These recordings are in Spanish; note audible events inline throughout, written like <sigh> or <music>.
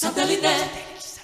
Satellite.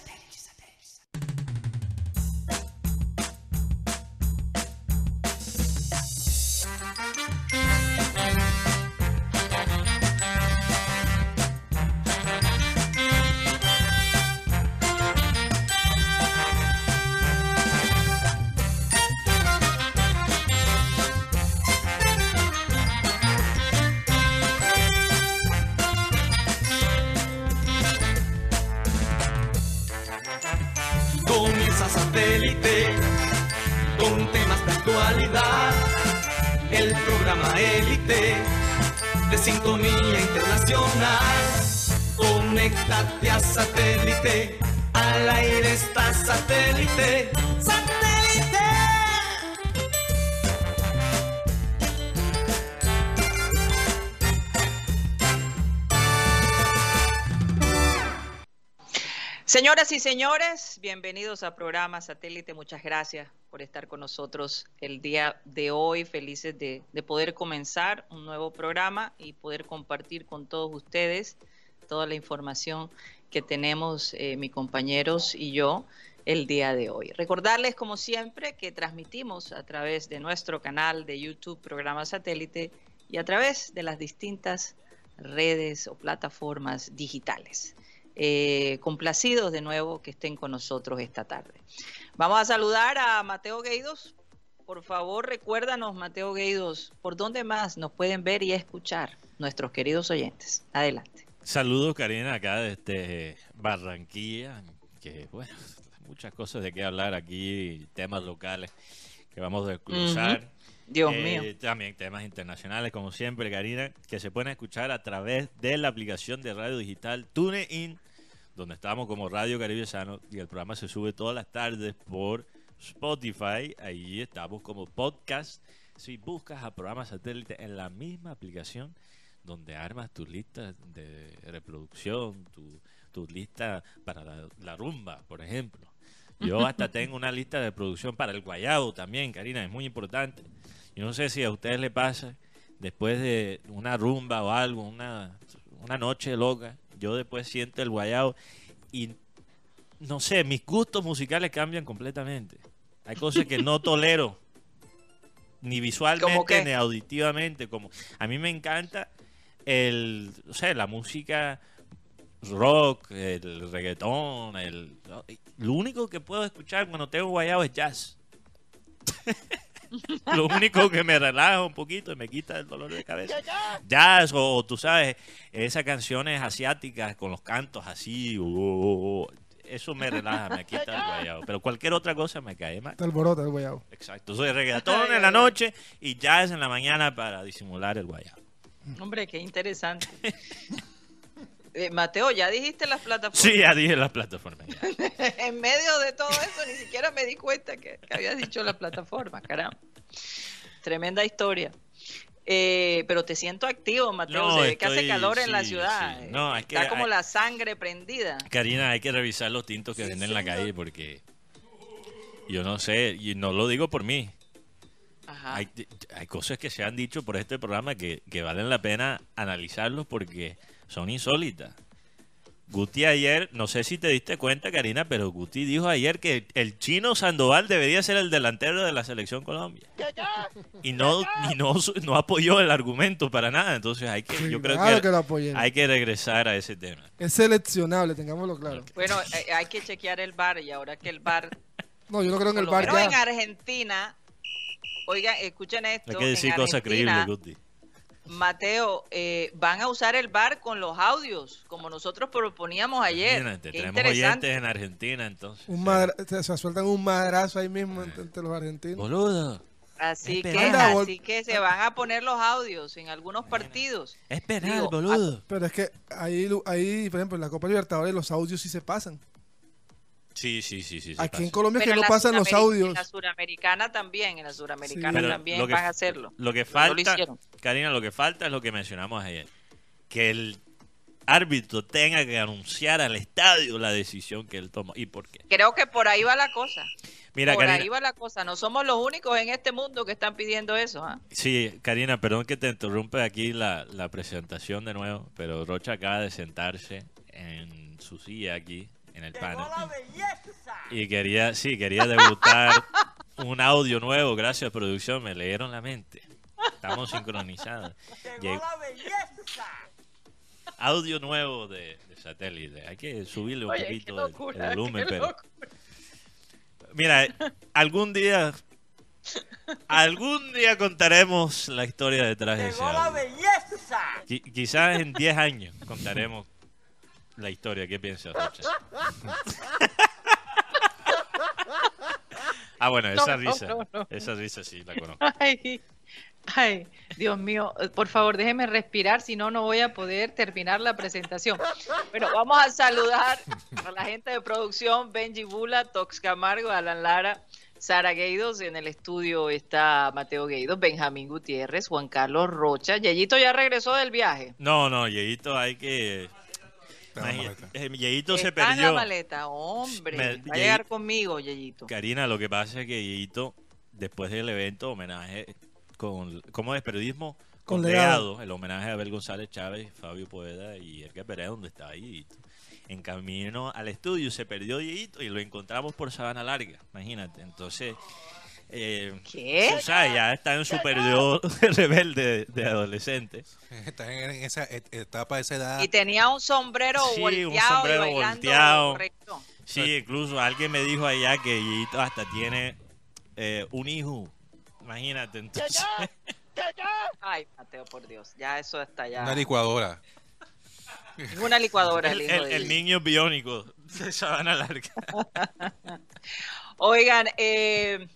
Señoras y señores, bienvenidos a programa Satélite. Muchas gracias por estar con nosotros el día de hoy. Felices de, de, poder comenzar un nuevo programa y poder compartir con todos ustedes toda la información que tenemos eh, mis compañeros y yo el día de hoy. Recordarles, como siempre, que transmitimos a través de nuestro canal de YouTube, programa Satélite, y a través de las distintas redes o plataformas digitales. Eh, complacidos de nuevo que estén con nosotros esta tarde. Vamos a saludar a Mateo Gueidos. Por favor, recuérdanos, Mateo Gueidos, por dónde más nos pueden ver y escuchar nuestros queridos oyentes. Adelante. Saludos, Karina, acá desde Barranquilla, que bueno, muchas cosas de qué hablar aquí, temas locales que vamos a desglosar. Uh -huh. Dios eh, mío. También temas internacionales, como siempre, Karina, que se pueden escuchar a través de la aplicación de radio digital TuneIn, donde estamos como Radio Caribe Sano y el programa se sube todas las tardes por Spotify. Ahí estamos como podcast. Si buscas a programa satélite en la misma aplicación donde armas tu lista de reproducción, tu, tu lista para la, la, rumba, por ejemplo. Yo <laughs> hasta tengo una lista de producción para el guayabo también, Karina, es muy importante. Yo no sé si a ustedes les pasa, después de una rumba o algo, una, una noche loca, yo después siento el guayabo y no sé, mis gustos musicales cambian completamente. Hay cosas que no <laughs> tolero, ni visualmente ni auditivamente. Como a mí me encanta el, o sea, la música rock, el reggaetón, el, lo único que puedo escuchar cuando tengo guayabo es jazz. <laughs> <laughs> lo único que me relaja un poquito y me quita el dolor de cabeza. Jazz, o, o tú sabes, esas canciones asiáticas con los cantos así, uh, eso me relaja, me quita el <laughs> guayabo. Pero cualquier otra cosa me cae mal. Te alborota el guayabo. Exacto. Soy reggaetón en la noche y jazz en la mañana para disimular el guayabo. Hombre, qué interesante. <laughs> Eh, Mateo, ¿ya dijiste las plataformas? Sí, ya dije las plataformas. <laughs> en medio de todo eso, ni siquiera me di cuenta que, que habías dicho las plataformas, caramba. Tremenda historia. Eh, pero te siento activo, Mateo. No, Se ve estoy, que hace calor sí, en la ciudad. Sí. No, es que Está como hay, la sangre prendida. Karina, hay que revisar los tintos que venden en la calle porque yo no sé, y no lo digo por mí. Hay, hay cosas que se han dicho por este programa que, que valen la pena analizarlos porque son insólitas. Guti ayer, no sé si te diste cuenta, Karina, pero Guti dijo ayer que el chino Sandoval debería ser el delantero de la selección Colombia. Y no, y no, no apoyó el argumento para nada. Entonces hay que, Sí, yo creo claro que, hay que regresar a ese tema. Es seleccionable, tengámoslo claro. Bueno, eh, hay que chequear el bar y ahora que el bar, No, yo no creo en el bar menos en. Argentina, oigan, escuchen esto. Hay que decir en cosas Argentina, creíbles, Guti. Mateo, eh, van a usar el bar con los audios, como nosotros proponíamos ayer. Imagínate, Qué tenemos oyentes en Argentina, entonces. Un madra- se, se sueltan un madrazo ahí mismo entre, entre los argentinos. Boludo, Así que, así que se van a poner los audios en algunos partidos. es penal, Digo, boludo. Pero es que ahí, ahí, por ejemplo, en la Copa Libertadores los audios sí se pasan. Sí, sí, sí, sí. Aquí en. Colombia es que Pero no pasan los audios. En la suramericana también, en la suramericana Pero también lo que- van a hacerlo. Lo que No lo falta, hicieron. Karina, lo que falta es lo que mencionamos ayer. Que el árbitro tenga que anunciar al estadio la decisión que él toma. ¿Y por qué? Creo que por ahí va la cosa. Mira, por Karina, ahí va la cosa. No somos los únicos en este mundo que están pidiendo eso. ¿ah? sí, Karina, perdón que te interrumpe aquí la, la presentación de nuevo, pero Rocha acaba de sentarse en su silla aquí en el panel. Y quería, sí, quería debutar un audio nuevo. Gracias, producción. Me leyeron la mente. Estamos sincronizados. Llegó- Audio nuevo de, de satélite. Hay que subirle un Oye, poquito el- locura, el volumen, qué pero. Mira, algún día. Algún día contaremos la historia detrás de ese audio. Qui- quizás en 10 años contaremos la historia. ¿Qué piensas, Rocha? <laughs> ah, bueno, No, esa no, risa. no, no. Esa risa sí la conozco. Ay, ay, Dios mío, por favor, déjeme respirar, si no, no voy a poder terminar la presentación. Bueno, vamos a saludar a la gente de producción, Benji Bula, Tox Camargo, Alan Lara, Sara Gueidos, en el estudio está Mateo Gueidos, Benjamín Gutiérrez, Juan Carlos Rocha. Yeyito ya regresó del viaje. No, no, Yeito hay que. Eh, Yeito se Está en la perdió. maleta, hombre. Me- va a llegar conmigo, Yeyito. Karina, lo que pasa es que Yeito, después del evento, homenaje con. ¿Cómo es? Periodismo Con con legado. legado, el homenaje a Abel González Chávez, Fabio Poeda y Edgar Perea, donde estaba Yeito. En camino al estudio se perdió Yeito y lo encontramos por Sabana Larga, imagínate. Entonces. Eh, ¿Qué? O sea, ya está en su periodo <laughs> rebelde de, adolescente. <laughs> Está en esa et- etapa de esa edad. Y tenía un sombrero Sí, un volteado sombrero y bailando volteado. Sí, incluso alguien me dijo allá que hasta tiene eh, un hijo. Imagínate, entonces. Ay, Mateo, por Dios, ya eso está ya. Una licuadora. Una licuadora el, El, hijo el- de el niño biónico <laughs> de Sabana Larga. Oigan, eh,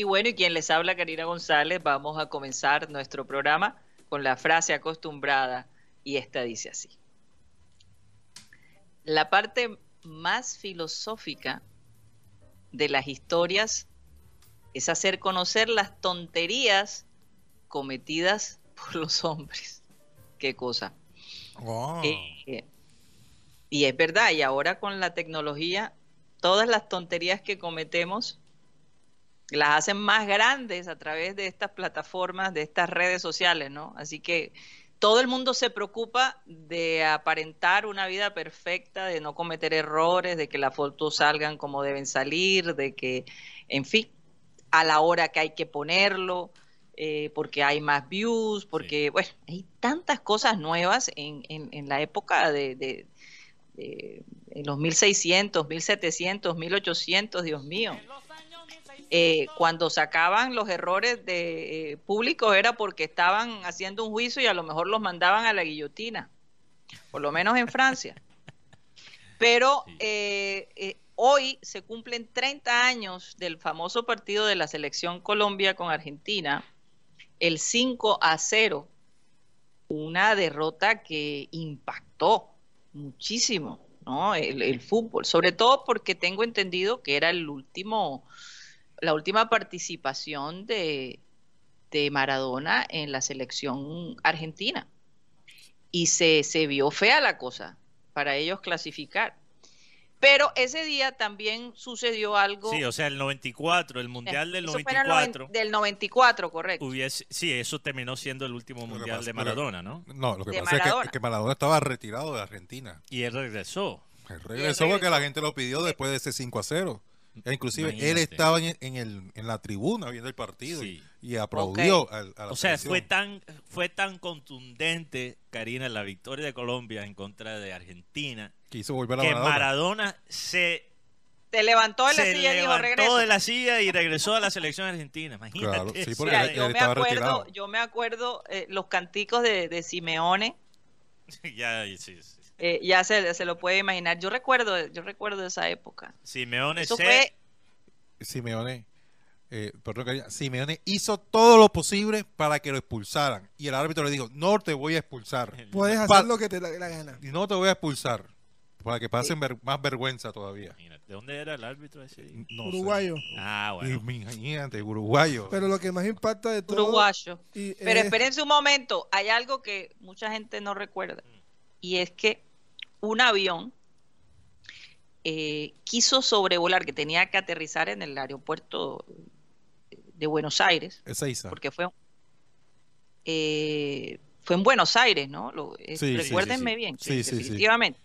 y bueno, y quien les habla, Karina González, vamos a comenzar nuestro programa con la frase acostumbrada y esta dice así. La parte más filosófica de las historias es hacer conocer las tonterías cometidas por los hombres. Qué cosa. Oh. Eh, y es verdad, y ahora con la tecnología, todas las tonterías que cometemos las hacen más grandes a través de estas plataformas, de estas redes sociales, ¿no? Así que todo el mundo se preocupa de aparentar una vida perfecta, de no cometer errores, de que las fotos salgan como deben salir, de que, en fin, a la hora que hay que ponerlo, eh, porque hay más views, porque, bueno, hay tantas cosas nuevas en, en- en la época de, de- de- en los 1600, 1700, 1800, Dios mío. Eh, cuando sacaban los errores de eh, públicos era porque estaban haciendo un juicio y a lo mejor los mandaban a la guillotina, por lo menos en Francia. <laughs> Pero eh, eh, hoy se cumplen 30 años del famoso partido de la selección Colombia con Argentina, el 5 a 0, una derrota que impactó muchísimo ¿no? el, el fútbol, sobre todo porque tengo entendido que era el último, la última participación de, de Maradona en la selección argentina. Y se, se vio fea la cosa para ellos clasificar. Pero ese día también sucedió algo. Sí, o sea, el 94, el Mundial del Eso fue en el noven- 94. del 94, correcto. Hubiese, sí, eso terminó siendo el último Mundial pasa- de Maradona, ¿no? No, lo que de pasa es que, Maradona. que Maradona estaba retirado de Argentina. Y él regresó. Él regresó porque la gente lo pidió después de ese 5 a 0. E inclusive él estaba en, en el, en la tribuna viendo el partido y- Sí. y, aplaudió al- a, la O sea, selección. fue tan, fue tan contundente, Karina, la victoria de Colombia en contra de Argentina, Quiso volver a que Maradona. Maradona se, Se levantó de la se silla y dijo levantó regreso. de la silla y regresó a la selección argentina. Imagínate. Claro, sí, eso. porque Mira, él- yo él me acuerdo, retirado. yo me acuerdo eh, los canticos de, de Simeone, <laughs> ya, sí, sí. Eh, ya se, se lo puede imaginar. Yo recuerdo, yo recuerdo esa época. Simeone Eso se- fue Simeone, eh, perdón, Simeone hizo todo lo posible para que lo expulsaran. Y el árbitro le dijo, no te voy a expulsar. <laughs> Puedes Pa- hacer lo que te dé la gana. Y no te voy a expulsar. Para que pasen ver- más vergüenza todavía. ¿De dónde era el árbitro ese día? No sé. Uruguayo. Ah, Y bueno. Imagínate, uruguayo. Pero lo que más impacta de todo. uruguayo. y Pero es- espérense un momento, hay algo que mucha gente no recuerda. Y es que un avión eh, quiso sobrevolar, que tenía que aterrizar en el aeropuerto de Buenos Aires, Ezeiza. porque fue, eh, fue en Buenos Aires, ¿no? Lo- eh, Sí, recuérdenme sí. bien, Sí, sí, sí. definitivamente.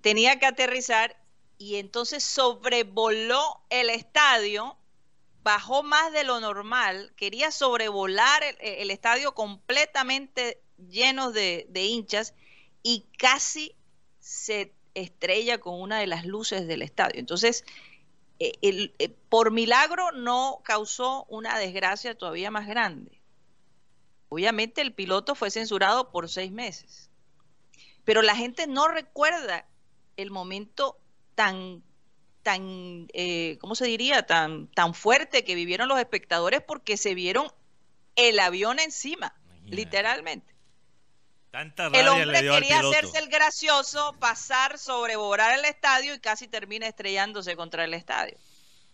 tenía que aterrizar y entonces sobrevoló el estadio, bajó más de lo normal, quería sobrevolar el, el estadio completamente lleno de, de hinchas y casi se estrella con una de las luces del estadio. Entonces, eh, el, eh, por milagro no causó una desgracia todavía más grande. Obviamente el piloto fue censurado por seis meses, pero la gente no recuerda el momento tan, tan, eh, ¿cómo se diría? Tan, tan fuerte que vivieron los espectadores porque se vieron el avión encima, Imagínate. literalmente. Tanta El hombre le dio al quería hacerse el gracioso, pasar, sobrevolar el estadio y casi termina estrellándose contra el estadio.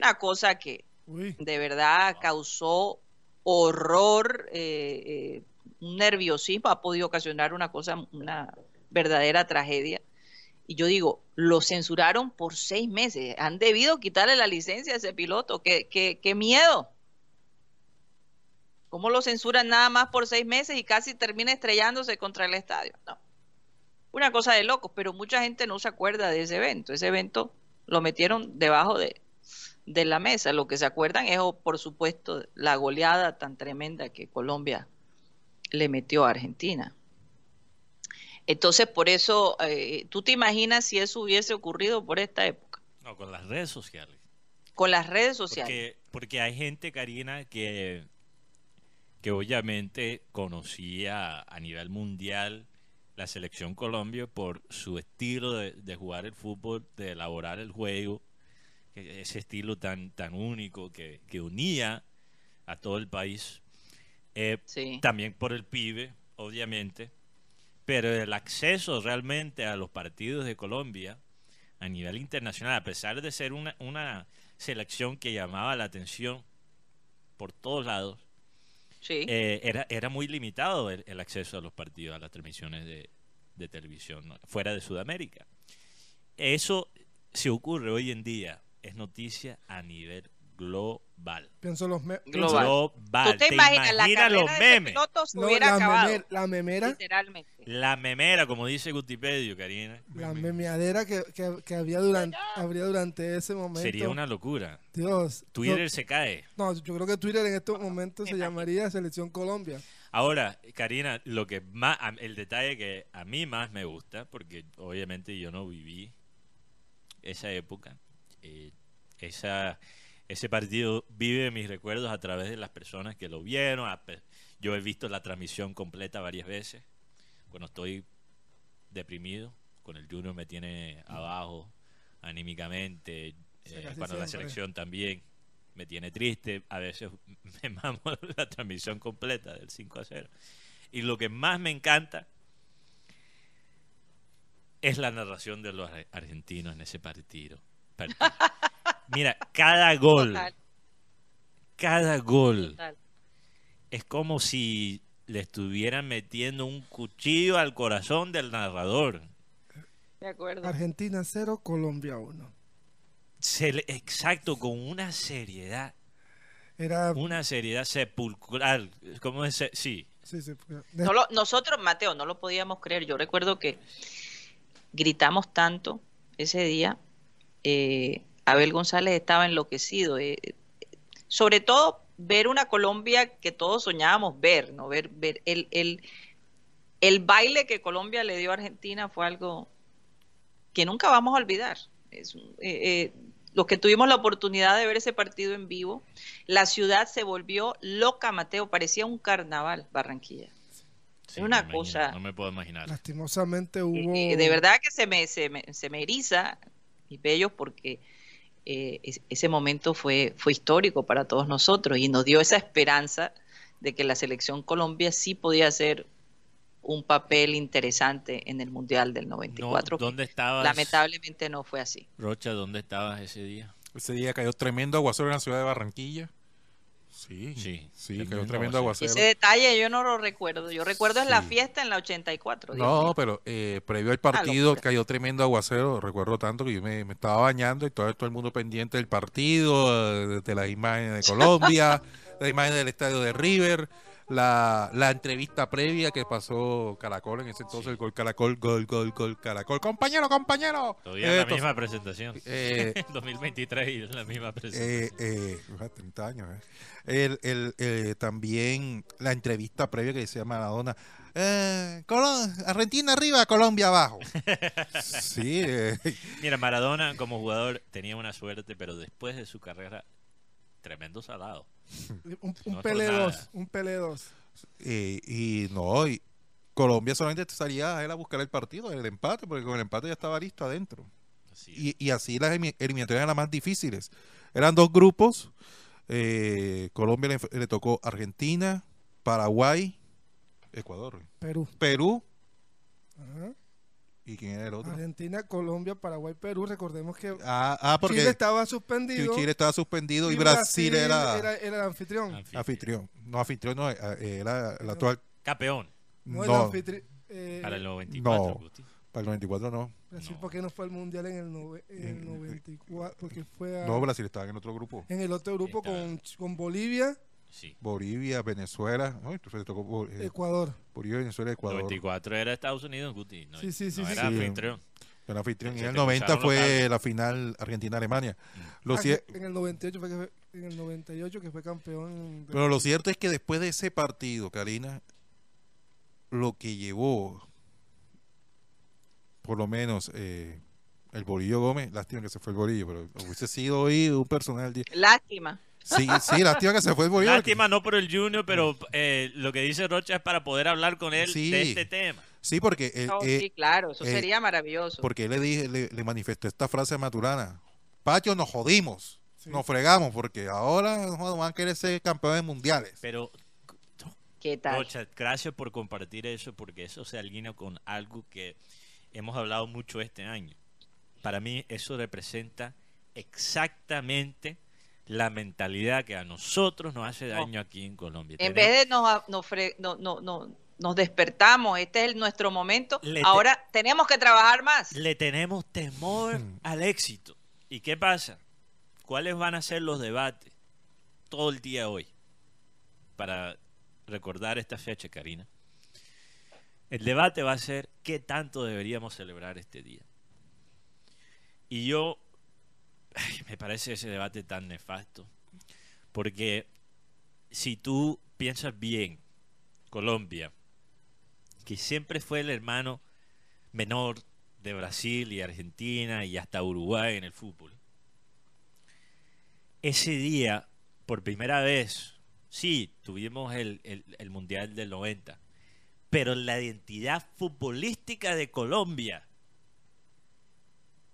Una cosa que Uy, de verdad causó horror, eh, eh, un nerviosismo, ha podido ocasionar una cosa, una verdadera tragedia. Y yo digo, lo censuraron por seis meses, han debido quitarle la licencia a ese piloto, qué, qué, qué miedo. ¿Cómo lo censuran nada más por seis meses y casi termina estrellándose contra el estadio? No. Una cosa de locos, pero mucha gente no se acuerda de ese evento. Ese evento lo metieron debajo de, de la mesa. Lo que se acuerdan es, oh, por supuesto, la goleada tan tremenda que Colombia le metió a Argentina. Entonces, por eso, eh, tú te imaginas si eso hubiese ocurrido por esta época, No, con las redes sociales. con las redes sociales. Porque, porque hay gente, Karina, que, que obviamente conocía a nivel mundial la selección Colombia por su estilo de, de jugar el fútbol, de elaborar el juego, ese estilo tan, tan único que, que unía a todo el país. Eh, Sí. también por el pibe, obviamente, pero el acceso realmente a los partidos de Colombia a nivel internacional, a pesar de ser una, una selección que llamaba la atención por todos lados, Eh, era, era muy limitado el, acceso a los partidos, a las transmisiones de, de televisión fuera de Sudamérica. Eso, si ocurre hoy en día, es noticia a nivel global. pienso los me- Global. Global. ¿Tú te, imaginas, la carrera los de memes? no, la, acabado, memer- la memera, literalmente. La memera, como dice Gutipedio, Karina, la memeadera que, que, que había durante, habría durante ese momento. sería una locura. Dios. Twitter no, se cae. no, yo creo que Twitter en estos momentos se llamaría Selección Colombia. Ahora, Karina, lo que más, el detalle que a mí más me gusta, porque obviamente yo no viví esa época, eh, esa, ese partido vive mis recuerdos a través de las personas que lo vieron. Yo he visto la transmisión completa varias veces, cuando estoy deprimido, con el Junior me tiene abajo anímicamente, Sí, eh, cuando la selección también me tiene triste, a veces <laughs> me mamo <laughs> la transmisión completa del 5 a 0. Y lo que más me encanta es la narración de los ar- argentinos en ese partido. partido. <laughs> Mira, cada gol, Total, cada gol total. es como si le estuvieran metiendo un cuchillo al corazón del narrador. De acuerdo. Argentina 0, Colombia 1. Se le- exacto, con una seriedad, Era. una seriedad sepulcral. ¿Cómo es? Sí, Sí, sí, porque- de- No lo- nosotros, Mateo, no lo podíamos creer. Yo recuerdo que gritamos tanto ese día. eh, Abel González estaba enloquecido. eh, sobre todo ver una Colombia que todos soñábamos ver, ¿no? Ver, ver el, el, el baile que Colombia le dio a Argentina fue algo que nunca vamos a olvidar. Es eh, eh, los que tuvimos la oportunidad de ver ese partido en vivo, la ciudad se volvió loca, Mateo, parecía un carnaval, Barranquilla. sí, una imagino, cosa- No me puedo imaginar. lastimosamente hubo. Eh, de verdad que se me, se me, se me eriza mis bellos porque eh, es- ese momento fue, fue histórico para todos nosotros y nos dio esa esperanza de que la selección Colombia sí podía hacer un papel interesante en el Mundial del No, 94. que ¿Dónde estabas? lamentablemente no fue así. Rocha, ¿dónde estabas ese día? Ese día cayó tremendo aguacero en la ciudad de Barranquilla. Sí, Sí, sí, cayó tremendo aguacero. Ese detalle yo no lo recuerdo. Yo recuerdo en la Sí. fiesta en la 84. Dios No, pero eh, previo al partido cayó tremendo aguacero. Recuerdo tanto que yo me, me estaba bañando y todo, todo el mundo pendiente del partido, eh, de las imágenes de Colombia, <laughs> de las imágenes del estadio de River. La, la entrevista previa que pasó Caracol en ese entonces, el gol Caracol, gol, gol, gol, Caracol. Compañero, compañero. Todavía la Esto- misma presentación. <laughs> eh, 2023 y la misma eh, presentación. eh, uja, 30 años. eh. El, el, eh, también la entrevista previa que decía Maradona. eh, Argentina arriba, Colombia abajo. <laughs> sí, eh, Mira, Maradona como jugador tenía una suerte, pero después de su carrera, tremendo salado. <laughs> Un, un No es por Pele nada. 2, un Pele 2. y, y no, y Colombia solamente salía a él a buscar el partido, el empate, porque con el empate ya estaba listo adentro. Así. Y, y así las elimi- eliminatorias eran las más difíciles. Eran dos grupos. eh, Colombia le, le tocó Argentina, Paraguay, Ecuador, Perú. Perú. Ajá. ¿Y quién era el otro? Argentina, Colombia, Paraguay, Perú. Recordemos que Ah, ah, porque Chile estaba Chile, suspendido. estaba suspendido y, Brasil, era, era, era el anfitrión. Anfitrión. anfitrión. No, anfitrión no, eh, era el actual. Campeón No, No, el anfitrión. eh, para el 94. no. Guti. para el 94 no. Brasil, No. ¿por qué no fue al mundial en el, nove- en el En- 94? Porque fue a- No, Brasil estaba en otro grupo. en el otro grupo con, con Bolivia, Sí. Bolivia, Venezuela. No, entonces tocó eh, Ecuador. Bolivia, Venezuela, Ecuador. 94 era Estados Unidos, Guti. No, Sí, sí, sí, no sí, era sí. anfitrión. El anfitrión. Y en el te 90 cruzaron los fue la final Argentina-Alemania. Lo Ah, en el 98 fue que fue- en el 98 que fue campeón. de- Pero lo cierto es que después de ese partido, Karina, lo que llevó, por lo menos, eh, el Bolillo Gómez, lástima que se fue el Bolillo, pero hubiese sido hoy un personal. Lástima. Sí, sí, lástima que se fue el Bolillo. Lástima no por el Junior, pero eh, lo que dice Rocha es para poder hablar con él Sí. de este tema. Sí, porque, eh, Oh, eh, sí, claro, eso eh, sería maravilloso. porque él le, dije, le, le manifestó esta frase a Maturana. Pacho, nos jodimos, Sí. nos fregamos, porque ahora no van a querer ser campeones mundiales. Pero, ¿Qué tal? Rocha, gracias por compartir eso, porque eso se alinea con algo que hemos hablado mucho este año. Para mí eso representa exactamente la mentalidad que a nosotros nos hace daño aquí en Colombia. En Tenemos- vez de nos, nos, fre- no- no- no- nos despertamos, este es el- nuestro momento, Le te- ahora tenemos que trabajar más. le tenemos temor Hmm. al éxito. ¿Y qué pasa? ¿Cuáles van a ser los debates todo el día hoy? Para recordar esta fecha, Karina. El debate va a ser qué tanto deberíamos celebrar este día. Y yo, me parece ese debate tan nefasto. Porque si tú piensas bien, Colombia, que siempre fue el hermano menor de Brasil y Argentina y hasta Uruguay en el fútbol. Ese día, por primera vez, sí, tuvimos el, el- el Mundial del 90, pero la identidad futbolística de Colombia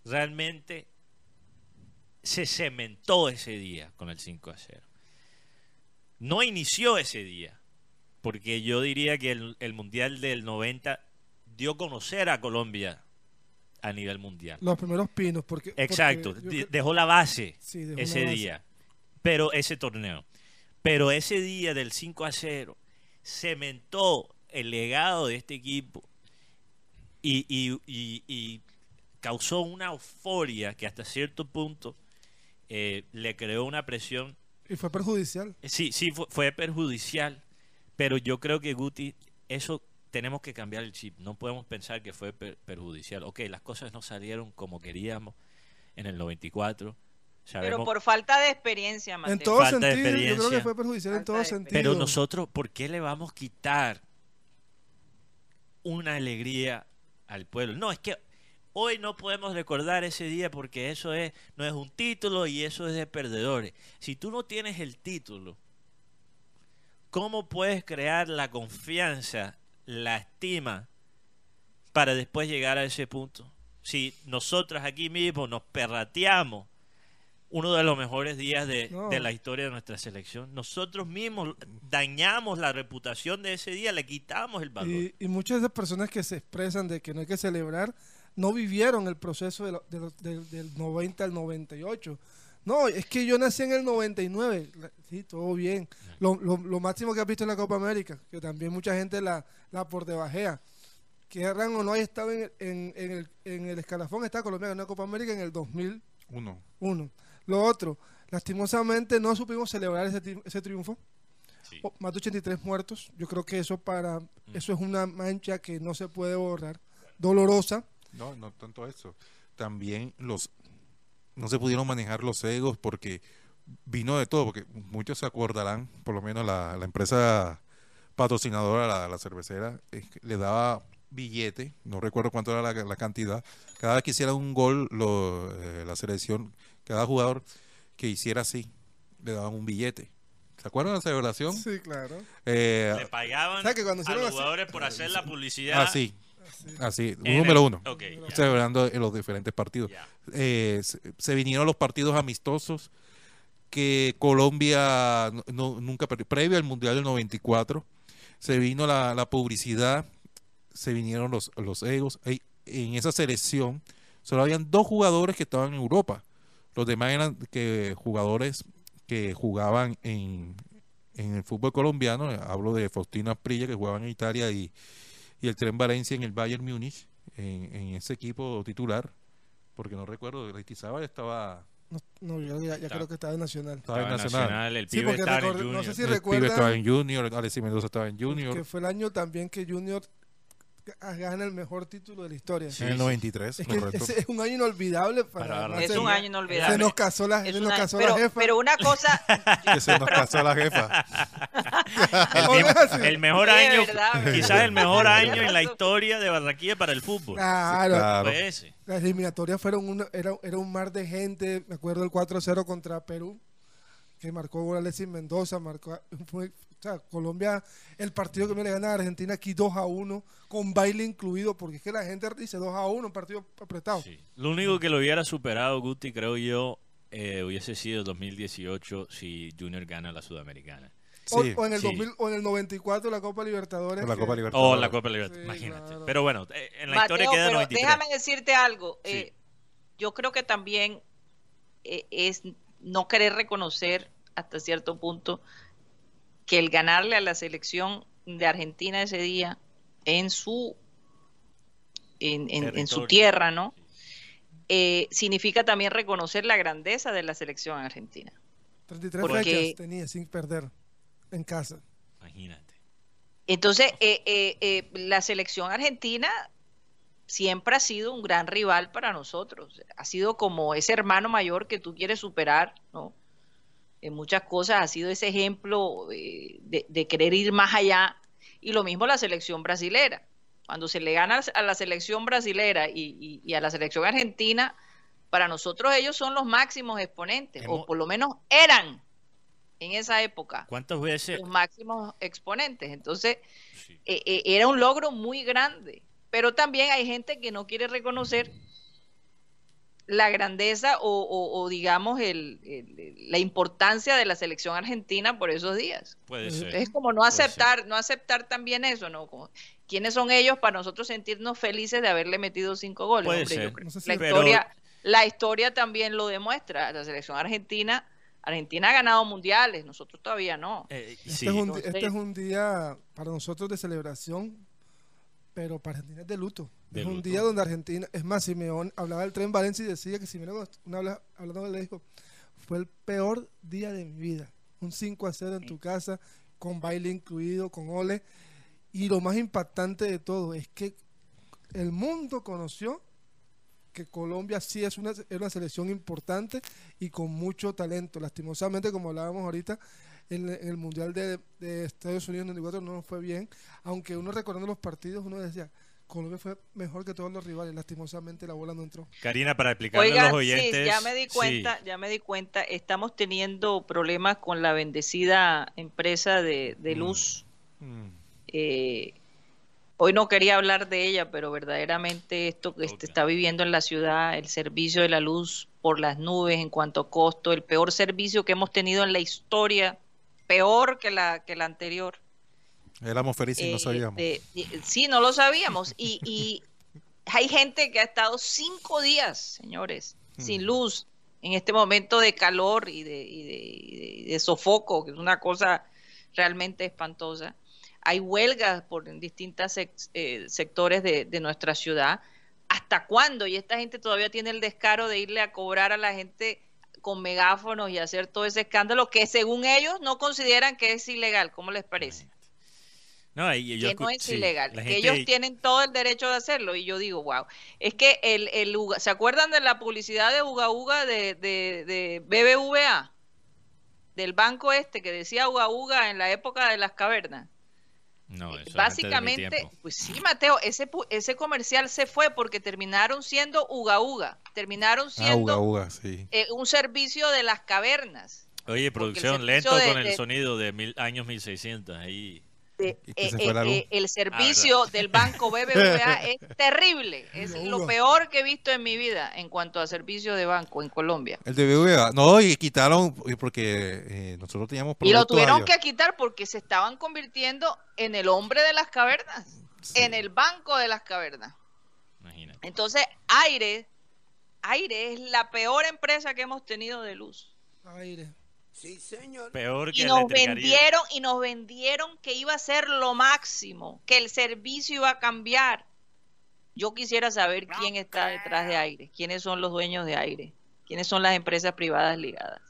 realmente se cementó ese día con el 5 a 0. No inició ese día, porque yo diría que el, el Mundial del 90 dio a conocer a Colombia a nivel mundial. Los primeros pinos. Porque, porque Exacto, yo dejó la base sí, dejó ese base. día, pero ese torneo. Pero ese día del 5 a 0 cementó el legado de este equipo y, y- y- y causó una euforia que hasta cierto punto eh, le creó una presión Y fue perjudicial. Sí, sí, fue, fue perjudicial, pero yo creo que Guti, eso tenemos que cambiar el chip. No podemos pensar que fue per- perjudicial. Ok, las cosas no salieron como queríamos en el 94. Pero Sabemos, por falta de experiencia, Mateo. En todo Falta de sentido, yo creo que fue perjudicial en todo sentido. pero nosotros, ¿por qué le vamos a quitar una alegría al pueblo? No, es que hoy no podemos recordar ese día porque eso es no es un título y eso es de perdedores. Si tú no tienes el título, ¿cómo puedes crear la confianza, la estima para después llegar a ese punto? Si nosotros aquí mismo nos perrateamos uno de los mejores días de, No. de la historia de nuestra selección, nosotros mismos dañamos la reputación de ese día, le quitamos el valor. Y, y muchas de esas personas que se expresan de que no hay que celebrar no vivieron el proceso de lo- de lo- del- del 90 al 98. No, es que yo nací en el 99. La- Sí, todo bien. Lo, lo- lo máximo que has visto en la Copa América, que también mucha gente la, la por debajea. Que o no haya estado en, en- en el, en el escalafón, está Colombia en la Copa América en el 2001. Uno. Lo otro, lastimosamente no supimos celebrar ese, tri- ese triunfo. Sí. o- más de 83 muertos. Yo creo que eso para eso es una mancha que no se puede borrar, dolorosa. No, no tanto eso. También los no se pudieron manejar los egos porque vino de todo, porque muchos se acordarán, por lo menos la, la empresa patrocinadora, la, la cervecera, es que le daba billete, no recuerdo cuánto era la, la cantidad, cada vez que hiciera un gol lo, eh, la selección, cada jugador que hiciera así, le daban un billete. ¿Se acuerdan de la celebración? Sí, claro. Eh, Le pagaban O sea, que cuando a hicieron los así- jugadores por hacer la publicidad. así, así, en número el- uno. Ok, ya, celebrando en los diferentes partidos. Eh, se, se vinieron los partidos amistosos que Colombia no- no- nunca perdió. Previo al Mundial del 94, se vino la, la publicidad, se vinieron los, los egos. En esa selección solo habían dos jugadores que estaban en Europa. Los demás eran que jugadores que jugaban en, en el fútbol colombiano. Hablo de Faustino Asprilla, que jugaba en Italia, y, y el Tren Valencia en el Bayern Múnich, en, en ese equipo titular. Porque no recuerdo, Leitizábal estaba, No, no, yo ya, ya creo que estaba en Nacional. estaba en Nacional. Nacional, el Sí, pibe estaba en recuerdo- no Junior. sé si el pibe recuerdan- estaba en Junior, Alexis Mendoza estaba en Junior. Que fue el año también que Junior gana el mejor título de la historia. Sí, en el sí. 93, Es que ese es un año inolvidable para, Para Es se- un año Se inolvidable. nos casó la, se nos casó pero, la jefa. pero una cosa, <laughs> que se nos casó la jefa. <laughs> <laughs> El, mismo- mejor Sí, año, verdad, quizás el mejor año en la historia de Barranquilla para el fútbol. Claro, Claro. Fue ese. las eliminatorias fueron una, era, era un mar de gente. Me acuerdo el 4-0 contra Perú, que marcó gol Alexis Mendoza, marcó fue, o sea, Colombia, el partido que me le gana a Argentina aquí 2 a 1, con baile incluido, porque es que la gente dice 2 a 1, un partido apretado. Sí. Lo único que lo hubiera superado Guti, creo yo, eh, hubiese sido 2018 si Junior gana la Sudamericana. O, Sí, o en el sí. 2000 o en el 94 la Copa Libertadores. la que- Copa Libertadores. O la Copa Libertadores, Sí, imagínate. claro. Pero bueno, eh, en la Mateo, historia queda pero 93. déjame decirte algo. Sí. eh, yo creo que también eh, es no querer reconocer hasta cierto punto que el ganarle a la selección de Argentina ese día en su en, en- en su tierra, ¿no? Eh, significa también reconocer la grandeza de la selección argentina. 33 Porque- fechas tenía sin perder en casa. Imagínate. Entonces, eh, eh, eh, la selección argentina siempre ha sido un gran rival para nosotros. Ha sido como ese hermano mayor que tú quieres superar, ¿no? En muchas cosas ha sido ese ejemplo eh, de, de querer ir más allá. Y lo mismo la selección brasilera. Cuando se le gana a la selección brasilera y, y- y a la selección argentina, para nosotros ellos son los máximos exponentes, Hemos- o por lo menos eran en esa época ¿Cuántas veces? los máximos exponentes. Entonces, Sí. eh, eh, era un logro muy grande. Pero también hay gente que no quiere reconocer la grandeza o, o- o, digamos, el- el- la importancia de la selección argentina por esos días. Puede ser. Es como no aceptar, no aceptar también eso, ¿no? Como, ¿Quiénes son ellos para nosotros sentirnos felices de haberle metido cinco goles? Puede Hombre, yo ser. creo No sé si- la, Pero- historia, la historia también lo demuestra. La selección argentina, Argentina ha ganado mundiales, nosotros todavía no. Eh, Este, sí. es un, Entonces- este es un día para nosotros de celebración, pero para Argentina es de luto. De es un día donde Argentina, es más, Simeón hablaba del tren Valencia y decía que Simeón, una habla- hablando le dijo, fue el peor día de mi vida. Un 5 a 0 en tu casa, con baile incluido, con ole. Y lo más impactante de todo es que el mundo conoció que Colombia sí es una, es una selección importante y con mucho talento. Lastimosamente, como hablábamos ahorita, en, en el Mundial de, de Estados Unidos en el 94 no nos fue bien, aunque uno recordando los partidos, uno decía, Colombia fue mejor que todos los rivales, lastimosamente la bola no entró. Karina, para explicarle a Oigan, los oyentes. sí, ya me di sí, cuenta, ya me di cuenta, estamos teniendo problemas con la bendecida empresa de, de Mm. luz. Mm. Eh, hoy no quería hablar de ella, pero verdaderamente esto que se está viviendo en la ciudad, el servicio de la luz por las nubes en cuanto a costo, el peor servicio que hemos tenido en la historia, peor que la, que la anterior. Éramos felices y no Eh, sabíamos. de- y- sí, no lo sabíamos. Y, y <laughs> hay gente que ha estado cinco días, señores, sin Mm. luz, en este momento de calor y de, y de- y de- y de sofoco, que es una cosa realmente espantosa. Hay huelgas por distintos sectores de, de nuestra ciudad. ¿Hasta cuándo? Y esta gente todavía tiene el descaro de irle a cobrar a la gente con megáfonos y hacer todo ese escándalo que según ellos no consideran que es ilegal. ¿Cómo les parece? No, y yo que no es sí, ilegal, que gente- ellos tienen todo el derecho de hacerlo. Y yo digo, wow, es que el, el Uga- ¿se acuerdan de la publicidad de Uga Uga de, de, de BBVA? Del banco este que decía Uga Uga en la época de las cavernas. No, eso es antes de mi Básicamente, pues sí, Mateo, ese, pu- ese comercial se fue porque terminaron siendo Uga Uga, terminaron Ah, siendo uga, uga, sí. eh, un servicio de las cavernas. Oye, producción, lento de- con el de- sonido de mil, años 1600. Ahí. Que eh, se eh, eh, el servicio del banco BBVA <laughs> es terrible, es lo peor que he visto en mi vida en cuanto a servicio de banco en Colombia. El de BBVA. No, y quitaron, porque eh, nosotros teníamos Y lo tuvieron que quitar porque se estaban convirtiendo en el hombre de las cavernas, Sí. en el banco de las cavernas. Imagínate. Entonces, Aire, Aire es la peor empresa que hemos tenido de luz. Aire. Sí, señor. Peor que Y nos vendieron, y nos vendieron que iba a ser lo máximo, que el servicio iba a cambiar. Yo quisiera saber quién está detrás de Aire, quiénes son los dueños de Aire, quiénes son las empresas privadas ligadas.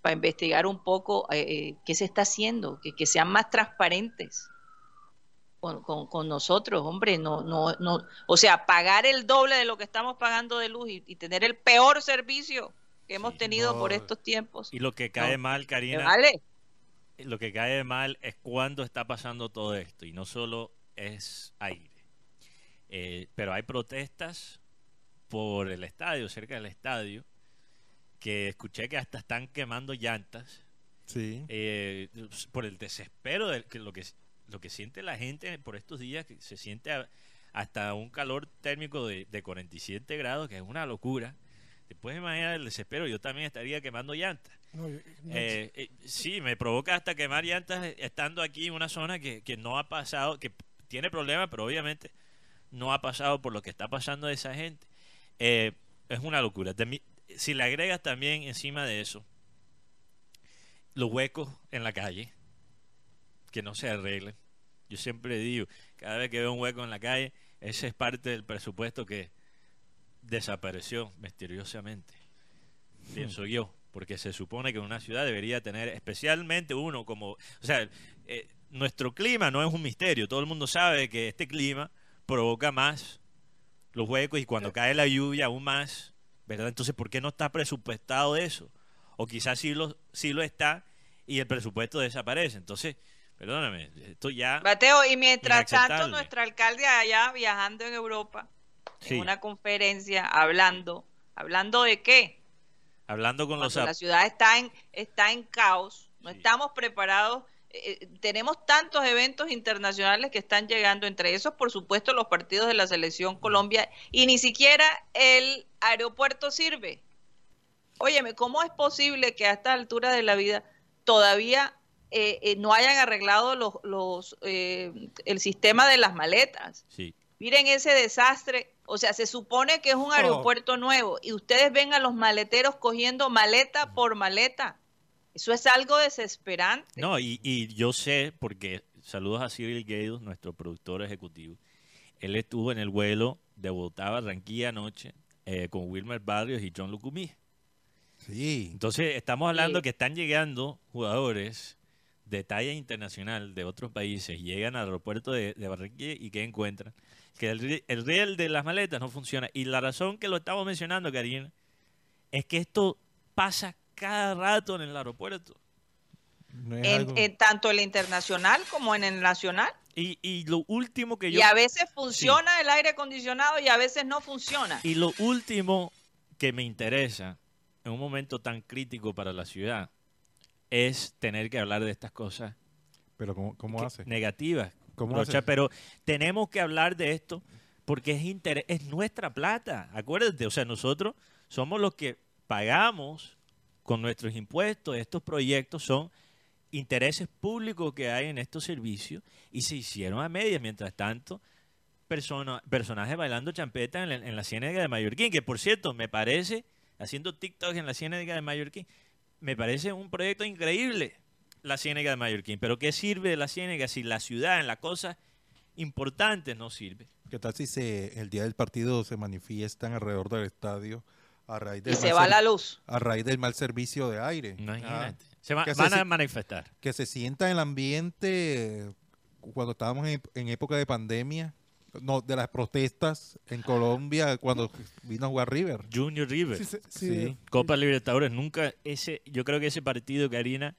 Para investigar un poco eh, eh, qué se está haciendo, que, que sean más transparentes con, con- con nosotros, hombre, no, no, no, o sea, pagar el doble de lo que estamos pagando de luz y, y tener el peor servicio que hemos Sí, tenido por estos tiempos. Y lo que cae No, mal, ¿Me Karina, vale? lo que cae mal es cuando está pasando todo esto. Y no solo es aire. Eh, pero hay protestas por el estadio, cerca del estadio, que escuché que hasta están quemando llantas Sí. eh, por el desespero de que lo que lo que siente la gente por estos días que se siente a- hasta un calor térmico de, de 47 grados que es una locura te puedes imaginar el desespero yo también estaría quemando llantas. No, yo- no, eh, eh, sí me provoca hasta quemar llantas eh, estando aquí en una zona que, que no ha pasado que tiene problemas pero obviamente no ha pasado por lo que está pasando de esa gente. Eh, es una locura. Si le agregas también encima de eso los huecos en la calle que no se arreglen. Yo siempre digo, cada vez que veo un hueco en la calle, ese es parte del presupuesto que desapareció misteriosamente. Pienso yo, porque se supone que una ciudad debería tener especialmente uno como, o sea, eh, nuestro clima no es un misterio, todo el mundo sabe que este clima provoca más los huecos y cuando cae la lluvia aún más, ¿verdad? Entonces, ¿por qué no está presupuestado eso? O quizás sí lo, sí lo está y el presupuesto desaparece. Entonces, perdóname, esto ya... Mateo, y mientras tanto, nuestro alcalde allá viajando en Europa, Sí, en una conferencia, hablando, ¿hablando de qué? hablando con los... Cuando la ap- ciudad está en, está en caos, no Sí. estamos preparados. eh, eh, tenemos tantos eventos internacionales que están llegando, entre esos, por supuesto, los partidos de la selección Colombia, y ni siquiera el aeropuerto sirve. Óyeme, ¿cómo es posible que a esta altura de la vida todavía eh, eh, no hayan arreglado los, los, el sistema de las maletas? Sí, Miren ese desastre. O sea, se supone que es un aeropuerto nuevo y ustedes ven a los maleteros cogiendo maleta por maleta. Eso es algo desesperante. No, y, y yo sé, porque saludos a Cyril Gaydos, nuestro productor ejecutivo. Él estuvo en el vuelo de Bogotá a Barranquilla anoche eh, con Wilmer Barrios y John Lucumí. Sí. Entonces, estamos hablando Sí. que están llegando jugadores de talla internacional de otros países, llegan al aeropuerto de, de Barranquilla y que encuentran que el, el riel de las maletas no funciona. Y la razón que lo estamos mencionando, Karina, es que esto pasa cada rato en el aeropuerto. No En, algo- en tanto el internacional como en el nacional. Y, y lo último que yo... Y a veces funciona el aire acondicionado y a veces no funciona. Y lo último que me interesa en un momento tan crítico para la ciudad es tener que hablar de estas cosas Pero ¿cómo, cómo que- hace? negativas. ¿Cómo Rocha, hace? pero tenemos que hablar de esto porque es interés, es nuestra plata. Acuérdate, o sea, nosotros somos los que pagamos con nuestros impuestos estos proyectos son intereses públicos que hay en estos servicios y se hicieron a medias. Mientras tanto, persona, personajes bailando champeta en la, en la Ciénaga de Mallorquín, que por cierto, me parece, haciendo TikTok en la Ciénaga de Mallorquín, me parece un proyecto increíble la Ciénaga de Mallorquín. Pero ¿qué sirve de la Ciénaga si la ciudad en las cosas importantes no sirve? ¿Qué tal si se, el día del partido se manifiestan alrededor del estadio A raíz del y se mal va la luz. a raíz del mal servicio de aire. Imagínate. Ah, Se va- que se van a manifestar. que se sienta el ambiente cuando estábamos en, en época de pandemia, no, de las protestas en Colombia cuando vino a jugar River. Junior River. Sí, sí, sí. Sí. Copa Libertadores, nunca ese, yo creo que ese partido, Karina,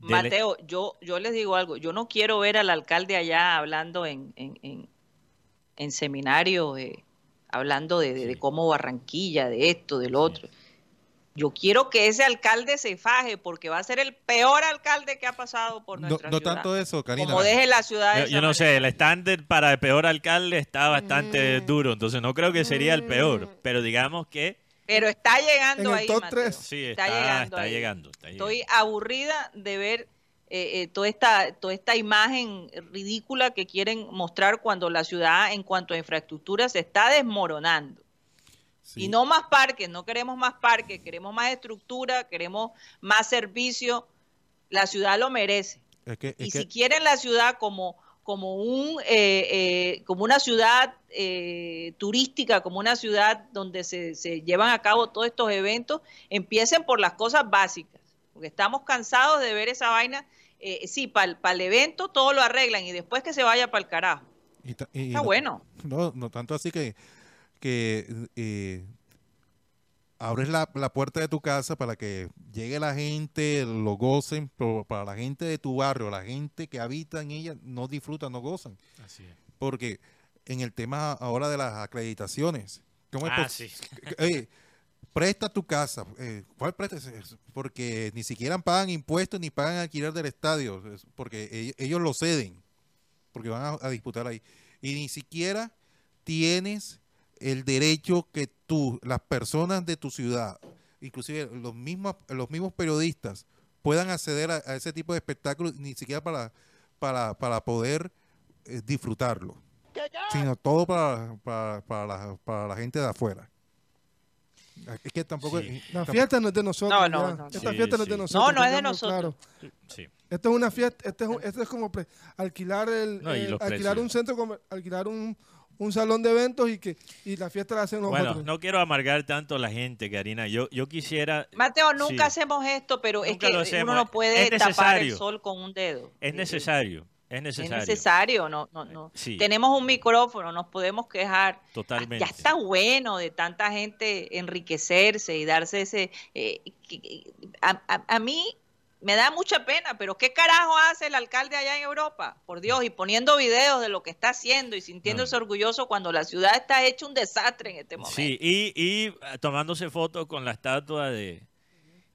Mateo, yo, yo les digo algo, yo no quiero ver al alcalde allá hablando en, en, en, en seminario, eh, hablando de, de- cómo Barranquilla, de esto, del otro. Yo quiero que ese alcalde se faje porque va a ser el peor alcalde que ha pasado por No, nuestra no ciudad. tanto eso, Karina. Como deje la ciudad de yo, yo no sé, el estándar para el peor alcalde está bastante Mm. duro, entonces no creo que sería el peor, pero digamos que Pero está llegando En el ahí, top Mateo. tres. sí, Está está, llegando está ahí. llegando. está Estoy llegando. aburrida de ver eh, eh, toda, esta, toda esta imagen ridícula que quieren mostrar cuando la ciudad en cuanto a infraestructura se está desmoronando. Sí. Y no más parques, no queremos más parques, queremos más estructura, queremos más servicio. La ciudad lo merece. Es que- es Y que- si quieren la ciudad como, como, un, eh, eh, como una ciudad eh, turística, como una ciudad donde se, se llevan a cabo todos estos eventos, empiecen por las cosas básicas. Porque estamos cansados de ver esa vaina. Eh, sí, para el evento todo lo arreglan y después que se vaya para el carajo. y ta- y Está no- bueno. <laughs> No, no tanto así que, que eh, abres la, la puerta de tu casa para que llegue la gente, lo gocen, pero para la gente de tu barrio, la gente que habita en ella, no disfrutan, no gozan. Así es. Porque en el tema ahora de las acreditaciones, ¿cómo es Ah, sí. <laughs> eh, presta tu casa. eh, ¿Cuál presta? Es- Porque ni siquiera pagan impuestos ni pagan alquiler del estadio, es porque ellos, ellos lo ceden, porque van a, a disputar ahí. Y ni siquiera tienes el derecho que tú, las personas de tu ciudad, inclusive los mismos, los mismos periodistas, puedan acceder a, a ese tipo de espectáculos, ni siquiera para, para, para poder eh, disfrutarlo, sino todo para, para, para, la, para la gente de afuera. Es que tampoco... Sí. La fiesta no es de nosotros. No, no, no. Esta Sí, fiesta no es de nosotros. No, no es de nosotros. claro. Sí. Esto es una fiesta, este es, esto es como pre- alquilar el, No, alquilar precios. un centro, alquilar un, un salón de eventos y que y la fiesta la hacen los Bueno, otros. no quiero amargar tanto a la gente, Karina. Yo, yo quisiera, Mateo, nunca Sí. hacemos esto, pero es que uno no puede tapar el necesario. sol con un dedo. es necesario, es Es necesario. necesario, no, no, no. Sí. Tenemos un micrófono, nos podemos quejar. Totalmente. Ya está bueno de tanta gente enriquecerse y darse ese... eh, a- a mí me da mucha pena, pero ¿qué carajo hace el alcalde allá en Europa? Por Dios, y poniendo videos de lo que está haciendo y sintiéndose orgulloso cuando la ciudad está hecha un desastre en este momento. Sí, y, y ah, tomándose fotos con la estatua de,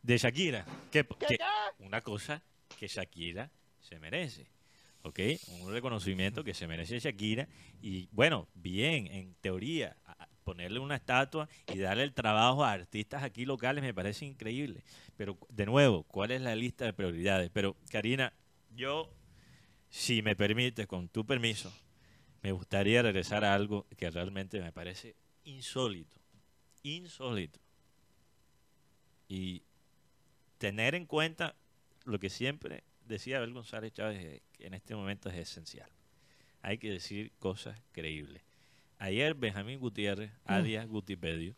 de Shakira. Que, que- una cosa que Shakira se merece. ¿Ok? Un reconocimiento que se merece Shakira. Y bueno, bien, en teoría, ponerle una estatua y darle el trabajo a artistas aquí locales me parece increíble. Pero de nuevo, ¿cuál es la lista de prioridades? Pero Karina, yo, si me permites, con tu permiso, me gustaría regresar a algo que realmente me parece insólito. Insólito. Y tener en cuenta lo que siempre decía Abel González Chávez, que en este momento es esencial. Hay que decir cosas creíbles. Ayer Benjamín Gutiérrez, alias Gutipedio,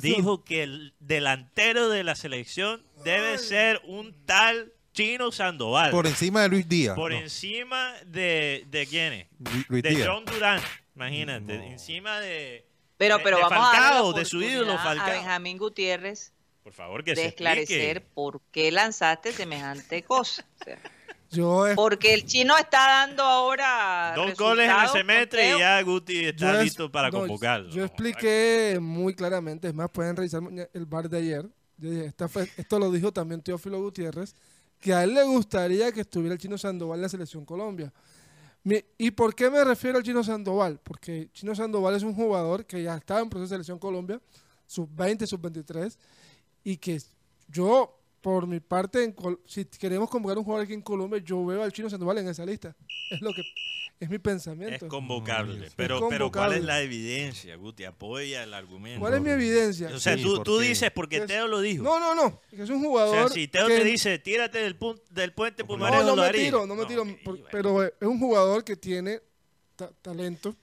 dijo que el delantero de la selección debe ser un tal Chino Sandoval. Por encima de Luis Díaz. Por no, encima de, de quiénes? Lu- Luis de Díaz. John Durán, imagínate, No. encima de, Pero, pero de vamos a de su ídolo Falcao. a Benjamín Gutiérrez por favor que de se esclarecer explique. por qué lanzaste semejante cosa. O sea, Yo, es- porque el chino está dando ahora Dos goles en el semestre y ya Guti está yo es- listo para no, convocarlo. Yo expliqué muy claramente, es más, pueden revisar el bar de ayer. Yo dije, esta fue- esto lo dijo también Teófilo Gutiérrez, que a él le gustaría que estuviera el Chino Sandoval en la selección Colombia. ¿Y por qué me refiero al Chino Sandoval? Porque Chino Sandoval es un jugador que ya estaba en proceso de selección Colombia, sub-20, sub-23, y que yo, por mi parte, en Col- si queremos convocar un jugador aquí en Colombia, yo veo al Chino Sandoval en esa lista. <laughs> Es lo que es mi Es pensamiento. convocable. Es pero, pero ¿cuál convocable. es la evidencia, Guti? Apoya el argumento. ¿Cuál es mi evidencia? O sea, Sí, tú, tú dices porque Es- Teo lo dijo. No, no, no. Que es un o jugador. sea, si Teo que- te dice, tírate del, pun- del puente No, Pumarejo, No, no lo me tiro, no me tiro. ok, por- bueno. Pero es un jugador que tiene ta- talento,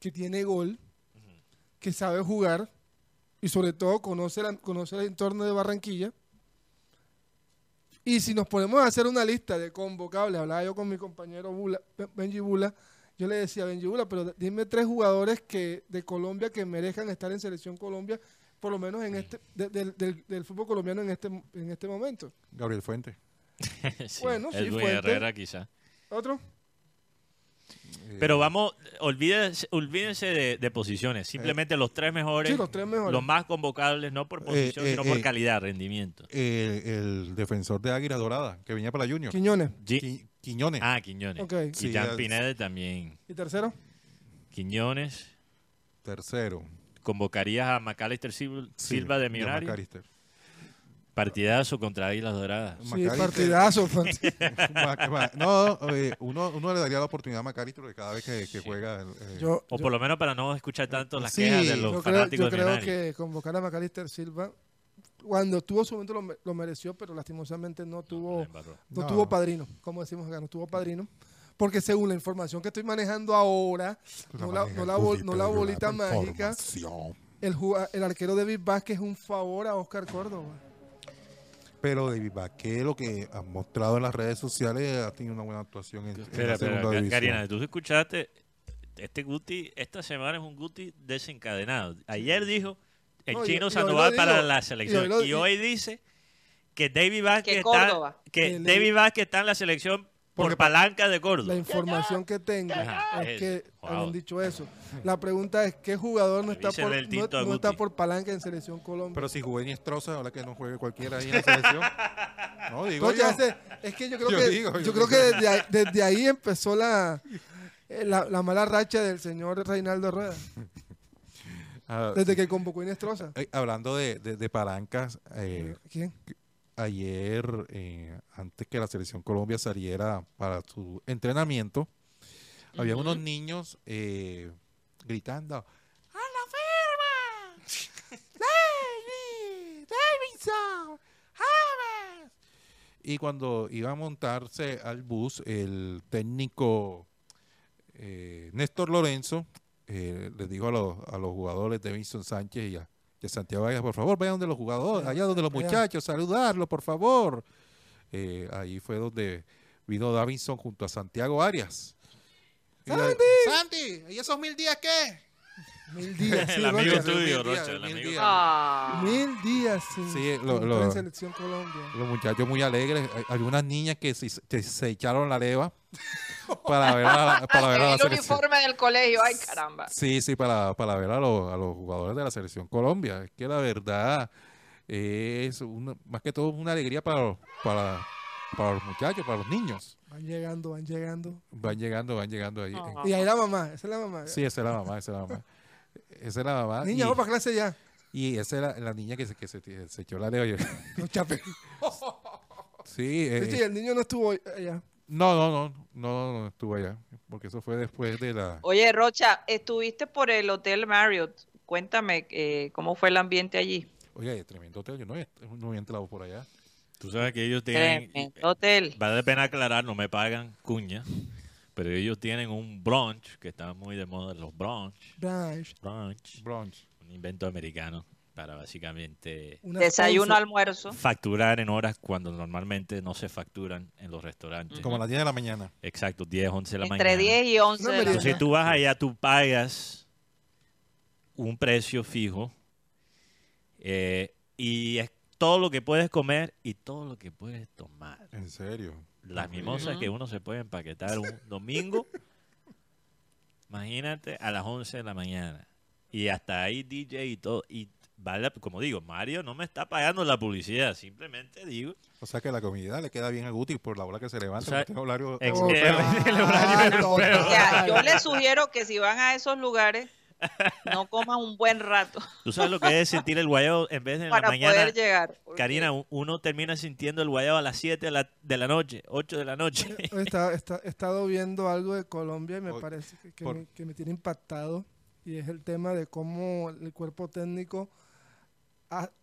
que tiene gol, que sabe jugar y sobre todo conoce, la- conoce el entorno de Barranquilla. Y si nos ponemos a hacer una lista de convocables, hablaba yo con mi compañero Bula, Ben- Benji Bula, yo le decía, Benji Bula, pero dime tres jugadores que de Colombia que merezcan estar en Selección Colombia, por lo menos en este de- del, del- del fútbol colombiano en este, en este momento. Gabriel Fuente. <laughs> Sí, Bueno, sí, Edwin Fuente. Herrera quizá. ¿Otro? Eh, Pero vamos, olvídense, olvídense de, de posiciones. Simplemente los tres mejores. Sí, los tres mejores. Los más convocables, no por posición, eh, sino por eh. calidad, rendimiento. el, el defensor de Águila Dorada, que venía para la Junior. Quiñones. Qui- Quiñones. ah, Quiñones. Ok. Y Sí, Pineda también. ¿Y tercero? Quiñones. Tercero. ¿Convocarías a Macalister Sil- Silva de John Millonario? McAllister. Partidazo contra Águilas Doradas. Sí, partidazo. <laughs> ma- no, eh, uno, uno le daría la oportunidad a Macalister de cada vez que, que juega. el, eh, Yo, O yo- por lo menos para no escuchar tanto las Sí, quejas de los yo creo, fanáticos yo de creo Millonarios. que convocar a Macalister Silva, cuando tuvo su momento lo, lo mereció, pero lastimosamente no tuvo, no No. tuvo padrino, como decimos acá, no tuvo padrino. Porque según la información que estoy manejando ahora, no la, no la bol- no la bolita mágica, el, juga- el arquero David Vázquez es un favor a Oscar Córdoba. Pero David Vázquez, lo que ha mostrado en las redes sociales, ha tenido una buena actuación en, en Espera, la espera, segunda Ca- división. Karina, tú escuchaste, este Guti, esta semana es un Guti desencadenado. Ayer dijo el No, chino y Sandoval para la y selección. hoy lo- Y hoy dice que David Vázquez Que está, que David Vázquez está en la selección por Porque- palanca de La Córdoba. información que tengo Ajá, es que Wow. habían dicho eso. La pregunta es, ¿qué jugador no está, por, no, está por palanca en Selección Colombia? Pero si jugó Niestrosa, ahora que no juegue cualquiera ahí en la selección. <laughs> No, digo yo. es que yo creo Yo que, digo, yo yo creo digo. que desde ahí, desde ahí empezó la, eh, la, la mala racha del señor Reinaldo Rueda, Ah, desde que convocó a Inestrosa. eh, hablando de, de- de palancas, eh, ¿Quién? Ayer, eh, antes que la selección Colombia saliera para su entrenamiento, había unos niños eh, gritando: ¡A la firma! ¡David! ¡Davidson! ¡James! Y cuando iba a montarse al bus, el técnico eh, Néstor Lorenzo les dijo a los, a los jugadores de Vincent Sánchez y a, a Santiago Vargas, por favor, vayan donde los jugadores, allá donde los muchachos, saludarlos, por favor. Eh, ahí fue donde vino Davinson junto a Santiago Arias. ¡Santi! ¡Santi! ¿Y esos mil días qué? Mil días. sí, El amigo Rocha. tuyo, Mil días, el mil amigo. días. Ah. Mil días sin, Sí, lo- sin lo- estar en Selección Colombia. Los muchachos muy alegres. Hay- Había unas niñas que se, que se echaron la leva <laughs> para ver a, para ver a la el selección. uniforme del colegio, ay caramba. Sí, sí, para, para ver a los, a los jugadores de la selección Colombia. Es que la verdad es una- más que todo una alegría para, los- para, para los muchachos, para los niños. Van llegando, van llegando. Van llegando, van llegando ahí. Ah. Y ahí la mamá, esa es la mamá. Sí, esa es la mamá, esa es la mamá. Esa es la mamá. Niña, vamos para clase ya. y esa es la, la niña que se, que se, se echó la. <laughs> No, chape. <laughs> Sí, eh, Sí, el niño no estuvo allá. no, no, no, no, no, no estuvo allá. Porque eso fue después de la... Oye, Rocha, estuviste por el Hotel Marriott. Cuéntame eh, cómo fue el ambiente allí. Oye, tremendo hotel. Yo no, he- no había entrado por allá. Tú sabes que ellos tienen, Tremendo hotel. vale la pena aclarar, no me pagan cuña, pero ellos tienen un brunch, que está muy de moda los brunch, Branch. brunch, Brunch. un invento americano para básicamente Una Desayuno, almuerzo. facturar en horas cuando normalmente no se facturan en los restaurantes. Como a las 10 de la mañana. Exacto, 10, 11 de la Entre mañana. 10 y 11 Una de la. Entonces tú vas allá, tú pagas un precio fijo eh, y es todo lo que puedes comer y todo lo que puedes tomar. En serio. Las mimosas que uno se puede empaquetar un <laughs> domingo, imagínate, a las 11 de la mañana. Y hasta ahí DJ y todo. Y vale, como digo, Mario no me está pagando la publicidad, simplemente digo. O sea que la comida le queda bien a Guti por la hora que se levanta. O sea, porque tiene horario ex- europeo. <laughs> el horario europeo. O sea, yo les sugiero que si van a esos lugares, no coman un buen rato Tú sabes lo que es sentir el guayabo en vez de en la para mañana. poder llegar. porque- Karina, un- uno termina sintiendo el guayabo a las 7 de la, de la noche, 8 de la noche. Oye, está- está- he estado viendo algo de Colombia y me Oye, parece que, que por- me, que me tiene impactado. Y es el tema de cómo el cuerpo técnico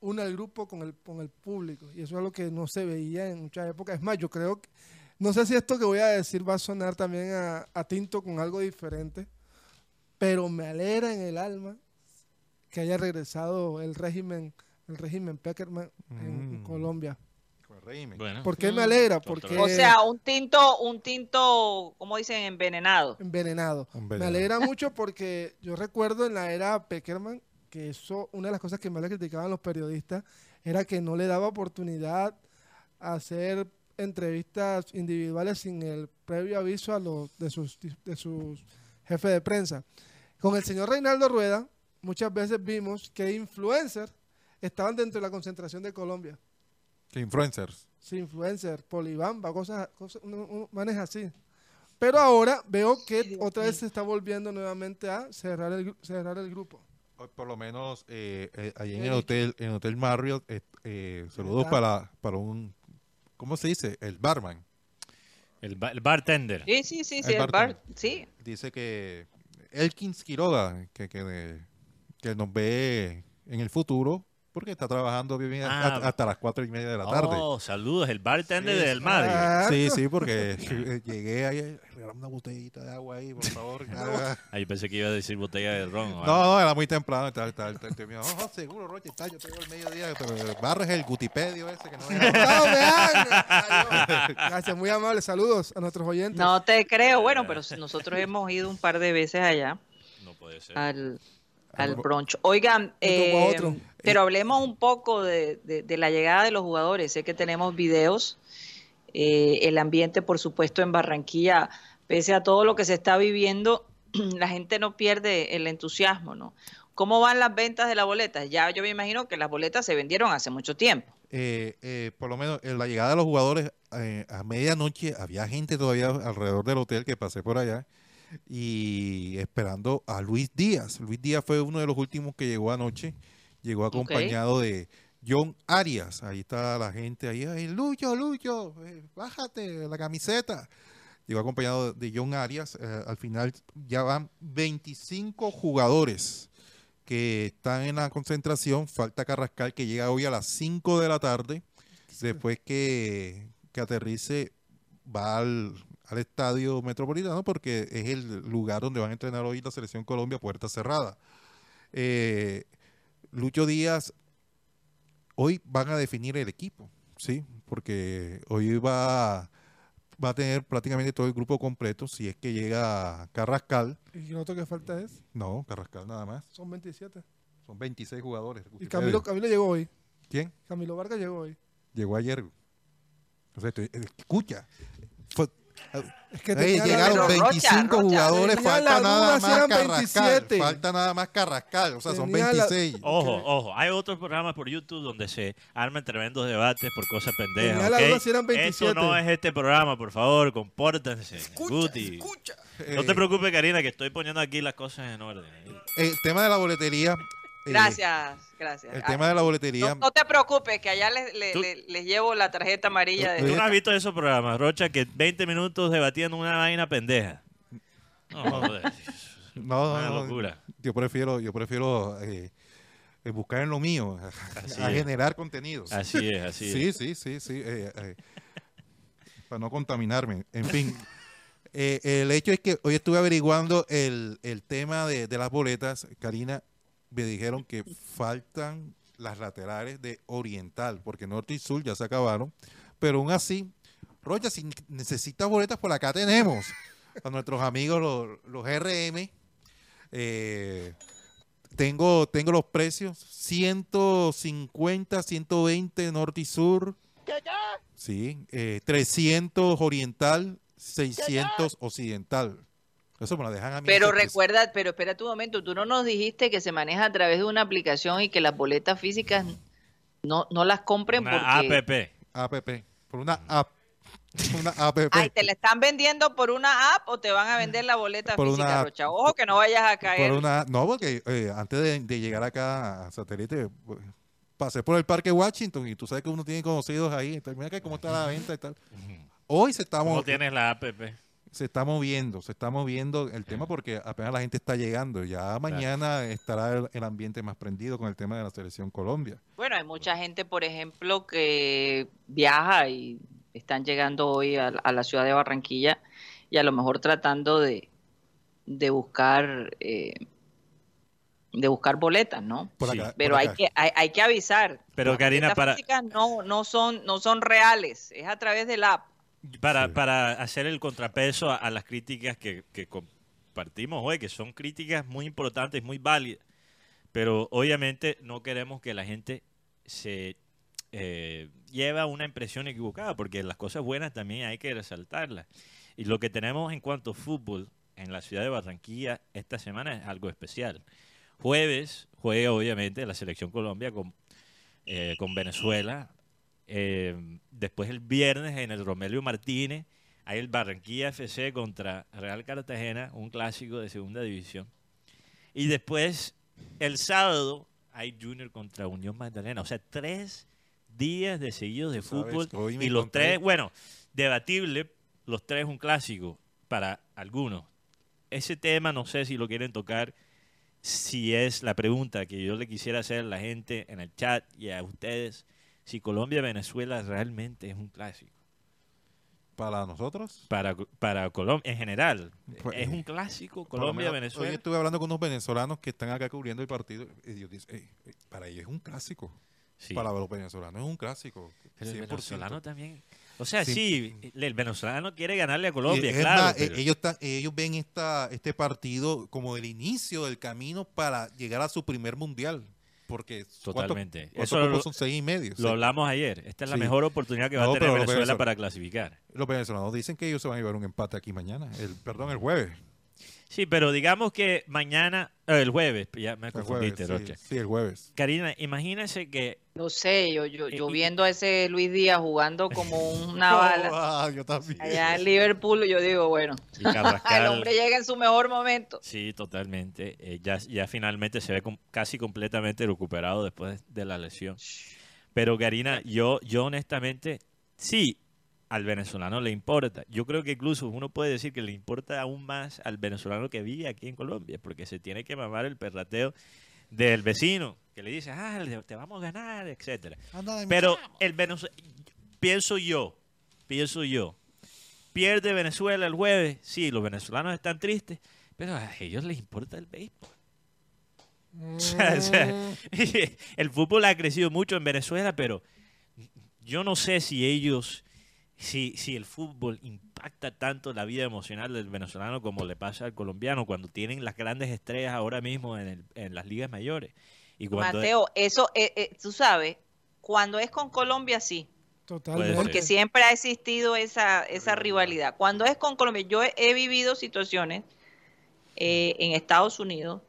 une al grupo con el, con el público. Y eso es algo que no se veía en muchas épocas. Es más, yo creo que, no sé si esto que voy a decir va a sonar también a, a tinto con algo diferente, pero me alegra en el alma que haya regresado el régimen, el régimen Peckerman en Mm. Colombia. Bueno, ¿Por qué me alegra? Porque O sea, un tinto, un tinto, como dicen, envenenado. envenenado. Me Envenenado. alegra mucho porque yo recuerdo en la era Peckerman que eso, una de las cosas que más le criticaban los periodistas era que no le daba oportunidad a hacer entrevistas individuales sin el previo aviso a los de sus de sus jefes de prensa. Con el señor Reinaldo Rueda, muchas veces vimos que influencers estaban dentro de la concentración de Colombia. Que influencers. Sí, influencer, polibamba, cosas, cosas un- un- manes así. Pero ahora veo que otra vez se está volviendo nuevamente a cerrar el, cerrar el grupo. Por lo menos eh, eh, allí en el hotel, en el hotel Marriott, eh, eh, saludos para, para un, ¿cómo se dice? El barman. el, ba- el bartender. Sí, sí, sí, sí, El el bar, sí. Dice que Elkins Quiroga, que, que, que nos ve en el futuro, porque está trabajando bien Ah. hasta, hasta las cuatro y media de la tarde. Oh, saludos, el bartender Sí, del. Ah, Sí, sí, porque <laughs> llegué ahí, regálame una botellita de agua ahí, por favor. <laughs> Ah, yo pensé que iba a decir botella de ron. No, no, era muy temprano. Está, está, está, está, mío, "Oh, seguro, Roche, está, yo te digo el mediodía, pero barres el gutipedio ese que no <laughs> es. Adiós. Gracias, muy amable. Saludos a nuestros oyentes. No te creo, bueno, pero nosotros hemos ido un par de veces allá No puede ser. al, al brunch. Oigan, eh, pero hablemos un poco de, de- de la llegada de los jugadores. Sé que tenemos videos. eh, el ambiente, por supuesto, en Barranquilla, pese a todo lo que se está viviendo, <clears throat> la gente no pierde el entusiasmo, ¿no? ¿Cómo van las ventas de las boletas? Ya yo me imagino que las boletas se vendieron hace mucho tiempo. Eh, eh, por lo menos en la llegada de los jugadores eh, a medianoche había gente todavía alrededor del hotel que pasé por allá y esperando a Luis Díaz. Luis Díaz fue uno de los últimos que llegó anoche. Llegó acompañado de John Arias. Ahí está la gente ahí. "Ay, Lucho, Lucho, eh, bájate la camiseta. Llegó acompañado de John Arias. Eh, al final ya van 25 jugadores que están en la concentración. Falta Carrascal que llega hoy a las 5 de la tarde. Después que, que aterrice, va al, al estadio metropolitano porque es el lugar donde van a entrenar hoy la selección Colombia, puerta cerrada. Eh, Lucho Díaz, hoy van a definir el equipo, ¿sí? Porque hoy va, va a tener prácticamente todo el grupo completo. Si es que llega Carrascal, Y lo otro que falta es, no, Carrascal nada más. son 27. Son 26 jugadores. Y Camilo, Camilo llegó hoy. ¿Quién? Camilo Vargas llegó hoy. Llegó ayer. O sea, escucha. Es que Ey, llegaron Pero Rocha, 25 Rocha, jugadores, falta nada más Carrascal. 27. Falta nada más Carrascal. O sea, son Tenía la- 26. Ojo, ojo, hay otros programas por YouTube donde se arman tremendos debates por cosas pendejas. Tenía la ¿ok? duda si eran Esto 27. no es este programa, por favor, compórtense. Guti. No te Eh, preocupes, Karina, que estoy poniendo aquí las cosas en orden. El tema de la boletería. Eh, Gracias, gracias. el Ah, tema de la boletería. no, no te preocupes, que allá les, les- Tú- les- les llevo la tarjeta amarilla ¿Tú de... no has visto esos programas, Rocha, que 20 minutos debatiendo una vaina pendeja? No, joder. No, Una no, no, locura. Yo prefiero, yo prefiero eh, eh, buscar en lo mío, <laughs> Así a es. generar contenidos. Así es, así es. Sí, sí, sí, sí. eh, eh, para no contaminarme. En fin, eh, el hecho es que hoy estuve averiguando el, el tema de, de las boletas. Karina, me dijeron que faltan las laterales de Oriental, porque Norte y Sur ya se acabaron. Pero aún así, Rocha, si necesitas boletas, por acá tenemos a nuestros amigos los, los RM. Eh, tengo, tengo los precios: 150, 120 Norte y Sur. Sí, eh, 300 Oriental, 600 Occidental. Eso me lo dejan a mí. Pero <laughs> precio. recuerda, pero espérate un momento, tú no nos dijiste que se maneja a través de una aplicación y que las boletas físicas no, no las compren Una porque... APP. APP, por una app. <laughs> Una app. Ay, ¿te la están vendiendo por una app o te van a vender la boleta Por una física, app. Rocha? Ojo que no vayas a caer. Por una, no, porque eh, antes de, de llegar acá a satélite, pues, pasé por el Parque Washington y tú sabes que uno tiene conocidos ahí. Mira que cómo está la venta y tal. Hoy se está, ¿Cómo mo- tienes la APP? Se está moviendo, se está moviendo el tema porque apenas la gente está llegando. Ya mañana estará el, el ambiente más prendido con el tema de la selección Colombia. Bueno, hay mucha gente, por ejemplo, que viaja y están llegando hoy a, a la ciudad de Barranquilla y a lo mejor tratando de, de buscar eh, de buscar boletas, ¿no? Por acá, Pero por hay acá. que, hay, hay que avisar. Pero, Las Karina, para- no, no, son, no son reales, es a través del app. Para, Sí. para hacer el contrapeso a, a las críticas que, que compartimos hoy, que son críticas muy importantes, muy válidas, pero obviamente no queremos que la gente se eh, lleve a una impresión equivocada, porque las cosas buenas también hay que resaltarlas. Y lo que tenemos en cuanto a fútbol en la ciudad de Barranquilla esta semana es algo especial. Jueves juega obviamente la selección Colombia con, eh, con Venezuela. Eh, después el viernes en el Romelio Martínez hay el Barranquilla FC contra Real Cartagena, un clásico de segunda división. Y después el sábado hay Junior contra Unión Magdalena. O sea, tres días de seguidos de fútbol. hoy Y los encontré- tres, bueno, debatible, los tres un clásico para algunos. Ese tema no sé si lo quieren tocar, si es la pregunta que yo le quisiera hacer a la gente en el chat y a ustedes, si Colombia-Venezuela realmente es un clásico. Para nosotros. Para, para Colombia en general, Pues, es un clásico Colombia-Venezuela. Hoy estuve hablando con unos venezolanos que están acá cubriendo el partido. Y ellos dicen, "Ey, ey, para ellos es un clásico. Sí. Para los venezolanos es un clásico. Pero el 100%. venezolano también. O sea, Sí. sí, el venezolano quiere ganarle a Colombia, es claro. más, pero- eh, ellos, ta- ellos ven esta, este partido como el inicio del camino para llegar a su primer mundial. Porque ¿cuántos- Totalmente. cuántos Eso lo- son seis y medio. Lo hablamos ayer. Esta es la Sí. mejor oportunidad que va No, a tener Venezuela para clasificar. Los venezolanos dicen que ellos se van a llevar un empate aquí mañana. El, perdón, el jueves. Sí, pero digamos que mañana, eh, el jueves, ya me El confundiste, jueves, Rocha. sí, sí, el jueves. Karina, imagínense que No sé, yo, yo, yo Y- viendo a ese Luis Díaz jugando como <laughs> una bala Ah, yo también. allá en Liverpool, yo digo, bueno, y <laughs> el hombre llega en su mejor momento. sí, totalmente, eh, ya, ya finalmente se ve com- casi completamente recuperado después de la lesión. Pero Karina, yo, yo honestamente, sí, al venezolano le importa. Yo creo que incluso uno puede decir que le importa aún más al venezolano que vive aquí en Colombia, porque se tiene que mamar el perrateo del vecino, que le dice, ah, te vamos a ganar, etcétera. Pero el Venezuela, pienso yo, pienso yo, pierde Venezuela el jueves, sí, los venezolanos están tristes, pero a ellos les importa el béisbol. <laughs> O sea, o sea, <laughs> el fútbol ha crecido mucho en Venezuela, pero yo no sé si ellos, si, si el fútbol impacta tanto la vida emocional del venezolano como le pasa al colombiano cuando tienen las grandes estrellas ahora mismo en, el- en las ligas mayores. Y cuando Mateo, eso, eh, eh, tú sabes, cuando es con Colombia, sí, Totalmente. Porque siempre ha existido esa, esa rivalidad. Cuando es con Colombia, yo he, he vivido situaciones eh, en Estados Unidos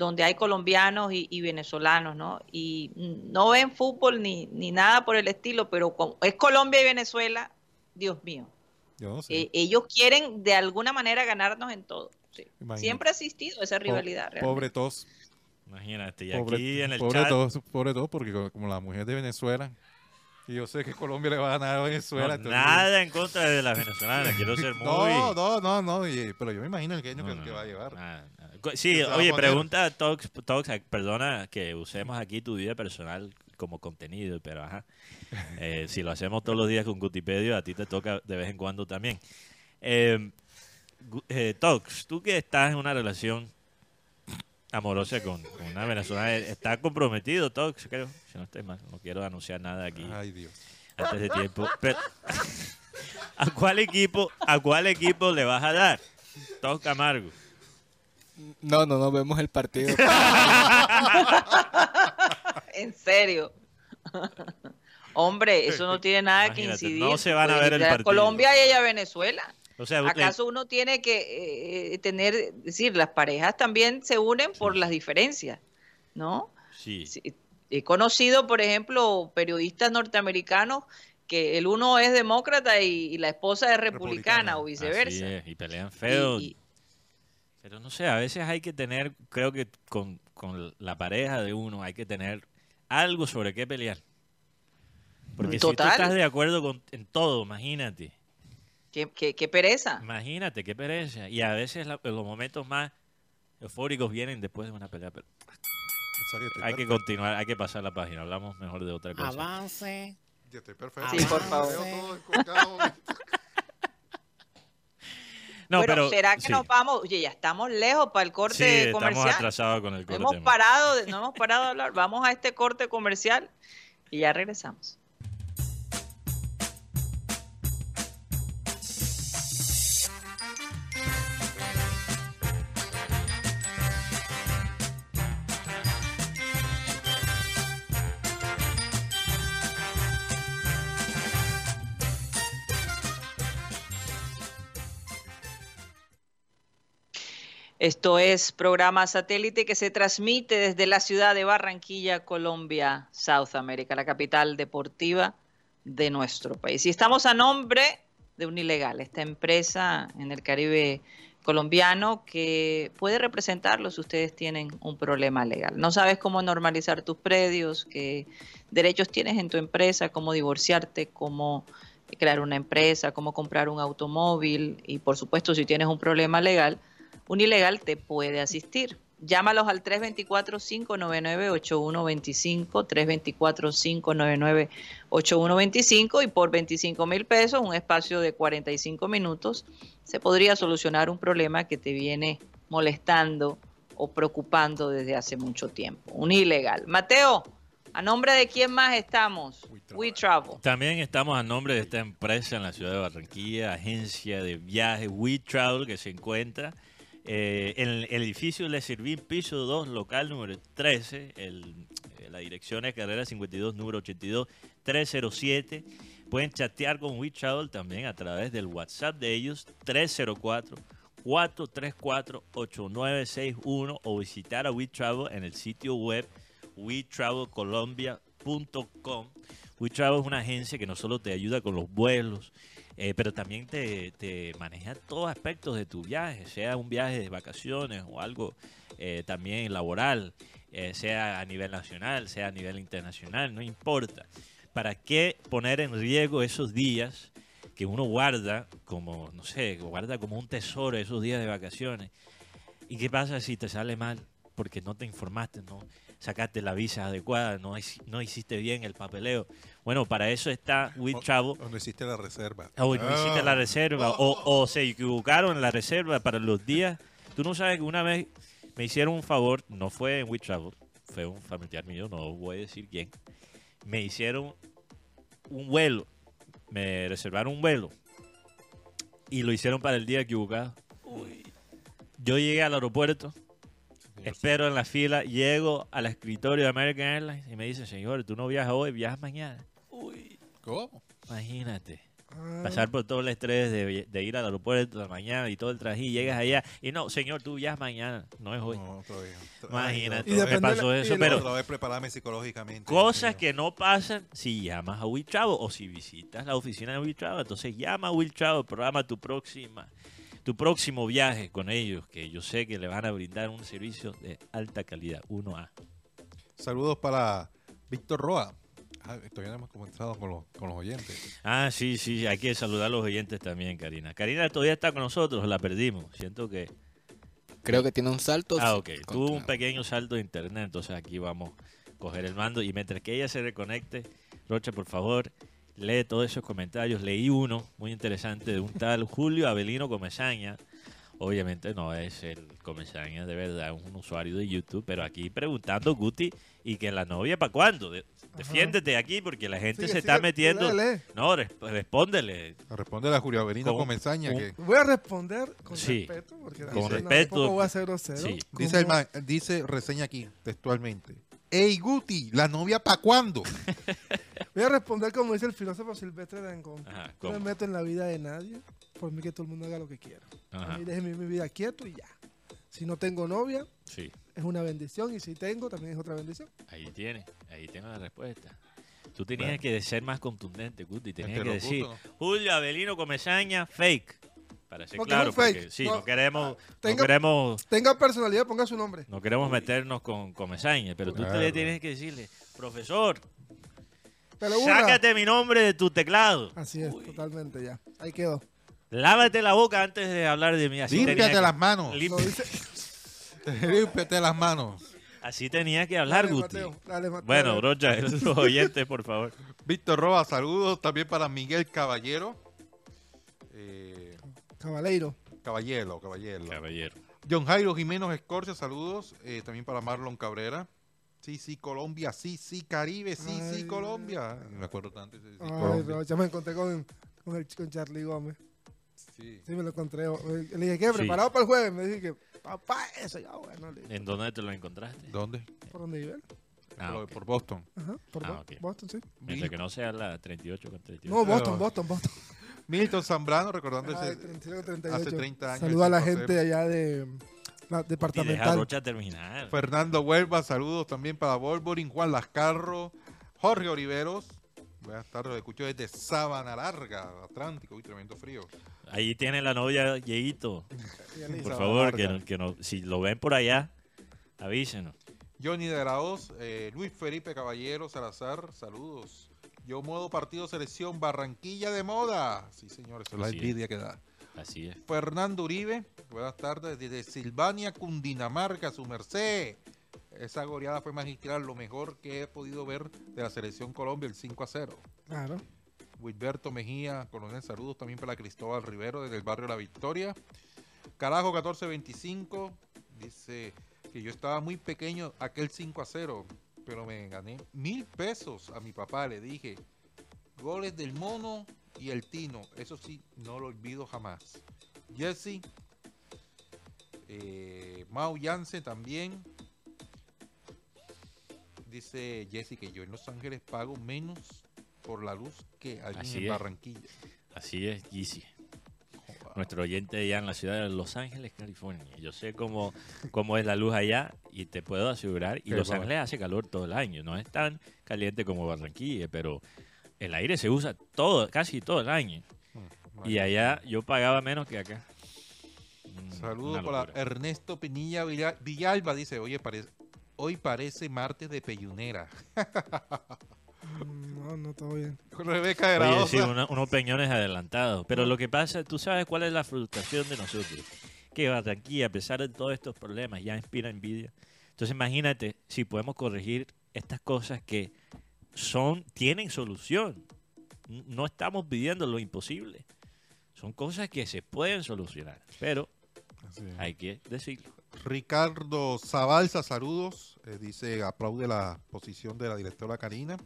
donde hay colombianos y, y venezolanos, ¿no? Y no ven fútbol ni, ni nada por el estilo, pero como es Colombia y Venezuela, Dios mío, Yo no sé. eh, ellos quieren de alguna manera ganarnos en todo. sí. Imagínate. Siempre ha existido esa Po- rivalidad. realmente. Pobre todos. Imagínate, y Pobre, aquí en el pobre chat, todos, pobre todos, porque como, como la mujer de Venezuela, y yo sé que Colombia le va a ganar a Venezuela. no, nada en contra de las venezolanas, quiero ser <laughs> muy... No, no, no, no, y- pero yo me imagino el genio No, que, no, que va a llevar. nada, nada. Co- Sí, Que oye, pregunta a Tox, Tox, perdona que usemos aquí tu vida personal como contenido, pero ajá. <laughs> Eh, si lo hacemos todos los días con Gutipedio, a ti te toca de vez en cuando también. Eh, eh, Tox, tú que estás en una relación amorosa con, con una venezolana, eh, ¿estás comprometido, Tox? Creo, si no estoy mal, no quiero anunciar nada aquí Ay, Dios. antes de tiempo. Pero, <laughs> ¿A cuál equipo, a cuál equipo le vas a dar? Tox Camargo. No, no, no vemos el partido. <laughs> En serio. <laughs> Hombre, eso no tiene nada que Imagínate, incidir. no se van a ver el ir partido. Colombia y ella Venezuela. O sea, ¿Acaso uno tiene que eh, tener, es decir, las parejas también se unen por las diferencias, ¿no? sí. Sí, He conocido, por ejemplo, periodistas norteamericanos que el uno es demócrata y, y la esposa es republicana, Republicana. o Así viceversa. es, y pelean feo. Y- y- Pero no sé, a veces hay que tener, creo que con, con la pareja de uno hay que tener algo sobre qué pelear. Porque si tú estás de acuerdo con, en todo, imagínate. Qué, qué- qué pereza. Imagínate, qué pereza. Y a veces la- los momentos más eufóricos vienen después de una pelea. Pero hay que continuar, hay que pasar la página. Hablamos mejor de otra cosa. Avance. Yo estoy perfecto. Sí, por favor. <laughs> No, bueno, pero ¿será que sí. nos vamos? Oye, ya estamos lejos para el Sí, corte estamos comercial. atrasados con el corte. hemos parado, de- no hemos parado de hablar. Vamos a este corte comercial y ya regresamos. Esto es programa satélite que se transmite desde la ciudad de Barranquilla, Colombia, South America, la capital deportiva de nuestro país. Y estamos a nombre de Unilegal, esta empresa en el Caribe colombiano que puede representarlos si ustedes tienen un problema legal. No sabes cómo normalizar tus predios, qué derechos tienes en tu empresa, cómo divorciarte, cómo crear una empresa, cómo comprar un automóvil y por supuesto si tienes un problema legal, Unilegal te puede asistir. Llámalos al 324-599-8125, 324-599-8125 y por 25 mil pesos, un espacio de 45 minutos, se podría solucionar un problema que te viene molestando o preocupando desde hace mucho tiempo. Unilegal. Mateo, ¿a nombre de quién más estamos? We Travel. También estamos a nombre de esta empresa en la ciudad de Barranquilla, agencia de viajes We Travel, que se encuentra eh, el edificio Le Servín, piso 2, local número 13. el- eh, la dirección es carrera 52, número 82, 307. Pueden chatear con We Travel también a través del WhatsApp de ellos, 304. 434-8961 o visitar a We Travel en el sitio web wetravelcolombia.com. We Travel es una agencia que no solo te ayuda con los vuelos, eh, pero también te, te maneja todos aspectos de tu viaje, sea un viaje de vacaciones o algo eh, también laboral, eh, sea a nivel nacional, sea a nivel internacional, no importa. ¿Para qué poner en riesgo esos días que uno guarda como, no sé, guarda como un tesoro esos días de vacaciones? ¿Y qué pasa si te sale mal? Porque no te informaste, no sacaste la visa adecuada, no, hici- no hiciste bien el papeleo. Bueno, para eso está We Travel. Donde hiciste la reserva. O no hiciste la reserva, o, o se equivocaron en la reserva para los días. Tú no sabes que una vez me hicieron un favor, no fue en We Travel, fue un familiar mío, no voy a decir quién. Me hicieron un vuelo, me reservaron un vuelo y lo hicieron para el día equivocado. Yo llegué al aeropuerto, espero en la fila, llego al escritorio de American Airlines y me dicen, señor, tú no viajas hoy, viajas mañana. ¿Cómo? Imagínate Ah, pasar por todo el estrés de, de ir al aeropuerto de la mañana y todo el traje y llegas allá y no, señor, tú viajas mañana, no es hoy. No, todavía. Imagínate, Y me pasó la- eso, pero Otra vez prepararme psicológicamente. cosas que no pasan si llamas a Will Travel o si visitas la oficina de Will Travel, entonces llama a Will Travel, programa tu próxima tu próximo viaje con ellos, que yo sé que le van a brindar un servicio de alta calidad, 1A. Saludos para Víctor Roa. Ah, todavía no hemos comenzado con los, con los oyentes. Ah, sí, sí, hay que saludar a los oyentes también, Karina. Karina todavía está con nosotros, la perdimos. Siento que Creo que tiene un salto. Ah, ok. Tuvo un pequeño salto de internet, entonces aquí vamos a coger el mando. Y mientras que ella se reconecte, Rocha, por favor, lee todos esos comentarios. Leí uno muy interesante de un tal Julio Avelino Comesaña. Obviamente no es el Comesaña de verdad, es un usuario de YouTube, pero aquí preguntando, Guti, ¿y que la novia para cuándo? De- defiéndete aquí porque la gente sigue, se está sigue, metiendo. dale. No, res- respóndele. Respóndele a Julio Avelino Con- Comenzaña un- que Voy a responder con Sí. respeto, porque Con no, respeto. tampoco voy a ser grosero. Sí. dice, el dice reseña aquí textualmente. Ey Guti, ¿la novia para cuándo? <laughs> Voy a responder como dice el filósofo Silvestre Dangond. Ajá, No me meto en la vida de nadie, por mí que todo el mundo haga lo que quiera. Ajá, A mí déjeme mi vida quieto y ya. Si no tengo novia, sí. es una bendición, y si tengo, también es otra bendición. Ahí tiene, ahí tengo la respuesta. Tú tenías Bueno. que ser más contundente, Guti. Tenías Entre que decir, gustos, Julio Avelino Comesaña, fake. Para ser Porque claro, porque sí, No, no, queremos, tenga- no queremos, Tenga personalidad, ponga su nombre. no queremos meternos con Comesaña, pero tú te tienes que decirle, profesor, Pero sácate mi nombre de tu teclado. Así es, totalmente ya. Ahí quedó. Lávate la boca antes de hablar de mí. Así Límpiate que- las manos. <laughs> Límpiate las manos. Así tenía que hablar, Dale, Guti. Mateo, dale, Mateo. Bueno, Brocha, <laughs> los oyentes, por favor. Víctor Roa, saludos también para Miguel Caballero. Eh, Cabaleiro. Caballero, caballero. Caballero. John Jairo Jiménez Escorcia, saludos. Eh, también para Marlon Cabrera. Sí, sí, Colombia, sí, sí, Caribe, sí, sí, Ay, Colombia. Me acuerdo tanto. Sí, sí, Ay, no, ya me encontré con, con, el, con Charlie Gómez. Sí. Sí, me lo encontré. Le dije, ¿qué? Sí. ¿Preparado para el jueves? Me dije que, papá, eso ya, bueno. Le dije, ¿En dónde te lo encontraste? ¿Dónde? ¿Por dónde vive él? Ah, por, ok. por Boston. Ajá, por Ah, Bo- ok. Boston, sí. Mientras que no sea la 38 con 38. No, Boston, Boston, Boston. Milton Zambrano, recordando Ay, ese- 31, 38. hace 30 años. Saluda a la el 5 gente allá de la Y deja a departamental. Rocha terminar. Fernando Huelva, saludos también para Wolverine, Juan Lascarro, Jorge Oliveros. Buenas tardes, lo escucho desde Sabana Larga, Atlántico, uy, tremendo frío. Ahí tiene la novia. Y dice, <laughs> Por favor, que, no- que no- si lo ven por allá, avísenos. Johnny de la Hoz, eh, Luis Felipe Caballero Salazar, saludos. Yo modo partido selección Barranquilla de moda. Sí, señores, eso es la envidia que da. Así es. Fernando Uribe, buenas tardes, desde Silvania, Cundinamarca, su merced. Esa goleada fue magistral, lo mejor que he podido ver de la selección Colombia, el 5 a 0. Claro. Wilberto Mejía, coronel, saludos también para Cristóbal Rivero desde el barrio La Victoria. Carajo 1425, dice que yo estaba muy pequeño aquel 5 a 0, pero me gané mil pesos a mi papá, le dije. Goles del mono y el tino, eso sí, no lo olvido jamás. Jesse, eh, Mau Yance también. Dice Jesse que yo en Los Ángeles pago menos por la luz que allí Así en es. Barranquilla. Así es, Yeezy. Nuestro oyente allá en la ciudad de Los Ángeles, California. Yo sé cómo, cómo es la luz allá y te puedo asegurar. Y Qué Los bueno. Ángeles hace calor todo el año. No es tan caliente como Barranquilla, pero el aire se usa todo, casi todo el año. Mm, Y allá yo pagaba menos que acá. Mm, Saludos para. Ernesto Pinilla Villa- Villalba. Dice, oye, parece, hoy parece martes de peyunera. Mm, No, no, todo bien. <laughs> Rebeca de Oye, sí, una- unos peñones adelantados. Pero lo que pasa, tú sabes cuál es la frustración de nosotros. Que Barranquilla, a pesar de todos estos problemas, ya inspira envidia. Entonces imagínate si podemos corregir estas cosas que son, tienen solución. No estamos pidiendo lo imposible. Son cosas que se pueden solucionar. Pero hay que decirlo. Ricardo Zabalza, saludos. Eh, dice, aplaude la posición de la directora Karina.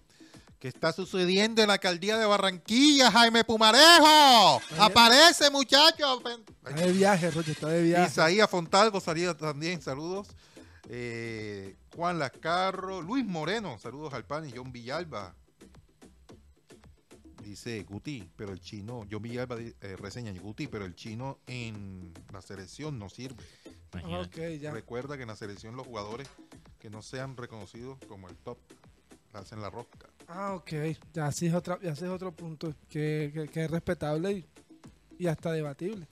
¿Qué está sucediendo en la alcaldía de Barranquilla, Jaime Pumarejo? Aparece, muchacho. Está de viaje, Roche, está de viaje. Isaías Fontalvo salía también, saludos. Eh, Juan Lascarro, Luis Moreno, saludos al pan y John Villalba. Dice Guti, pero el chino, John Villalba eh, reseña Guti, pero el chino en la selección no sirve. Ya. Recuerda que en la selección los jugadores que no sean reconocidos como el top hacen la rosca. Ah, ok. Ya sí es, otra, ya es otro punto que, que- que es respetable y, y hasta debatible.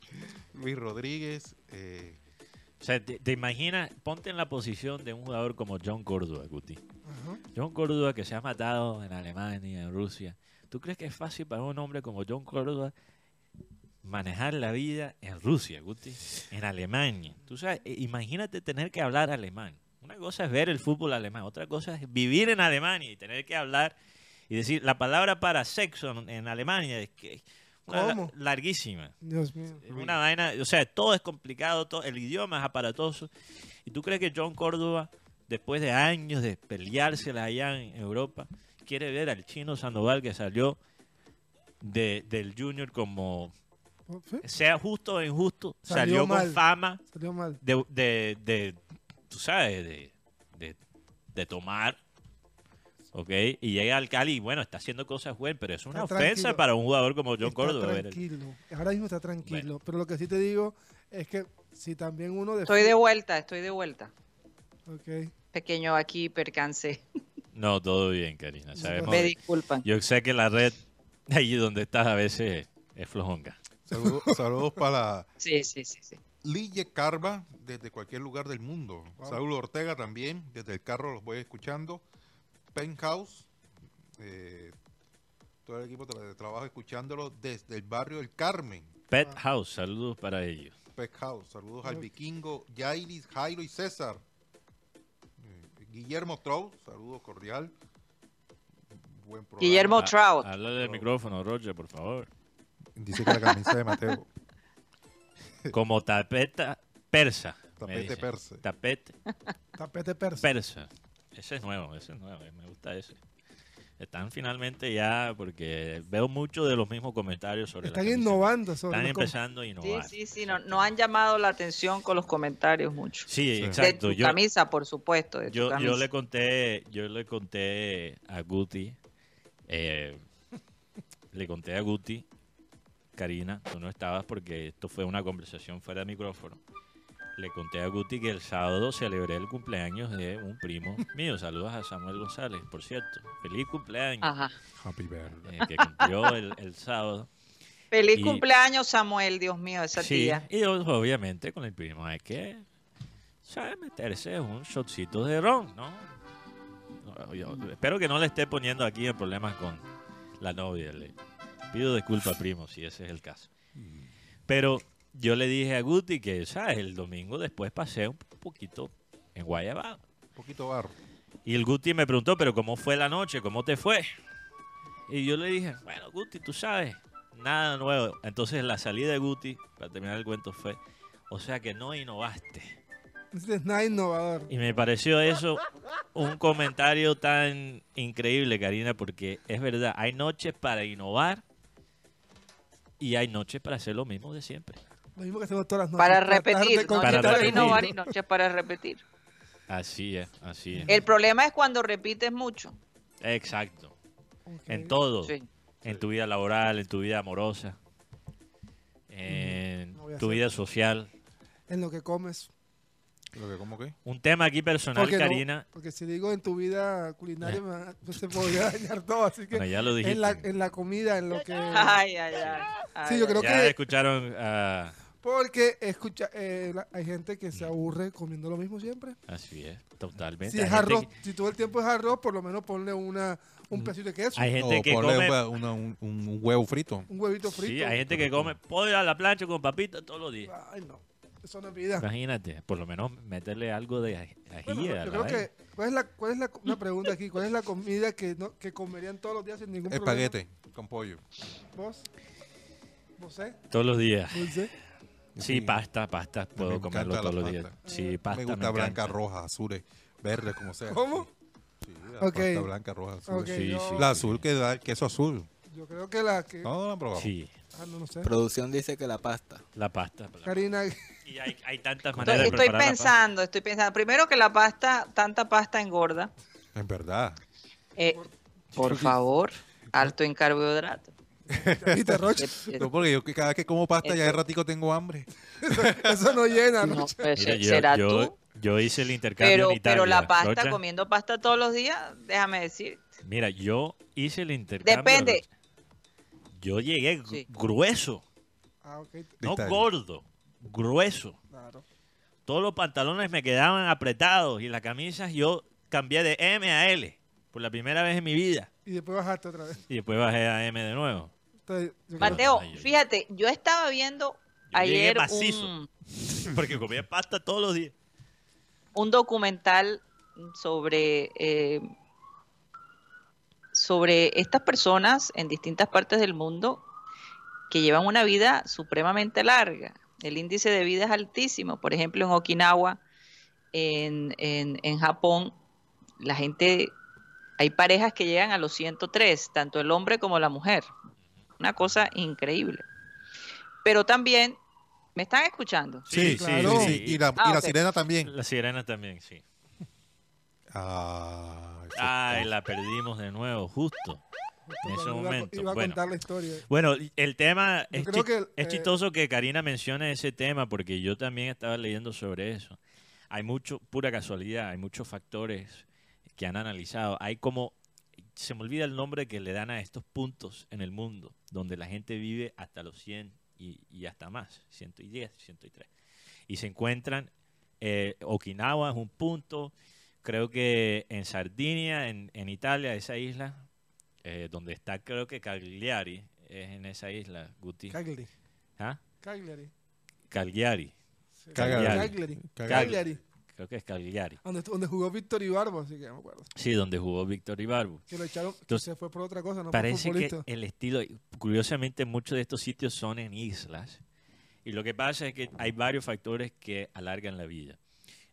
Luis Rodríguez, eh, O sea, te, te imaginas, ponte en la posición de un jugador como John Córdoba, Guti. John Córdoba que se ha matado en Alemania, en Rusia. ¿Tú crees que es fácil para un hombre como John Córdoba manejar la vida en Rusia, Guti? En Alemania. Tú sabes, eh, imagínate tener que hablar alemán. Una cosa es ver el fútbol alemán, otra cosa es vivir en Alemania y tener que hablar y decir la palabra para sexo en, en Alemania es que ¿Cómo? larguísima. Dios mío. Una vaina, o sea, todo es complicado, todo, el idioma es aparatoso. ¿Y tú crees que John Córdoba, después de años de peleársela allá en Europa, quiere ver al chino Sandoval que salió de, del Junior como, ¿Sí? sea justo o injusto, Salió salió, mal. con fama Salió mal. de, de, de, tú sabes, de, de, de tomar. ¿Ok? Y llega al Cali y bueno, está haciendo cosas buenas, pero es una Está ofensa tranquilo. para un jugador como John está Córdoba. tranquilo. Ahora mismo está tranquilo. Pero lo que sí te digo es que si también uno de... Estoy de vuelta, estoy de vuelta. Ok. Pequeño aquí percance. <laughs> No, todo bien, Karina. Sabemos Me disculpan. Yo sé que la red, <laughs> allí donde estás, a veces es flojonga. saludos, saludos para <laughs> Sí, sí, sí, sí. Lille Carva, desde cualquier lugar del mundo. Wow. Saúl Ortega también, desde el carro los voy escuchando. Penthouse, eh, todo el equipo de trabajo escuchándolo desde el barrio El Carmen. Pet House, saludos para ellos. Penthouse, saludos al vikingo Jairis, Jairo y César. Eh, Guillermo Trou, saludos cordial. Buen programa. Guillermo Ah, Trout. Háblale del micrófono, Roger, por favor. Dice que la camisa de Mateo. <laughs> como tapeta persa. Tapete persa. Tapete Tapete persa. persa. Ese es nuevo, ese es nuevo, me gusta ese. Están finalmente ya, porque veo mucho de los mismos comentarios sobre la Están camisa. innovando sobre Están empezando a Sí, innovar. sí, sí, no, no han llamado la atención con los comentarios mucho. Sí, Sí. exacto. De tu Yo, camisa, por supuesto, de tu yo, camisa. yo le conté, yo le conté a Guti, eh, le conté a Guti, Karina, tú no estabas porque esto fue una conversación fuera de micrófono. Le conté a Guti que el sábado celebré el cumpleaños de un primo <laughs> mío. Saludos a Samuel González, por cierto. Feliz cumpleaños. Ajá. Happy birthday. eh, que cumplió el, el sábado. Feliz Y- cumpleaños, Samuel, Dios mío, esa Sí, tía. y obviamente con el primo hay que ¿sabe? meterse un shotcito de ron, ¿no? No, yo espero que no le esté poniendo aquí en problemas con la novia. Le pido disculpas, primo, si ese es el caso. Pero yo le dije a Guti que, ¿sabes? El domingo después pasé un poquito en Guayabao. Un poquito barro. Y el Guti me preguntó, pero ¿cómo fue la noche? ¿Cómo te fue? Y yo le dije, bueno, Guti, tú sabes, nada nuevo. Entonces la salida de Guti, para terminar el cuento, fue, o sea que no innovaste. Es nada innovador. Y me pareció eso un comentario tan increíble, Karina, porque es verdad, hay noches para innovar y hay noches para hacer lo mismo de siempre. Lo mismo que hacemos todas las noches. Para repetir, Para noches para el repetir. innovar y noches para repetir. Así es, así es. El problema es cuando repites mucho. Exacto. Ok. En todo. Sí. En tu vida laboral, en tu vida amorosa, en No tu vida social. En lo que comes. ¿Lo que, ¿Cómo qué? Un tema aquí personal, Porque, no- Karina. porque si digo en tu vida culinaria, me va- pues se podría <laughs> dañar todo. Así que Bueno, ya lo dijiste. en, la, en la comida, en lo que. Ay, ay, ay. Ay, Sí, yo ay, creo ya que- escucharon a... Porque escucha, eh, la- hay gente que se aburre comiendo lo mismo siempre. Así es, totalmente. Si Hay es gente arroz, que- si todo el tiempo es arroz, por lo menos ponle una, un Mm. pedacito de queso, Hay gente O que ponle come... un, una- un- un- un huevo frito. un huevito frito. Sí, hay gente que come pollo a la plancha con papitas todos los días. Ay, no. Eso no es vida. Imagínate, por lo menos meterle algo de aj- ají Bueno, a yo la creo vaina. que, ¿cuál es la, cuál es la, una pregunta aquí, ¿cuál es la comida que, no, que comerían todos los días sin ningún problema? Espaguete con pollo. ¿Vos? ¿Vos sé? Todos los días. Dulce. Sí, pasta, pasta, puedo me comerlo todos la los días. Sí, pasta me gusta blanca, roja, azules, verde, como sea. ¿Cómo? Sí, la pasta blanca, roja, azul. Sí, yo, sí. La azul que da el queso azul. yo creo que la que... No, no lo han probado. Sí, Ah, no, no sé. Producción dice que la pasta. la pasta. la- Karina, Y hay, hay tantas Estoy, maneras de estoy la pasta. pensando, estoy pensando. Primero que la pasta, tanta pasta engorda. En verdad. Eh, por favor, alto en carbohidratos. ¿Viste, Roche? No, porque yo cada vez que como pasta ya de ratico tengo hambre. <laughs> Eso no llena, no, pues, Mira, yo, será yo, tú. yo hice el intercambio Pero, en Italia. pero la pasta, Rocha. comiendo pasta todos los días, déjame decir. Mira, yo hice el intercambio. Depende. Rocha. Yo llegué Sí. grueso, Ah, no Italia. gordo, grueso. claro. Todos los pantalones me quedaban apretados y las camisas yo cambié de M a L por la primera vez en mi vida. Y después bajaste otra vez. Y después bajé a M de nuevo. Entonces, yo creo- Mateo, fíjate, yo estaba viendo Yo ayer macizo. un, <laughs> Porque comía pasta todos los días. un documental sobre, eh, sobre estas personas en distintas partes del mundo que llevan una vida supremamente larga. El índice de vida es altísimo. Por ejemplo, en Okinawa, en, en, en Japón, la gente, hay parejas que llegan a los 103, tanto el hombre como la mujer. Una cosa increíble. Pero también, ¿me están escuchando? Sí, sí, claro. sí, sí. Y la, Ah, y la ok. sirena también. La sirena también, sí. Ah, Ay, la perdimos de nuevo, justo. En ese Iba momento. Iba a Bueno. contar la historia. Bueno, el tema Yo es, creo chi- que, es eh, chistoso que Karina mencione ese tema porque yo también estaba leyendo sobre eso. Hay mucho, pura casualidad, hay muchos factores que han analizado. Hay como, se me olvida el nombre que le dan a estos puntos en el mundo, donde la gente vive hasta los 100 y, y hasta más, 110, 103. Y se encuentran, eh, Okinawa es un punto, creo que en Sardinia, en, en Italia, esa isla, eh, donde está creo que Cagliari, es en esa isla, Guti. Cagliari. ¿Ah? Cagliari. Cagliari. Cagliari. Cagliari. Cagliari. Creo que es Cagliari. Donde, donde jugó Víctor Ibarbo, así que me acuerdo. Sí, donde jugó Víctor Ibarbo. Que lo echaron, que Entonces, se fue por otra cosa, no por Parece que el estilo, curiosamente muchos de estos sitios son en islas Y lo que pasa es que hay varios factores que alargan la vida.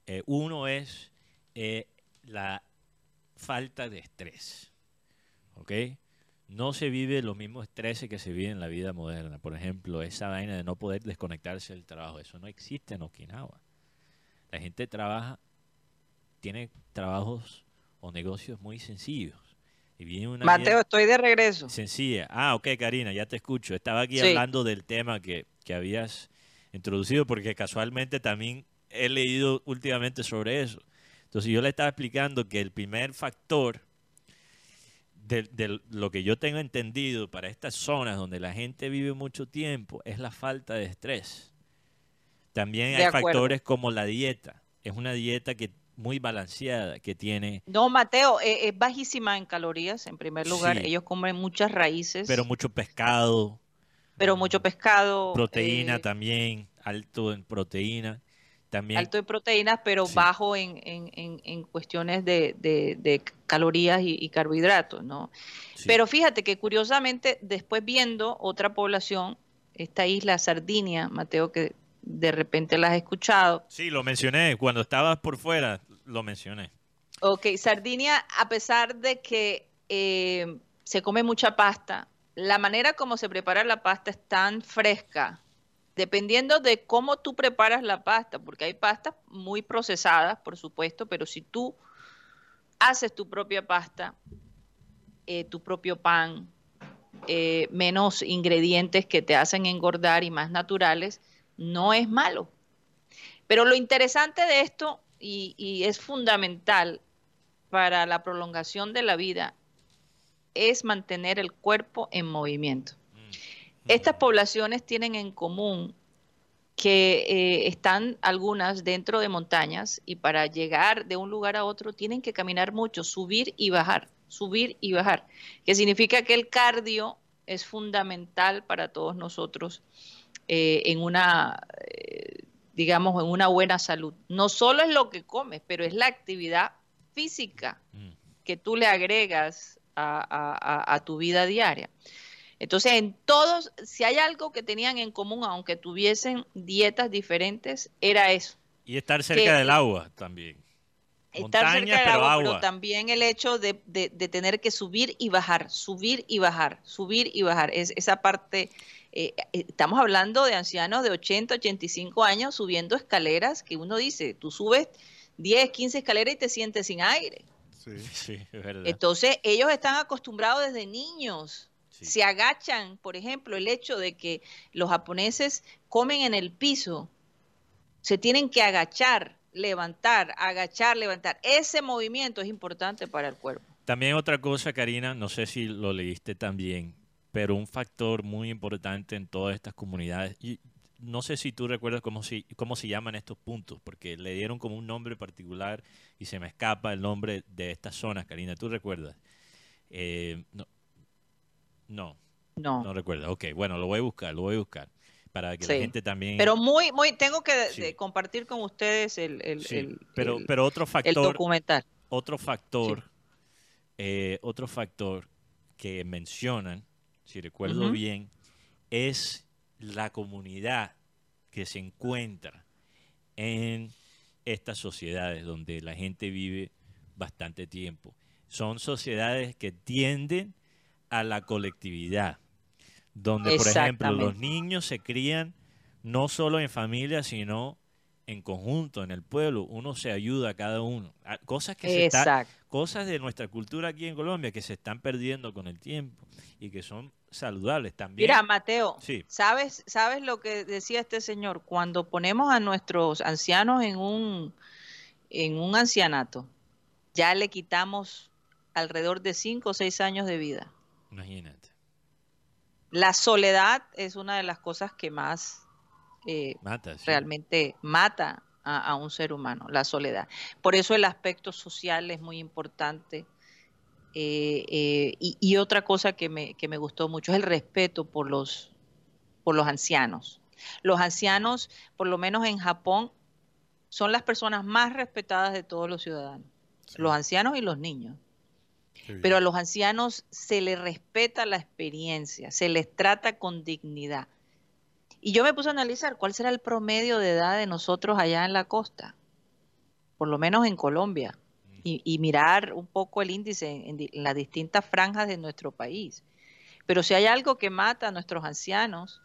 Eh, uno es eh, la falta de estrés. ¿Ok? No se vive los mismos estreses que se vive en la vida moderna. Por ejemplo, esa vaina de no poder desconectarse del trabajo. Eso no existe en Okinawa. La gente trabaja, tiene trabajos o negocios muy sencillos. Y vive una Mateo, estoy de regreso. Sencilla. Ah, ok, Karina, ya te escucho. Estaba aquí Sí. hablando del tema que, que habías introducido porque casualmente también he leído últimamente sobre eso. Entonces yo le estaba explicando que el primer factor de, de lo que yo tengo entendido para estas zonas donde la gente vive mucho tiempo es la falta de estrés. También hay factores como la dieta. Es una dieta que muy balanceada, que tiene No, Mateo, eh, es bajísima en calorías, en primer lugar. Sí. Ellos comen muchas raíces, pero pero, mucho pescado, mucho pescado. proteína eh, también, alto en proteína. También alto en proteínas, pero Sí. bajo en, en- en- en cuestiones de, de- de calorías y, y carbohidratos, ¿no? sí. Pero fíjate que curiosamente, después viendo otra población, esta isla Sardinia, Mateo, que de repente la has escuchado. Sí, lo mencioné. Cuando estabas por fuera, lo mencioné. Ok, Sardinia, a pesar de que eh, se come mucha pasta, la manera como se prepara la pasta es tan fresca, dependiendo de cómo tú preparas la pasta, porque hay pastas muy procesadas, por supuesto, pero si tú haces tu propia pasta, eh, tu propio pan, eh, menos ingredientes que te hacen engordar y más naturales, no es malo. Pero lo interesante de esto, y, y es fundamental para la prolongación de la vida, es mantener el cuerpo en movimiento. Estas poblaciones tienen en común que eh, están algunas dentro de montañas y para llegar de un lugar a otro tienen que caminar mucho, subir y bajar, subir y bajar, que significa que el cardio es fundamental para todos nosotros eh, en una, eh, digamos, en una buena salud. No solo es lo que comes, pero es la actividad física Mm. que tú le agregas a, a- a- a tu vida diaria. Entonces, en todos, si hay algo que tenían en común, aunque tuviesen dietas diferentes, era eso. Y estar cerca que- del agua también. Estar Montaña, cerca del pero agua, agua. pero también el hecho de, de- de tener que subir y bajar, subir y bajar, subir y bajar. Es, esa parte, eh, eh, estamos hablando de ancianos de 80, 85 años subiendo escaleras que uno dice, tú subes 10, 15 escaleras y te sientes sin aire. Sí. <laughs> Sí, es verdad. Entonces, ellos están acostumbrados desde niños. Sí. Se agachan, por ejemplo, el hecho de que los japoneses comen en el piso, se tienen que agachar, levantar, agachar, levantar. Ese movimiento es importante para el cuerpo. También otra cosa, Karina, no sé si lo leíste también, pero un factor muy importante en todas estas comunidades, y no sé si tú recuerdas cómo, si, cómo se llaman estos puntos, porque le dieron como un nombre particular y se me escapa el nombre de estas zonas, Karina, ¿tú recuerdas? Eh, no, no, No. no recuerdo. Ok, bueno, lo voy a buscar, lo voy a buscar, para que Sí. la gente también... Pero muy, muy, tengo que Sí. compartir con ustedes el, el- Sí, el- pero, el- pero otro el factor... documental. otro factor, eh, otro factor que mencionan, si recuerdo bien, es la comunidad que se encuentra en estas sociedades donde la gente vive bastante tiempo. Son sociedades que tienden a la colectividad, donde, por ejemplo, los niños se crían no solo en familia, sino en conjunto, en el pueblo. Uno se ayuda a cada uno. Ah, Cosas que se está- cosas de nuestra cultura aquí en Colombia que se están perdiendo con el tiempo y que son saludables también. Mira, Mateo, Sí. ¿sabes, ¿sabes lo que decía este señor? Cuando ponemos a nuestros ancianos en un, en un ancianato, ya le quitamos alrededor de 5 o 6 años de vida. Imagínate. La soledad es una de las cosas que más eh, Mata. sí. realmente mata a, a un ser humano, la soledad. Por eso el aspecto social es muy importante. Eh, eh, y, y otra cosa que me, que me gustó mucho es el respeto por los, por los ancianos. Los ancianos, por lo menos en Japón, son las personas más respetadas de todos los ciudadanos, los ancianos y los niños. Pero a los ancianos se les respeta la experiencia, se les trata con dignidad. Y yo me puse a analizar cuál será el promedio de edad de nosotros allá en la costa, por lo menos en Colombia, y, y mirar un poco el índice en, en di- en las distintas franjas de nuestro país. Pero si hay algo que mata a nuestros ancianos,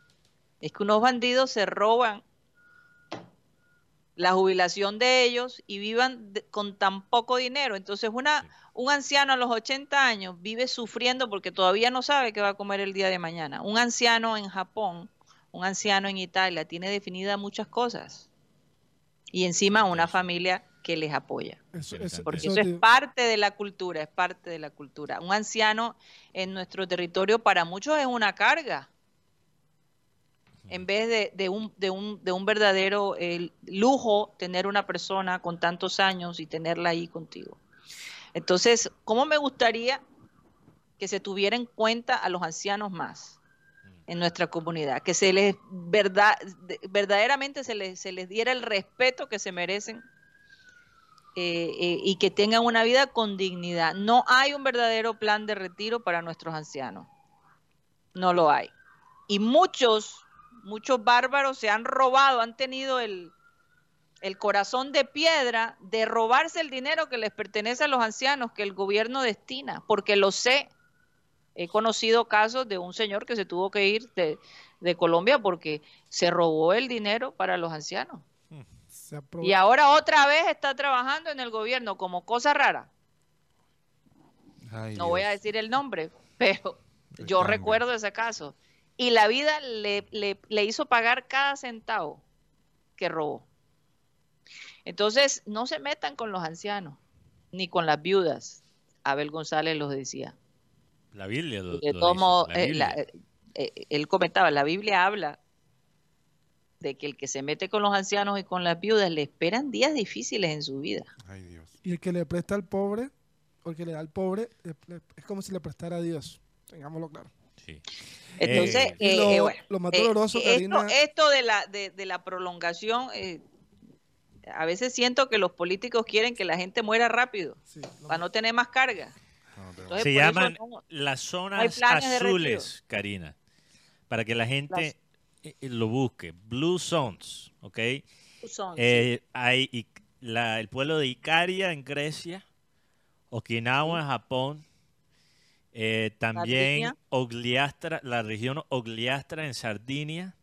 es que unos bandidos se roban la jubilación de ellos y vivan de- con tan poco dinero. Entonces, una, un anciano a los 80 años vive sufriendo porque todavía no sabe qué va a comer el día de mañana. Un anciano en Japón, un anciano en Italia, tiene definidas muchas cosas. Y encima una familia que les apoya. Eso. Porque eso eso es te- parte de la cultura, es parte de la cultura. Un anciano en nuestro territorio para muchos es una carga, en vez de, de un, de, un, de un verdadero eh, lujo tener una persona con tantos años y tenerla ahí contigo. Entonces, ¿cómo me gustaría que se tuviera en cuenta a los ancianos más en nuestra comunidad? Que se les verdad, de- verdaderamente se les, se les diera el respeto que se merecen eh, eh, y que tengan una vida con dignidad. No hay un verdadero plan de retiro para nuestros ancianos. No lo hay. Y muchos, muchos bárbaros se han robado, han tenido el, el corazón de piedra de robarse el dinero que les pertenece a los ancianos, que el gobierno destina, porque lo sé. He conocido casos de un señor que se tuvo que ir de, de Colombia porque se robó el dinero para los ancianos. Y ahora otra vez está trabajando en el gobierno como cosa rara. Ay, No voy a decir el nombre, pero El yo cambio. recuerdo ese caso. Y la vida le, le- le hizo pagar cada centavo que robó. Entonces, no se metan con los ancianos, ni con las viudas. Abel González los decía. La Biblia lo, De lo todos dice, modos, la eh, Biblia. la- eh, eh, él comentaba, la Biblia habla de que el que se mete con los ancianos y con las viudas le esperan días difíciles en su vida. Ay, Dios. Y el que le presta al pobre, o el que le da al pobre, le- le- es como si le prestara a Dios. Tengámoslo claro. Sí. Entonces, Eh, eh, lo, eh, bueno, lo más eh, doloroso, esto, Karina, esto de la de, de la prolongación, eh, a veces siento que los políticos quieren que la gente muera rápido sí, lo para no tener más carga. No, pero- Entonces, Se llaman no- las zonas azules, Karina, para que la gente Las- eh, eh, lo busque. Blue Zones, ¿ok? son, Eh, hay la- el pueblo de Icaria en Grecia, Okinawa en Japón, eh, también Sardinia. Ogliastra, la región Ogliastra en Sardinia,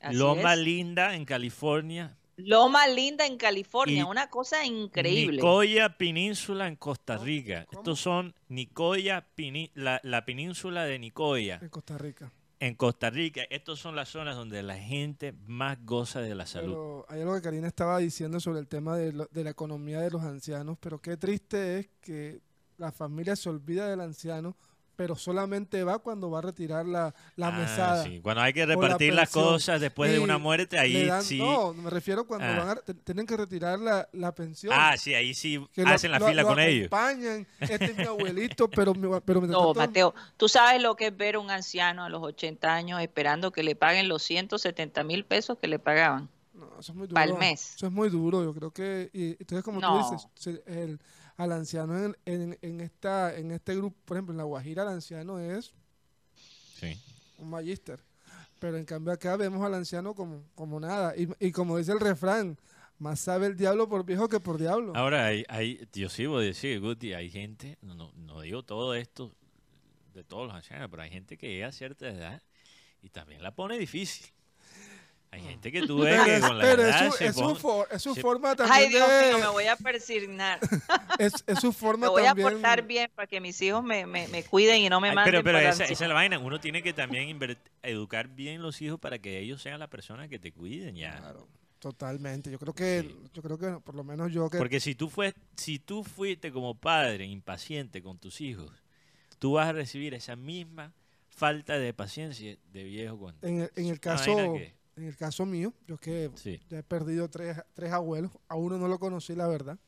así Loma es. Linda en California, Loma Linda en California, Y una cosa increíble. Nicoya Península en Costa Rica. ¿Cómo? Estos son Nicoya, la península de Nicoya en Costa Rica. En Costa Rica. Estas son las zonas donde la gente más goza de la salud. Pero hay algo que Karina estaba diciendo sobre el tema de, lo- de la economía de los ancianos, pero qué triste es que la familia se olvida del anciano, pero solamente va cuando va a retirar la, la Ah, mesada. sí. Cuando hay que la repartir las cosas después de una muerte, ahí dan- sí. No, me refiero cuando Ah. van a, tienen que retirar la, la pensión. Ah, sí, ahí sí que lo- hacen la lo- fila lo con ellos. acompañan. Este es mi abuelito, <laughs> pero, mi- pero No, tanto- Mateo, tú sabes lo que es ver a un anciano a los 80 años esperando que le paguen los 170 mil pesos que le pagaban. No, eso es muy duro. Mes. Eso es muy duro, yo creo que... Y, entonces, como No. tú dices, el, al anciano en, en, en esta, en este grupo, por ejemplo, en La Guajira, el anciano es Sí. un magíster. Pero en cambio acá vemos al anciano como, como nada. Y, y como dice el refrán, más sabe el diablo por viejo que por diablo. Ahora, hay, hay, yo sí voy a decir, Guti, hay gente, no, no digo todo esto de todos los ancianos, pero hay gente que llega a cierta edad y también la pone difícil. Hay gente que tú ves pero que con la pero es su, se es su pone- for- es su se- forma también Ay, Dios de- mío, me voy a persignar. <laughs> es, es su forma Me voy a también portar bien para que mis hijos me, me, me cuiden y no me Ay, manden pero pero esa, es la vaina. Uno tiene que también invert- educar bien los hijos para que ellos sean la persona que te cuiden ya. Claro, totalmente. Yo creo que, Sí. yo creo que por lo menos yo que Porque si tú, fue, si tú fuiste como padre impaciente con tus hijos, tú vas a recibir esa misma falta de paciencia de viejo cuando... en el, en el caso, vaina que- en el caso mío, yo que Sí. ya he perdido tres, tres abuelos, a uno no lo conocí, la verdad.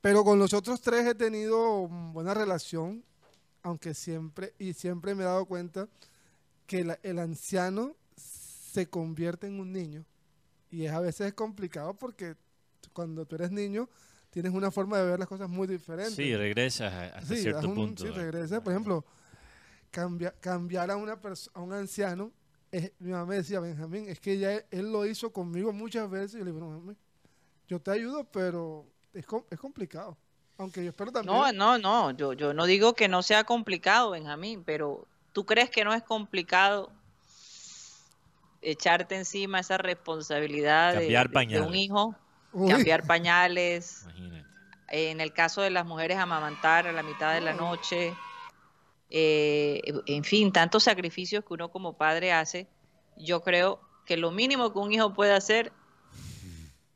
Pero con los otros tres he tenido mm, buena relación, aunque siempre, y siempre me he dado cuenta que la- el anciano se convierte en un niño. Y es a veces es complicado porque cuando tú eres niño tienes una forma de ver las cosas muy diferente. Sí, regresas a- hasta Sí, cierto un- punto. sí, ¿eh? regresa. Por ejemplo, cambia- cambiar a, una a un anciano eh, mi mamá me decía, Benjamín, es que ya él lo hizo conmigo muchas veces. Y yo le digo, no, yo te ayudo, pero es, es complicado. Aunque yo espero también. No, no, no, yo, yo no digo que no sea complicado, Benjamín, pero ¿tú crees que no es complicado echarte encima esa responsabilidad de- un hijo? Uy, Cambiar pañales, <laughs> Imagínate. en el caso de las mujeres amamantar a la mitad de la noche, eh, en fin, tantos sacrificios que uno como padre hace, yo creo que lo mínimo que un hijo puede hacer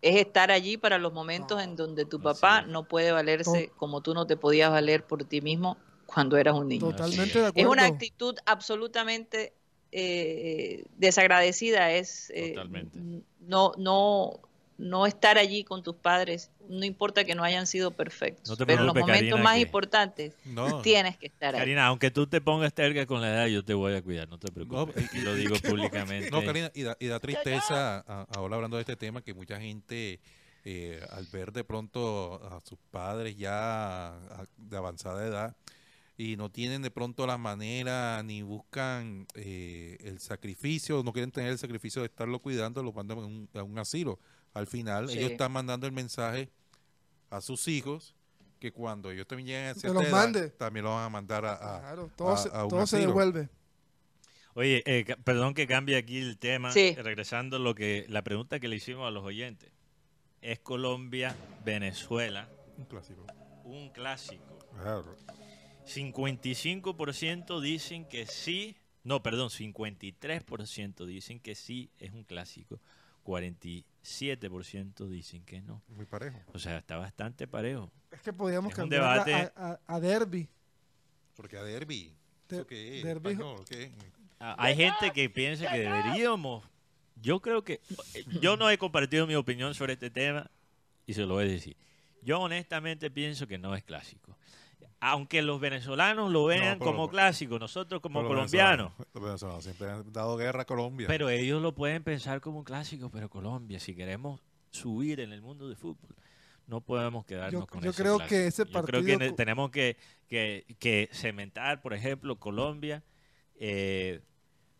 es estar allí para los momentos en donde tu papá es. no puede valerse como tú no te podías valer por ti mismo cuando eras un niño. Totalmente de Es acuerdo. una actitud absolutamente eh, desagradecida, es eh, Totalmente. no, no, no estar allí con tus padres, no importa que no hayan sido perfectos, No te pero en los momentos Karina, más que- importantes No, tienes que estar ahí. Karina, aunque tú te pongas terca con la edad, yo te voy a cuidar, no te No, preocupes. y- y lo digo <laughs> públicamente. No, Karina, y da, y da tristeza, a- ahora hablando de este tema, que mucha gente, eh, al ver de pronto a sus padres ya de avanzada edad, y no tienen de pronto la manera, ni buscan eh, el sacrificio, no quieren tener el sacrificio de estarlo cuidando, lo mandan a un, a un asilo. Al final, Sí. ellos están mandando el mensaje a sus hijos que cuando ellos también lleguen a cierta los edad, mande. también lo van a mandar a, a- Claro, todo, a- se, a un todo se asilo. devuelve. Oye, eh, perdón que cambie aquí el tema, Sí. regresando a lo que la pregunta que le hicimos a los oyentes. ¿Es Colombia, Venezuela un clásico. un clásico? Claro. 55% dicen que sí, no, perdón, 53% dicen que sí es un clásico, 47% dicen que no. Muy parejo. O sea, está bastante parejo. Es que podíamos Es un cambiar a- debate. a, a- a derby. Porque a Derby. De- ¿Eso qué es? derbi- ¿Español? ¿Qué? Ah, Hay gente que piensa que deberíamos. Yo creo que. Yo no he compartido mi opinión sobre este tema y se lo voy a decir. Yo honestamente pienso que no es clásico. Aunque los venezolanos lo vean pero- como clásico, nosotros como Los colombianos. venezolanos- Los venezolanos siempre han dado guerra a Colombia. Pero ellos lo pueden pensar como un clásico, pero Colombia, si queremos subir en el mundo de fútbol, no podemos quedarnos Yo- con yo ese creo clásico. que ese Yo creo que partido tenemos que, que, que cementar, por ejemplo, Colombia, eh,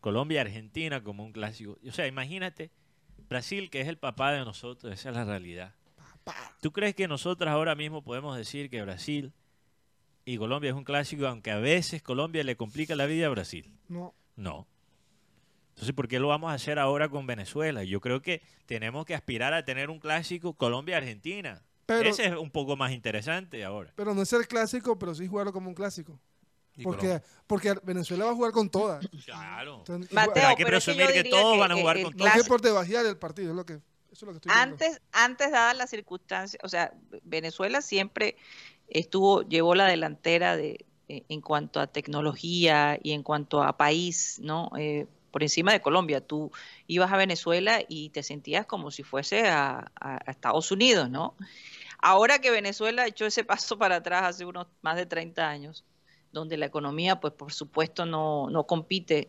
Colombia, Argentina como un clásico. O sea, imagínate, Brasil, que es el papá de nosotros, esa es la realidad. ¿Tú crees que nosotros ahora mismo podemos decir que Brasil y Colombia es un clásico, aunque a veces Colombia le complica la vida a Brasil? No, No. Entonces, ¿por qué lo vamos a hacer ahora con Venezuela? Yo creo que tenemos que aspirar a tener un clásico Colombia-Argentina. Pero- Ese es un poco más interesante ahora. pero no es el clásico, pero sí jugarlo como un clásico. Porque, porque Venezuela va a jugar con todas. Claro. Entonces, Mateo, Pero hay que pero es que presumir que todos que, van a jugar el con no es por debajear el partido, es lo que, eso es lo que estoy viendo. Antes, antes dadas las circunstancias, o sea, Venezuela siempre estuvo, llevó la delantera de, eh, en cuanto a tecnología y en cuanto a país, ¿no? Eh, por encima de Colombia. Tú ibas a Venezuela y te sentías como si fuese a, Estados Unidos, ¿no? Ahora que Venezuela echó ese paso para atrás hace unos más de 30 años, donde la economía, pues por supuesto, no, no compite,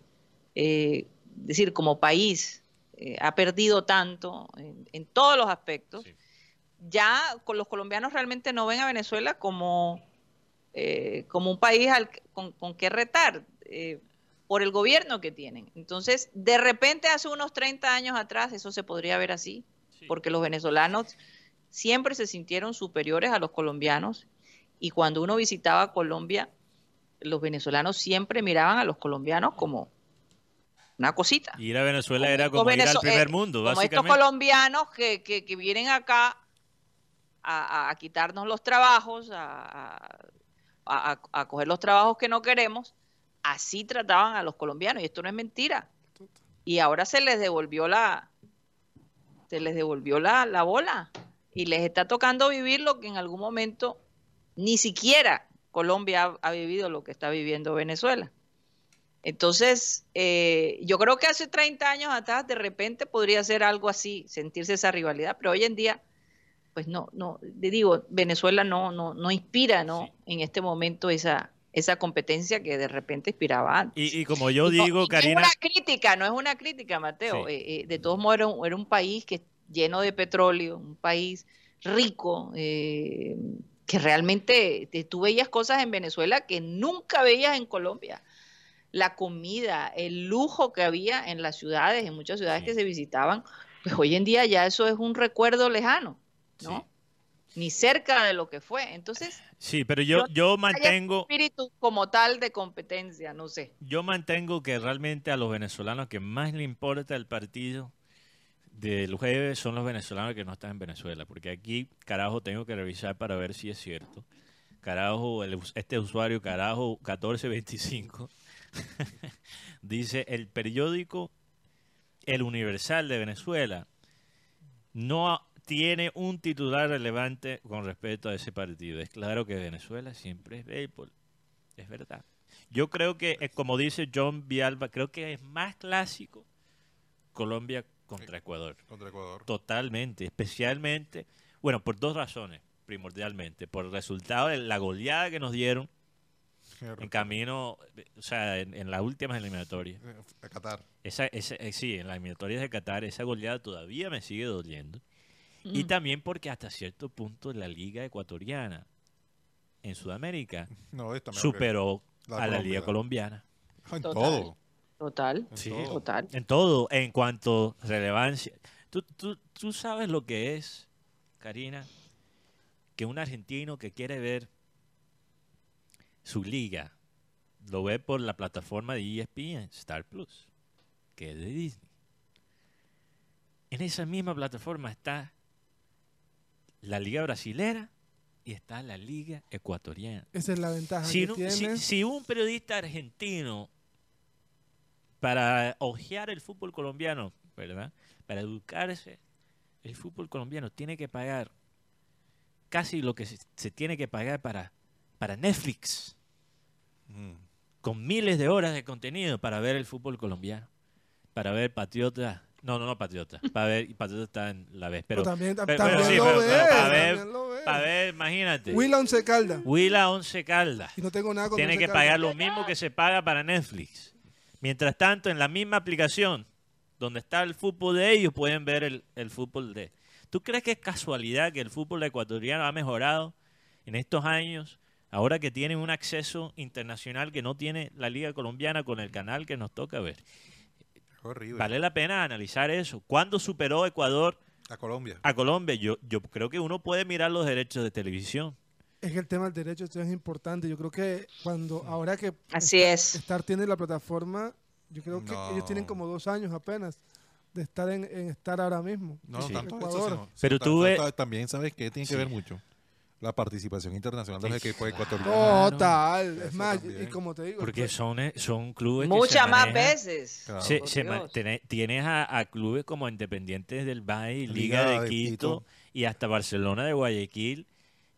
eh, decir, como país, eh, ha perdido tanto en, todos los aspectos. Ya con los colombianos realmente no ven a Venezuela como, eh, como un país al, con, con que retar eh, por el gobierno que tienen. Entonces, de repente, hace unos 30 años atrás, eso se podría ver así, Sí. porque los venezolanos siempre se sintieron superiores a los colombianos y cuando uno visitaba Colombia, los venezolanos siempre miraban a los colombianos como una cosita. Ir a Venezuela Como era como ir al primer eh, mundo, como estos básicamente. colombianos que, que- que vienen acá a, quitarnos los trabajos, a- a coger los trabajos que no queremos, así trataban a los colombianos, y esto no es mentira. Y ahora se les devolvió la, se les devolvió la, la bola, y les está tocando vivir lo que en algún momento ni siquiera Colombia ha, ha vivido lo que está viviendo Venezuela. Entonces, eh, yo creo que hace 30 años atrás de repente podría ser algo así, sentirse esa rivalidad, pero hoy en día, pues no, no, digo, Venezuela no, no, no inspira, ¿no? En este momento esa, esa competencia que de repente inspiraba antes. Y, y como yo Y no- digo, no Karina, es una crítica, no es una crítica, Mateo. Sí. Eh, eh, de todos modos, era un, era un país que lleno de petróleo, un país rico, eh, que realmente te- tú veías cosas en Venezuela que nunca veías en Colombia. la comida, el lujo que había en las ciudades, en muchas ciudades Sí. que se visitaban, pues hoy en día ya eso es un recuerdo lejano, ¿no? Sí. Ni cerca de lo que fue. Entonces, Sí, pero yo, Yo- mantengo, espíritu como tal de competencia, no sé. yo mantengo que realmente a los venezolanos que más le importa el partido del jueves son los venezolanos que no están en Venezuela, porque aquí, carajo, tengo que revisar para ver si es cierto. Carajo, el este usuario, carajo, 1425, <laughs> dice, el periódico El Universal de Venezuela no tiene un titular relevante con respecto a ese partido. Es claro que Venezuela siempre es béisbol, es verdad. Yo creo que, eh, como dice John Vialba, creo que es más clásico Colombia contra Ecuador. Contra Ecuador. Totalmente, especialmente, bueno, por dos razones, primordialmente. Por el resultado de la goleada que nos dieron en camino, eh, o sea, en, en las últimas eliminatorias. A Qatar. Esa, esa- eh, sí, en las eliminatorias de Qatar, esa goleada todavía me sigue doliendo. Y Mm. también porque hasta cierto punto la liga ecuatoriana en Sudamérica No, superó la a la liga Colombia. colombiana. En Total. todo. Total, en Sí. todo. total. En todo, en cuanto a relevancia. ¿Tú, tú, tú sabes lo que es, Karina, que un argentino que quiere ver su liga lo ve por la plataforma de ESPN, Star Plus, que es de Disney. En esa misma plataforma está la liga brasilera y está la liga ecuatoriana. Esa es la ventaja Si, que no- tiene. si- si un periodista argentino, para ojear el fútbol colombiano, ¿verdad? Para educarse, el fútbol colombiano tiene que pagar casi lo que se, se tiene que pagar para, para Netflix, Mm. con miles de horas de contenido para ver el fútbol colombiano, para ver Patriota. No, no, no Patriota. Para ver, Patriota está en la vez, pero, Pero también, pero- también pero sí, lo pero- ve, pero para ver- para ver, imagínate. Huila Once Caldas. Huila Once Caldas. Y no tengo nada con tiene que Caldas. pagar lo mismo que se paga para Netflix. Mientras tanto, en la misma aplicación donde está el fútbol de ellos, pueden ver el, el fútbol de... ¿Tú crees que es casualidad que el fútbol ecuatoriano ha mejorado en estos años, ahora que tienen un acceso internacional que no tiene la Liga Colombiana con el canal que nos toca ver? Horrible. Vale la pena analizar eso. ¿Cuándo superó Ecuador A Colombia. a Colombia? Yo, yo creo que uno puede mirar los derechos de televisión. Es que el tema del derecho esto es importante. Yo creo que cuando ahora que Así es. Star tiene la plataforma, yo creo que No. ellos tienen como dos años apenas de estar en, en estar ahora mismo. No, Sí. tanto eso, Ecuador. sino- Pero tú También sabes que tiene que ver mucho. La participación internacional de los equipos ecuatorianos. Total. Es más, también. y como te digo, Porque pues, son, eh, son clubes que se Muchas más manejan- veces. Claro. Se- tienes a, a clubes como Independientes del Valle, Liga, Liga de, de Quito, Quito. y hasta Barcelona de Guayaquil,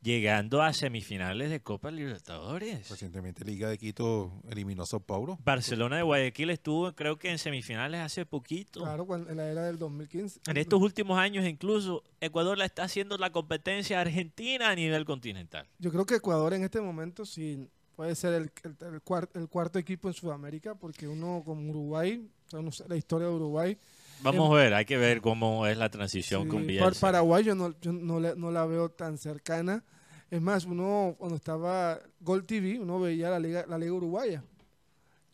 llegando a semifinales de Copa Libertadores. Recientemente Liga de Quito eliminó a Sao Paulo. Barcelona de Guayaquil estuvo, creo que en semifinales hace poquito. claro, en la era del 2015. En estos últimos años incluso Ecuador la está haciendo la competencia argentina a nivel continental. Yo creo que Ecuador en este momento sí puede ser el, el- el cuar- el cuarto equipo en Sudamérica, porque uno como Uruguay, o sea, no sé, la historia de Uruguay. Vamos a ver, hay que ver cómo es la transición sí, con Bielsa. Paraguay yo, no, yo no, le- no la veo tan cercana. Es más, uno cuando estaba Gol TV, uno veía la liga, la liga uruguaya.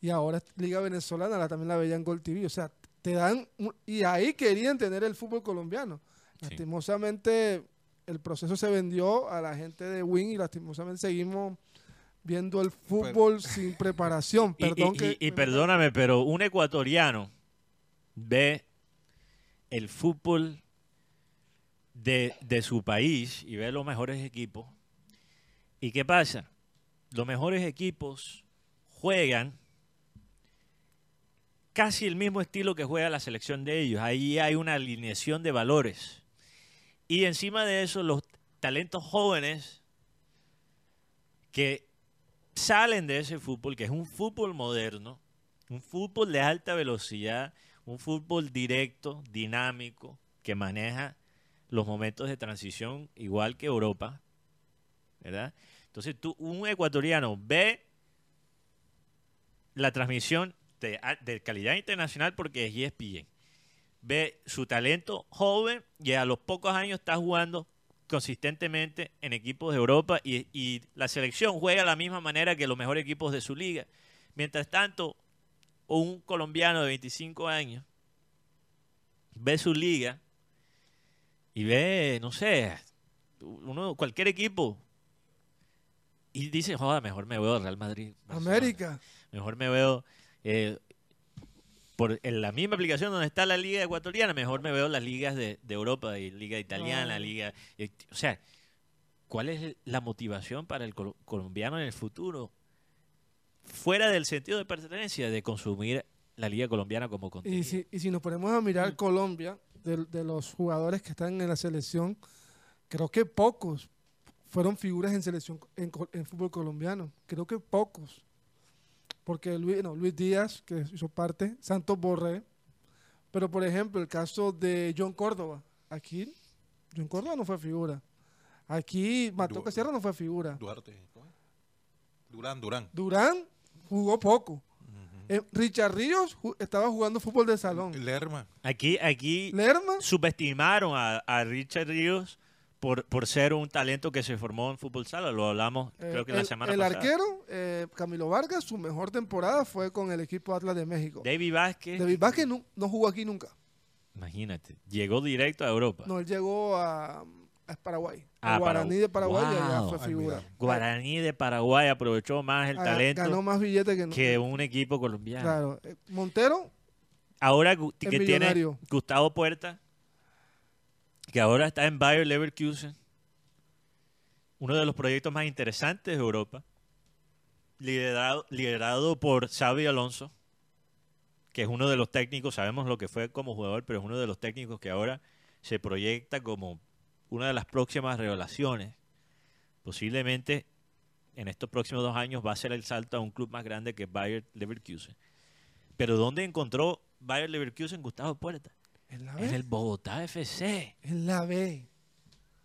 Y ahora Liga Venezolana la, también la veía en Gol TV. O sea, te dan... un- y ahí querían tener el fútbol colombiano. Sí. Lastimosamente el proceso se vendió a la gente de Win y lastimosamente seguimos viendo el fútbol sin preparación. <laughs> Y- y- Perdón y, que y me- perdóname, pero un ecuatoriano ve el fútbol de, de su país y ve los mejores equipos. ¿Y qué pasa? Los mejores equipos juegan casi el mismo estilo que juega la selección de ellos. Ahí hay una alineación de valores. Y encima de eso, los talentos jóvenes que salen de ese fútbol, que es un fútbol moderno, un fútbol de alta velocidad, un fútbol directo, dinámico, que maneja los momentos de transición igual que Europa, ¿verdad? Entonces tú, un ecuatoriano ve la transmisión de, calidad internacional porque es ESPN, ve su talento joven y a los pocos años está jugando consistentemente en equipos de Europa y, y la selección juega de la misma manera que los mejores equipos de su liga. Mientras tanto, un colombiano de 25 años ve su liga y ve, no sé, uno, cualquier equipo y dice, joda, mejor me veo Real Madrid. Barcelona. América. Mejor me veo eh, por en la misma aplicación donde está la liga ecuatoriana, mejor me veo las ligas de, de Europa, y liga italiana, Ah. liga... eh, o sea, ¿cuál es la motivación para el col- colombiano en el futuro? Fuera del sentido de pertenencia, de consumir la liga colombiana como contenido. Y si, y si nos ponemos a mirar Colombia, de, de los jugadores que están en la selección, creo que pocos fueron figuras en selección en, fútbol colombiano. Creo que pocos. Porque Luis, no, Luis Díaz, que hizo parte, Santos Borré. Pero, por ejemplo, el caso de John Córdoba. Aquí, John Córdoba no fue figura. Aquí, Mateo Du- Sierra no fue figura. Duarte. Durán, Durán. Durán jugó poco. Eh, Richard Ríos ju- estaba jugando fútbol de salón. Lerma. Aquí, aquí Lerma, subestimaron a, a Richard Ríos por, por ser un talento que se formó en fútbol sala. Lo hablamos, eh, creo que el, la semana el pasada. arquero, eh, Camilo Vargas, su mejor temporada fue con el equipo Atlas de México. David Vázquez, David Vázquez no, no jugó aquí nunca. imagínate, llegó directo a Europa. No, él llegó a, a Paraguay. Ah, Guaraní Paragu- de Paraguay fue figura. Guaraní de Paraguay aprovechó más el Ah, talento Ganó más billetes que, no- que un equipo colombiano. Claro. Eh, Montero, Ahora que tiene. Gustavo Puerta, que ahora está en Bayer Leverkusen, uno de los proyectos más interesantes de Europa, liderado, liderado por Xavi Alonso, que es uno de los técnicos, sabemos lo que fue como jugador, pero es uno de los técnicos que ahora se proyecta como una de las próximas revelaciones. Posiblemente en estos próximos dos años va a ser el salto a un club más grande que Bayer Leverkusen. Pero ¿dónde encontró Bayer Leverkusen Gustavo Puerta? en la En B. el Bogotá FC, En la B.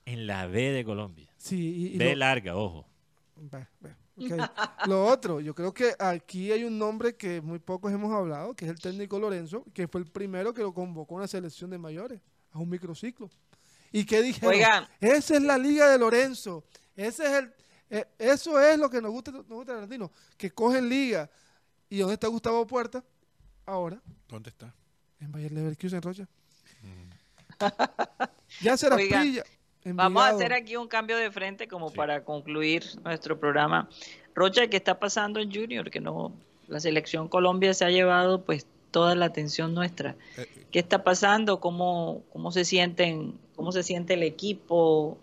en la B de Colombia. Sí, y, y B lo- larga, ojo. Lo otro, yo creo que aquí hay un nombre que muy pocos hemos hablado, que es el técnico Lorenzo, que fue el primero que lo convocó a una selección de mayores, a un microciclo. ¿Y qué dijeron? Oigan. Esa es la liga de Lorenzo. Ese es el, eh, eso es lo que nos gusta, nos gusta que cogen liga. ¿Y dónde está Gustavo Puerta? Ahora, ¿Dónde está? en Bayer Leverkusen, Rocha. Ya será Oigan. Vamos a hacer aquí un cambio de frente como para concluir nuestro programa. Rocha, ¿qué está pasando en Junior? Que no, la selección Colombia se ha llevado pues toda la atención nuestra. Eh, ¿Qué está pasando? ¿Cómo, cómo se sienten, cómo se siente el equipo,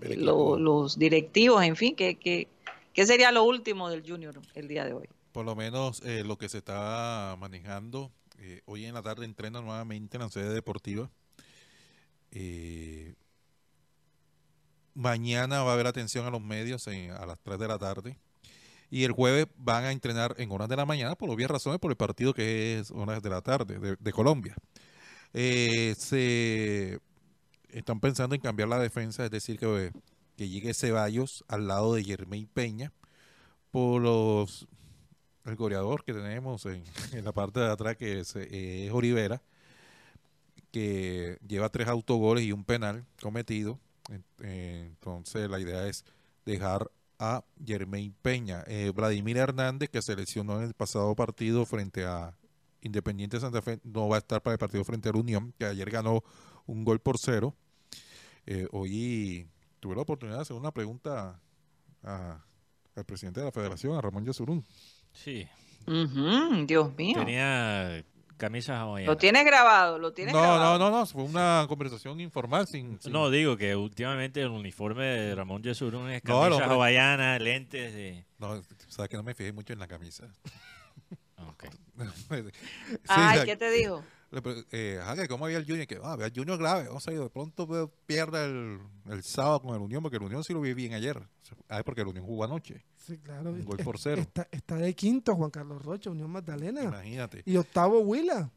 El equipo. lo- los directivos, en fin, ¿qué, qué, qué sería lo último del Junior el día de hoy? Por lo menos eh, lo que se está manejando. eh, hoy en la tarde entrena nuevamente en la sede deportiva. Eh, mañana va a haber atención a los medios en- a las 3 de la tarde. Y el jueves van a entrenar en horas de la mañana, por obvias razones, por el partido que es horas de la tarde de, Colombia. Eh, se están pensando en cambiar la defensa, es decir, que, que llegue Ceballos al lado de Germain Peña por los el goleador que tenemos en, <laughs> la parte de atrás, que es, es Olivera, que lleva tres autogoles y un penal cometido. Eh, Entonces la idea es dejar a Germain Peña. Eh, Vladimir Hernández, que se lesionó en el pasado partido frente a Independiente Santa Fe, no va a estar para el partido frente a la Unión, que ayer ganó un gol por cero. Eh, hoy tuve la oportunidad de hacer una pregunta a- al presidente de la federación, a Ramón Yesurún. Sí, Dios mío. tenía camisas Lo hawaianas. tienes grabado, lo tienes No, grabado. no, no, no, fue una conversación informal sin... sin- No, digo que últimamente el uniforme de Ramón Yesurún es No, el camisas hombre- hawaianas, lentes de... no, sabes que no me fijé mucho en la camisa. Ok. <laughs> Sí, Ay, ¿qué te dijo? Eh, ¿cómo había el Junior? Que, ah, había el Junior grave, o sea, de pronto pierda el, el sábado con el Unión, porque el Unión sí lo vi bien ayer. Ah, porque el Unión jugó anoche, Sí, claro. Un gol Es- por cero. Está, está de quinto Juan Carlos Rocha, Unión Magdalena. imagínate. Y octavo Huila.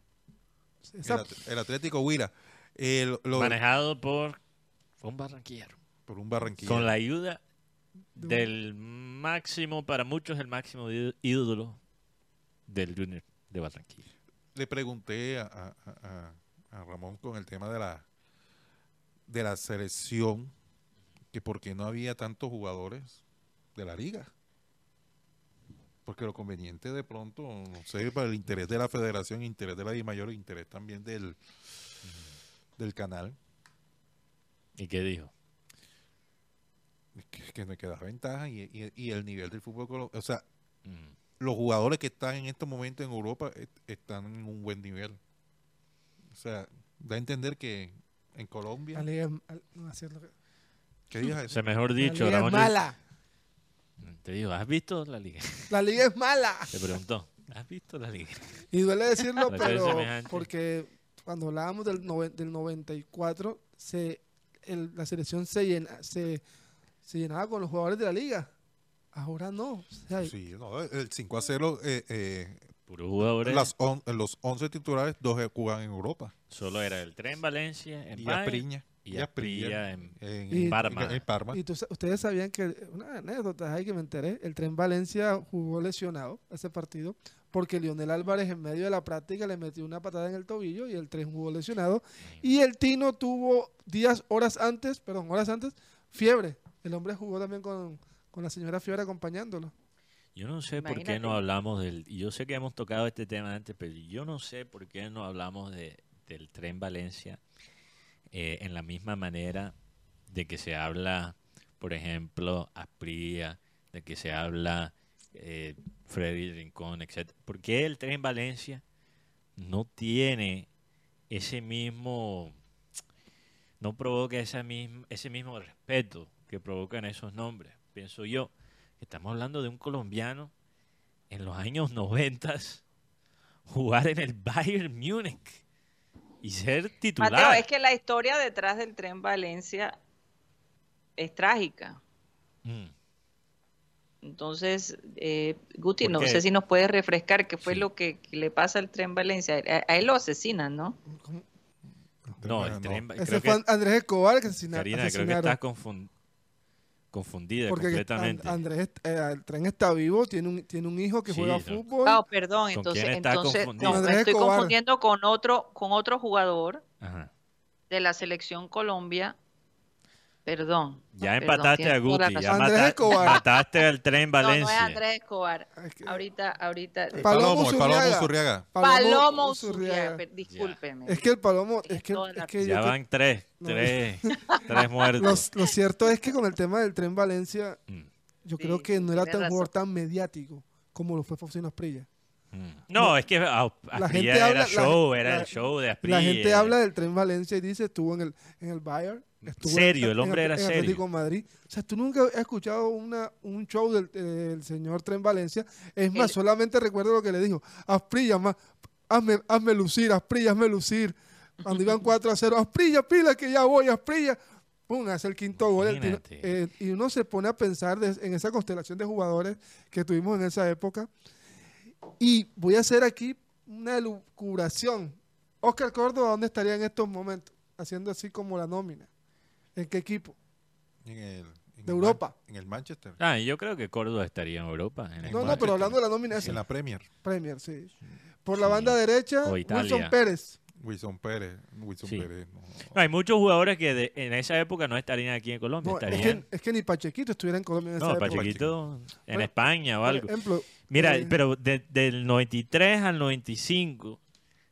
Esa- El, At- el Atlético Huila, el- lo- Manejado por un barranquillero. por un barranquilla. Con la ayuda del máximo, para muchos el máximo ídolo del Junior de Barranquilla. Le pregunté a, a- a- a Ramón con el tema de la de la selección que por qué no había tantos jugadores de la liga Porque lo conveniente de pronto, no sé, para el interés de la federación, interés de la Di Mayor, interés también del, del canal, ¿Y qué dijo? que, que me queda ventaja y, y- y el nivel del fútbol. O sea, Mm. Los jugadores que están en estos momentos en Europa est- están en un buen nivel. O sea, da a entender que en Colombia. La liga no, así es lo que- ¿Qué digas O eso? sea, mejor la dicho, liga es Ramón, mala. te digo, ¿has visto la liga? <laughs> La liga es mala. Te preguntó, ¿has visto la liga? Y duele decirlo, <laughs> La pero porque cuando hablábamos del, noven- del 94, se, el- la selección se, llena, se, se llenaba con los jugadores de la liga. Ahora no. O sea, Sí, no, el 5 a 0, eh, eh, Puros jugadores. las on- los 11 titulares, dos juegan en Europa. Solo era el Tren Valencia, en Y Bayern, Aspriña. y Asprilla en, en, Y- en Parma. en Parma. Y tú ustedes sabían que, una anécdota ahí que me enteré, el Tren Valencia jugó lesionado ese partido porque Lionel Álvarez en medio de la práctica le metió una patada en el tobillo y el Tren jugó lesionado. Y el Tino tuvo días, horas antes, perdón, horas antes, fiebre. El hombre jugó también con, con la señora Fiebre acompañándolo. Yo no sé por qué Imagínate. no hablamos del... Yo sé que hemos tocado este tema antes, pero yo no sé por qué no hablamos de, del tren Valencia eh, en la misma manera de que se habla, por ejemplo, Asprilla, de que se habla eh, Freddy Rincón, etc. ¿Por qué el tren Valencia no tiene ese mismo... no provoca esa misma, ese mismo respeto que provocan esos nombres? Pienso yo. Estamos hablando de un colombiano en los años 90 jugar en el Bayern Múnich y ser titular. Mateo, es que la historia detrás del tren Valencia es trágica. Mm. Entonces, eh, Guti, ¿Por no sé si nos puedes refrescar qué fue Sí. lo que, que le pasa al tren Valencia. A, a él lo asesinan, ¿no? No, el No. tren, Ese creo fue que, Andrés Escobar que asesina- Karina, creo que asesinaron. estás confun- confundida porque completamente. And- Andrés, eh, el tren está vivo, tiene un, tiene un hijo que Sí, juega no. fútbol. Ah, perdón, ¿Con entonces, quién está entonces no, me estoy Escobar. confundiendo con otro, con otro jugador Ajá. de la selección Colombia. Perdón. Ya perdón, empataste a Guti, ya razón. Andrés mata- Escobar. mataste al tren No, no Valencia. es Andrés Escobar. Ahorita, ahorita. El Palomo Palomo, el Palomo Zurriaga. Palomo Zurriaga. Discúlpeme. Es que el Palomo, es que, es que ya van tres, No. tres, tres <laughs> muertos. lo cierto es que con el tema del tren Valencia, Mm, yo Sí, creo que no era tan jugador tan mediático como lo fue Faustino Asprilla. mm. No, es que a- La gente era habla- la- show, era la- el show de Asprilla. La gente habla del tren Valencia y dice estuvo en el, en el Bayern. Estuvo Serio, en- el hombre en- era en Atlético serio. Madrid. O sea, tú nunca has escuchado una, un show del, del señor Tren Valencia. Es más, El- solamente recuerdo lo que le dijo. Asprilla, más, hazme, hazme lucir, Asprilla, hazme lucir. Cuando iban <laughs> 4 a 0, Asprilla, pila que ya voy, Asprilla. Pum, hace el quinto gol. el tino- Imagínate. eh, y uno se pone a pensar en esa constelación de jugadores que tuvimos en esa época. Y voy a hacer aquí una elucubración. Oscar Córdoba, ¿dónde estaría en estos momentos? Haciendo así como la nómina. ¿En qué equipo? En el, en De el Europa. Man- en el Manchester. Ah, yo creo que Córdoba estaría en Europa. en el No, no, pero hablando de la nómina esa. En la Premier. Premier, sí. Por la banda derecha. Wilson Pérez. Wilson Pérez. Wilson Sí. Pérez. no. No, hay muchos jugadores que de- en esa época no estarían aquí en Colombia. No, es, estarían, que, es que ni Pachequito estuviera en Colombia en esa no, época. Pachequito en Bueno, España o Por algo. ejemplo, Mira, eh, pero de- del 93 al 95,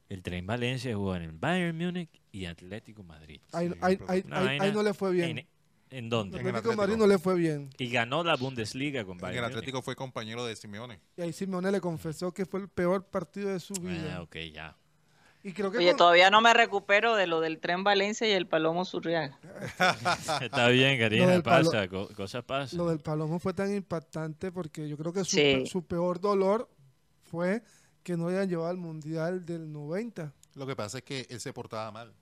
el Tren Valencia jugó en el Bayern Múnich y Atlético Madrid. ahí, Sí, ahí- ahí- ahí- no le fue bien. ¿En, en dónde? En el Atlético Madrid Atlético. no le fue bien. Y ganó la Bundesliga con En el Bayern Múnich. Atlético fue compañero de Simeone. Y ahí Simeone le confesó que fue el peor partido de su vida. Ah, ok, ya. Y creo que Oye, con- todavía no me recupero de lo del tren Valencia y el Palomo Zurriaga. <laughs> Está bien, Karina, palo- pasa, co- cosas pasan. lo del Palomo fue tan impactante porque yo creo que su, Sí. su peor dolor fue que no hayan llevado al Mundial del 90. Lo que pasa es que él se portaba mal.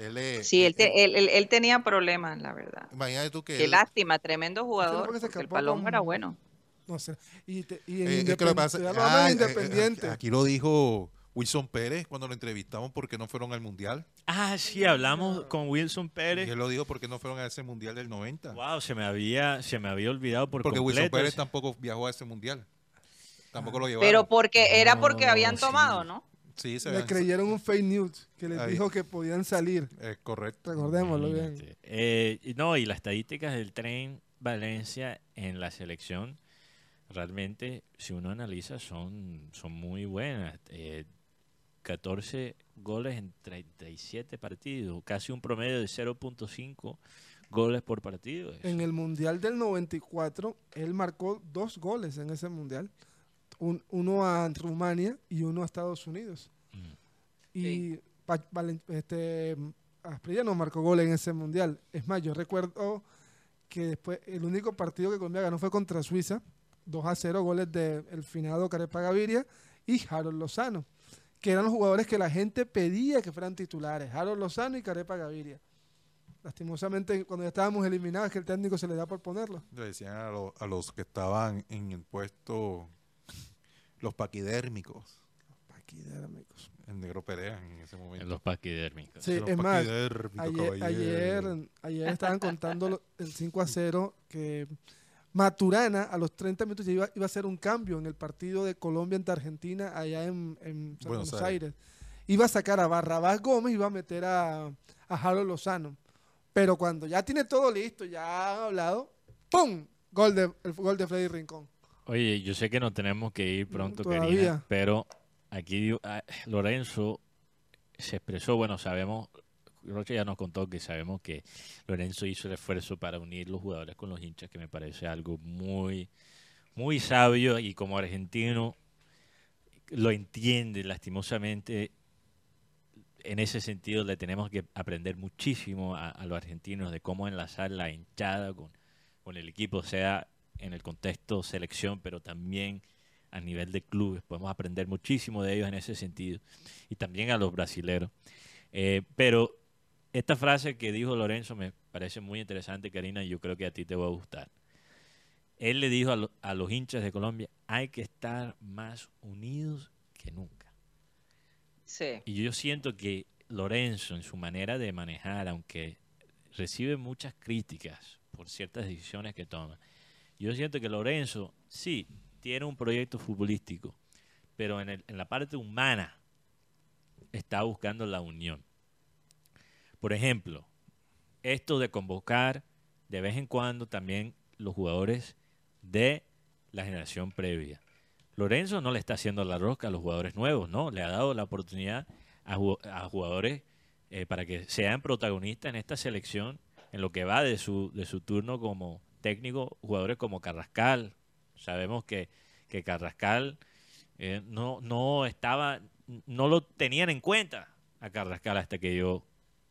Él, Sí, él, te- él, él- él tenía problemas, la verdad. Imagínate tú que. Qué él- lástima, tremendo jugador. porque se porque el con- era bueno. No sé. Y, te- y en eh, es que lo pasa- Ah, eh, eh, Independiente. aquí- lo dijo Wilson Pérez cuando lo entrevistamos porque no fueron al mundial. Ah, sí, hablamos con Wilson Y Pérez. él lo dijo porque no fueron a ese mundial del 90. Wow, se me había, se me había olvidado por porque Wilson. Pérez tampoco viajó a ese mundial. Tampoco lo llevaron. Pero porque era porque No, habían sí. tomado, ¿no? Sí, se Le creyeron un fake news que les Ahí. dijo que podían salir. Es correcto. Recordémoslo bien. Eh, y no, y las estadísticas del tren Valencia en la selección realmente, si uno analiza, son, son muy buenas. Eh, 14 goles en 37 partidos, casi un promedio de 0.5 goles por partido. En el Mundial del 94, él marcó dos goles en ese Mundial. Un- uno a Rumania y uno a Estados Unidos. Mm. Y Pa- Valen- este, Asprilla no marcó gol en ese Mundial. Es más, yo recuerdo que después el único partido que Colombia ganó fue contra Suiza. 2 a 0 goles del el finado Carepa Gaviria y Harold Lozano, que eran los jugadores que la gente pedía que fueran titulares. Harold Lozano y Carepa Gaviria. Lastimosamente, cuando ya estábamos eliminados, que el técnico se le da por ponerlo. Le decían a, lo- a los que estaban en el puesto los paquidérmicos. Paquidérmicos. El negro Perea en ese momento. en los paquidérmicos. Sí, Los es más, paquidérmicos, Ayer, caballero. ayer, ayer estaban contando el 5 a 0 que Maturana a los 30 minutos ya iba, iba a hacer un cambio en el partido de Colombia ante Argentina allá en, en Buenos Buenos, Aires. Iba a sacar a Barrabás Gómez y iba a meter a, a Harold Lozano. Pero cuando ya tiene todo listo, ya ha hablado, ¡pum! Gol de, el gol de Freddy Rincón. Oye, yo sé que nos tenemos que ir pronto, todavía. Karina, pero aquí ah, Lorenzo se expresó, bueno, sabemos, Rocha ya nos contó que sabemos que Lorenzo hizo el esfuerzo para unir los jugadores con los hinchas, que me parece algo muy, muy sabio y como argentino lo entiende lastimosamente. En ese sentido le tenemos que aprender muchísimo a, a los argentinos de cómo enlazar la hinchada con, con el equipo, sea en el contexto selección, pero también a nivel de clubes. Podemos aprender muchísimo de ellos en ese sentido. Y también a los brasileros. Eh, pero esta frase que dijo Lorenzo me parece muy interesante, Karina, y yo creo que a ti te va a gustar. Él le dijo a, lo- a los hinchas de Colombia, hay que estar más unidos que nunca. Sí. Y yo siento que Lorenzo, en su manera de manejar, aunque recibe muchas críticas por ciertas decisiones que toma, yo siento que Lorenzo sí tiene un proyecto futbolístico, pero en, el- en la parte humana está buscando la unión. Por ejemplo, esto de convocar de vez en cuando también los jugadores de la generación previa. Lorenzo no le está haciendo la rosca a los jugadores nuevos, ¿no? Le ha dado la oportunidad a, ju- a jugadores eh, para que sean protagonistas en esta selección, en lo que va de su, de su turno como técnico, jugadores como Carrascal. Sabemos que, que Carrascal eh, no, no estaba, no lo tenían en cuenta a Carrascal hasta que yo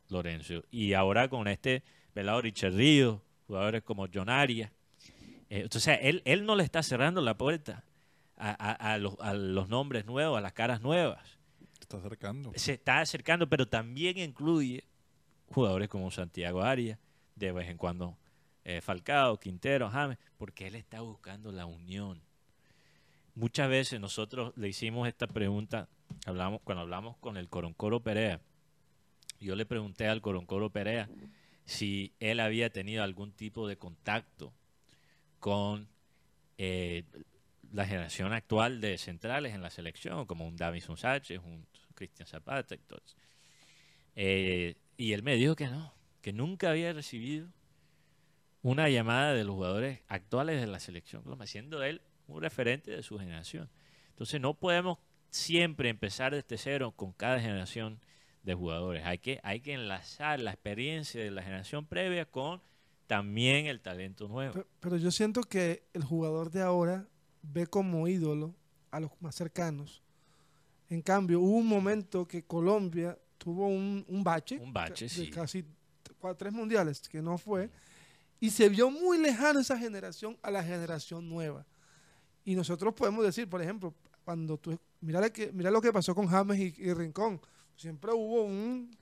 Lorenzo. Y ahora con este pelado Richard Ríos, jugadores como John Arias. Eh, o sea, él, él no le está cerrando la puerta a, a- a los, a los nombres nuevos, a las caras nuevas. Te está acercando. Se está acercando, pero también incluye jugadores como Santiago Arias, de vez en cuando eh, Falcao, Quintero, James, porque él está buscando la unión. Muchas veces nosotros le hicimos esta pregunta hablamos, cuando hablamos con el Coroncoro Perea. Yo le pregunté al Coroncoro Perea si él había tenido algún tipo de contacto con eh, la generación actual de centrales en la selección, como un Davison Sánchez, un Cristian Zapata. eso. Eh, y él me dijo que no, que nunca había recibido una llamada de los jugadores actuales de la selección, siendo él un referente de su generación. Entonces no podemos siempre empezar desde cero con cada generación de jugadores. Hay que, hay que enlazar la experiencia de la generación previa con también el talento nuevo. Pero, pero yo siento que el jugador de ahora ve como ídolo a los más cercanos. En cambio, hubo un momento que Colombia tuvo un, un bache, Un bache, de sí. casi cua- tres mundiales, que no fue, y se vio muy lejano esa generación a la generación nueva. Y nosotros podemos decir, por ejemplo, cuando tú, mira, lo que, mira lo que pasó con James y, y Rincón, siempre hubo un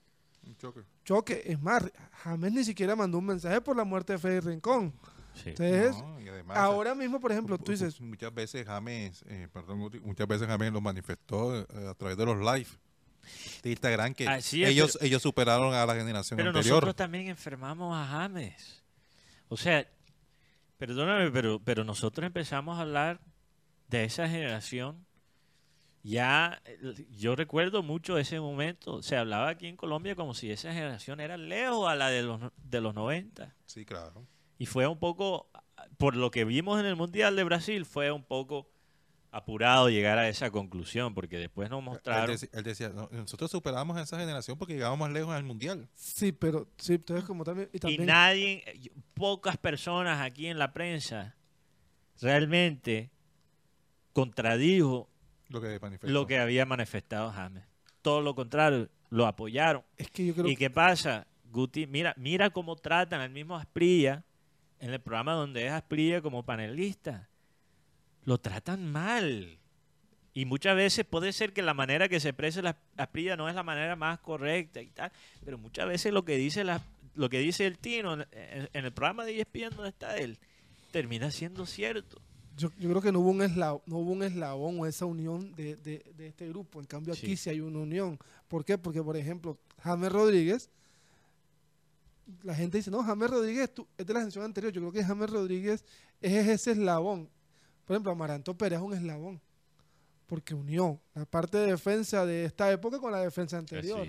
Un choque. choque. Es más, James ni siquiera mandó un mensaje por la muerte de Freddy Rincón. Sí. Entonces, No, y además, ahora mismo, por ejemplo, tú dices, Muchas veces James, eh, perdón, muchas veces James lo manifestó eh, a través de los live de Instagram que Así es, ellos, ellos superaron a la generación Pero anterior. nosotros también enfermamos a James. O sea, perdóname, pero, pero nosotros empezamos a hablar de esa generación. Ya, eh, yo recuerdo mucho ese momento. Se hablaba aquí en Colombia como si esa generación era lejos a la de los, de los 90. Sí, claro. Y fue un poco por lo que vimos en el Mundial de Brasil, fue un poco apurado llegar a esa conclusión, porque después nos Él, mostraron... él decía, "No, nosotros superamos a esa generación porque llegábamos más lejos al mundial. Sí, pero sí, entonces como también y Y también nadie, pocas personas aquí en la prensa realmente contradijo Lo que lo que había manifestado James. Todo lo contrario, lo apoyaron. es que yo creo ¿Y qué pasa, Guti? Mira, mira cómo tratan al mismo Asprilla en el programa donde es Asprilla como panelista. Lo tratan mal. Y muchas veces puede ser que la manera que se exprese la Asprilla no es la manera más correcta y tal, pero muchas veces lo que dice la, lo que dice el Tino en, el programa de ESPN donde está él termina siendo cierto. Yo, yo creo que no hubo un eslabón, no hubo un eslabón o esa unión de, de- de este grupo. En cambio aquí Sí. sí. hay una unión. ¿Por qué? Porque, por ejemplo, James Rodríguez, la gente dice, no, James Rodríguez tú- es de la generación anterior. Yo creo que James Rodríguez es ese eslabón. Por ejemplo, Amaranto Pérez es un eslabón. Porque unió la parte de defensa de esta época con la defensa anterior.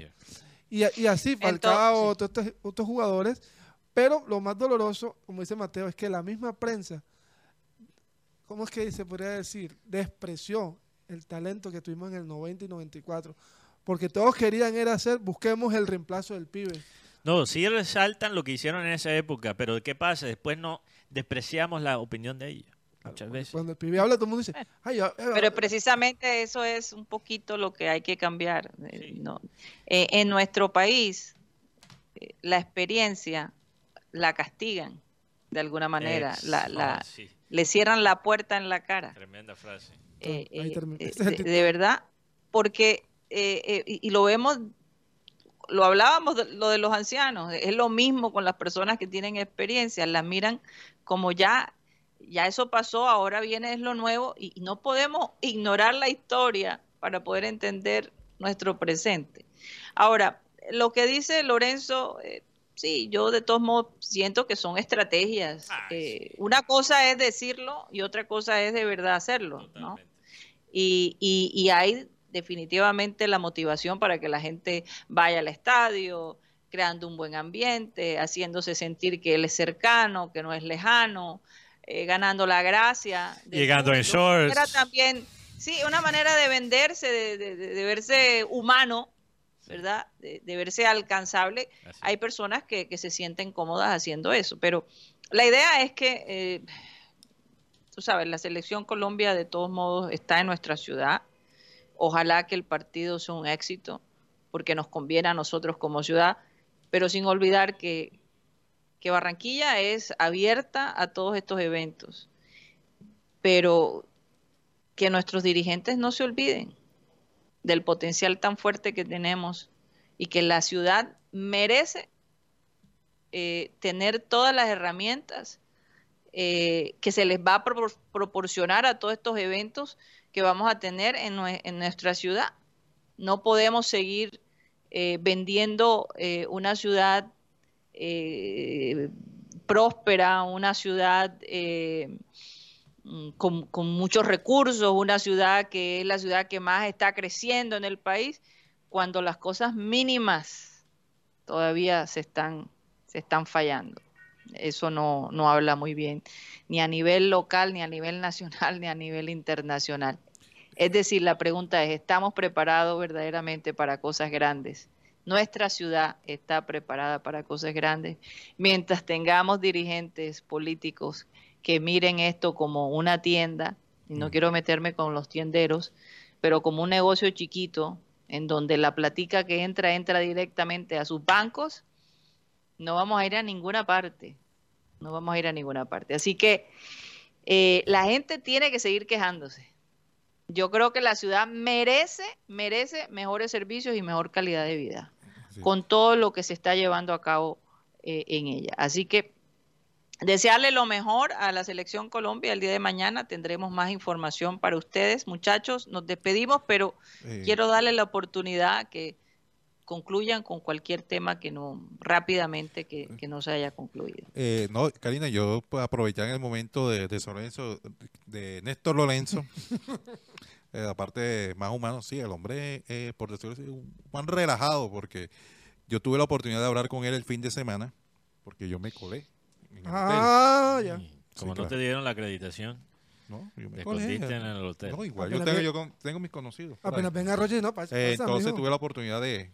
Y, así Falcao, Entonces- estos otros jugadores. Pero lo más doloroso, como dice Mateo, es que la misma prensa, ¿cómo es que se podría decir? Despreció el talento que tuvimos en el 90 y 94. Porque todos querían era hacer, busquemos el reemplazo del pibe. No, sí resaltan lo que hicieron en esa época, pero ¿qué pasa? Después no despreciamos la opinión de ellos. Muchas veces. Cuando el pibe habla, todo el mundo dice, <laughs> ay, ya, eh, Pero precisamente eso es un poquito lo que hay que cambiar. eh, Sí. ¿no? Eh, en nuestro país, eh, la experiencia la castigan de alguna manera, Ex- la, ah, sí, le cierran la puerta en la cara. tremenda frase. eh, eh, eh, <laughs> de, verdad, porque, eh, eh, y, y lo vemos, lo hablábamos, de, lo de los ancianos, es lo mismo con las personas que tienen experiencia, las miran como ya, ya eso pasó, ahora viene es lo nuevo, y, no podemos ignorar la historia para poder entender nuestro presente. Ahora, lo que dice Lorenzo, eh, sí, yo de todos modos siento que son estrategias. Ah, Eh, una cosa es decirlo y otra cosa es de verdad hacerlo, ¿no? Y, y, y hay definitivamente la motivación para que la gente vaya al estadio, creando un buen ambiente, haciéndose sentir que él es cercano, que no es lejano, eh, ganando la gracia. Llegando en público. Era shorts. también, sí, una manera de venderse, de, de- de- de verse humano, ¿verdad? De, de verse alcanzable. Así. Hay personas que, que se sienten cómodas haciendo eso, pero la idea es que, eh, tú sabes, la selección Colombia de todos modos está en nuestra ciudad. Ojalá que el partido sea un éxito, porque nos conviene a nosotros como ciudad, pero sin olvidar que, que Barranquilla es abierta a todos estos eventos, pero que nuestros dirigentes no se olviden del potencial tan fuerte que tenemos y que la ciudad merece eh, tener todas las herramientas eh, que se les va a propor- proporcionar a todos estos eventos que vamos a tener en, nue- en nuestra ciudad. No podemos seguir eh, vendiendo una ciudad eh, próspera, una ciudad eh, mm, con, con muchos recursos, una ciudad que es la ciudad que más está creciendo en el país, cuando las cosas mínimas todavía se están, se están fallando. Eso no, no habla muy bien, ni a nivel local, ni a nivel nacional, ni a nivel internacional. Es decir, la pregunta es, ¿estamos preparados verdaderamente para cosas grandes? Nuestra ciudad está preparada para cosas grandes. Mientras tengamos dirigentes políticos que miren esto como una tienda, y no Mm. quiero meterme con los tienderos, pero como un negocio chiquito, en donde la platica que entra entra directamente a sus bancos, no vamos a ir a ninguna parte. No vamos a ir a ninguna parte. Así que eh, la gente tiene que seguir quejándose. Yo creo que la ciudad merece, merece mejores servicios y mejor calidad de vida Sí. con todo lo que se está llevando a cabo eh, en ella. Así que desearle lo mejor a la selección Colombia. El día de mañana tendremos más información para ustedes, muchachos. Nos despedimos, pero quiero darle la oportunidad que concluyan con cualquier tema que no rápidamente que, que no se haya concluido. eh, no, Karina, yo aprovechar el momento de, de Lorenzo, de Néstor Lorenzo, <laughs> eh, aparte más humano, sí, el hombre, eh, por decirlo así, un man relajado, porque yo tuve la oportunidad de hablar con él el fin de semana, porque yo me colé. en el hotel. Ah, ya. Como no claro. te dieron la acreditación, No, yo me te colé. en el hotel. No, igual. Apenas Yo tengo, yo con- tengo mis conocidos. Apenas venga Roger, no, pasa, Eh, entonces mijo. tuve la oportunidad de,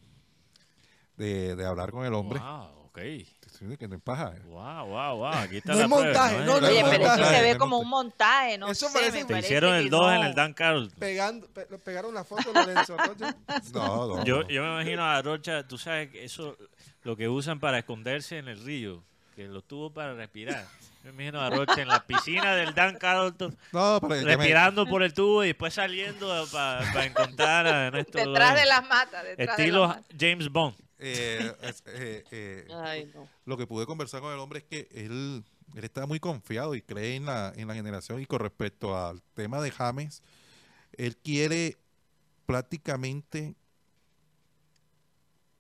de, de hablar con el hombre. Wow, ok. Sí, Que no es paja. Wow, wow, wow. Aquí está No la es prueba, montaje, no, no Oye, es pero eso montaje, se ve como un montaje, no Eso sé, parece- me Te Te parece hicieron el 2 en el Dan Carlton. Pegando, pe- pegaron la foto de Lorenzo Roger. No, no. Yo, yo me imagino a Rocha, tú sabes que eso lo que usan para esconderse en el río, que lo tuvo para respirar. Yo me imagino a Rocha en la piscina del Dan Carlton, No, pero que me- respirando por el tubo y después saliendo para encontrar a Néstor Detrás Lorenzo. de las matas, detrás de Estilo las matas. James Bond. Eh, <laughs> eh, eh, Ay, no. lo que pude conversar con el hombre es que él, él está muy confiado y cree en la, en la generación y con respecto al tema de James, él quiere prácticamente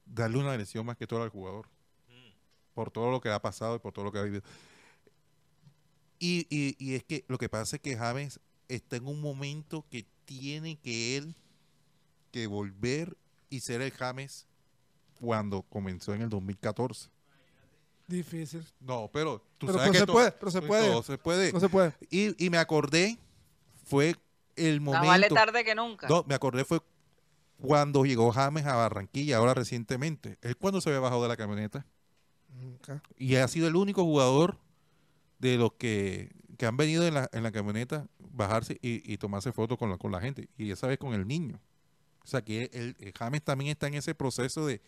darle una lección más que todo al jugador por todo lo que ha pasado y por todo lo que ha vivido. Y, y, y es que lo que pasa es que James está en un momento que tiene que él que volver y ser el James cuando comenzó en el 2014. Difícil. No, pero tú Pero- sabes pero que se puede, pero se todo puede. se puede. No se puede. Y, y me acordé, fue el Más momento. vale tarde que nunca. No, me acordé fue cuando llegó James a Barranquilla, ahora recientemente. Él cuando se había bajado de la camioneta Nunca. y ha sido el único jugador de los que, que han venido en la, en la camioneta bajarse y, y tomarse fotos con la, con la gente. Y esa vez con el niño. O sea que el, el James también está en ese proceso de,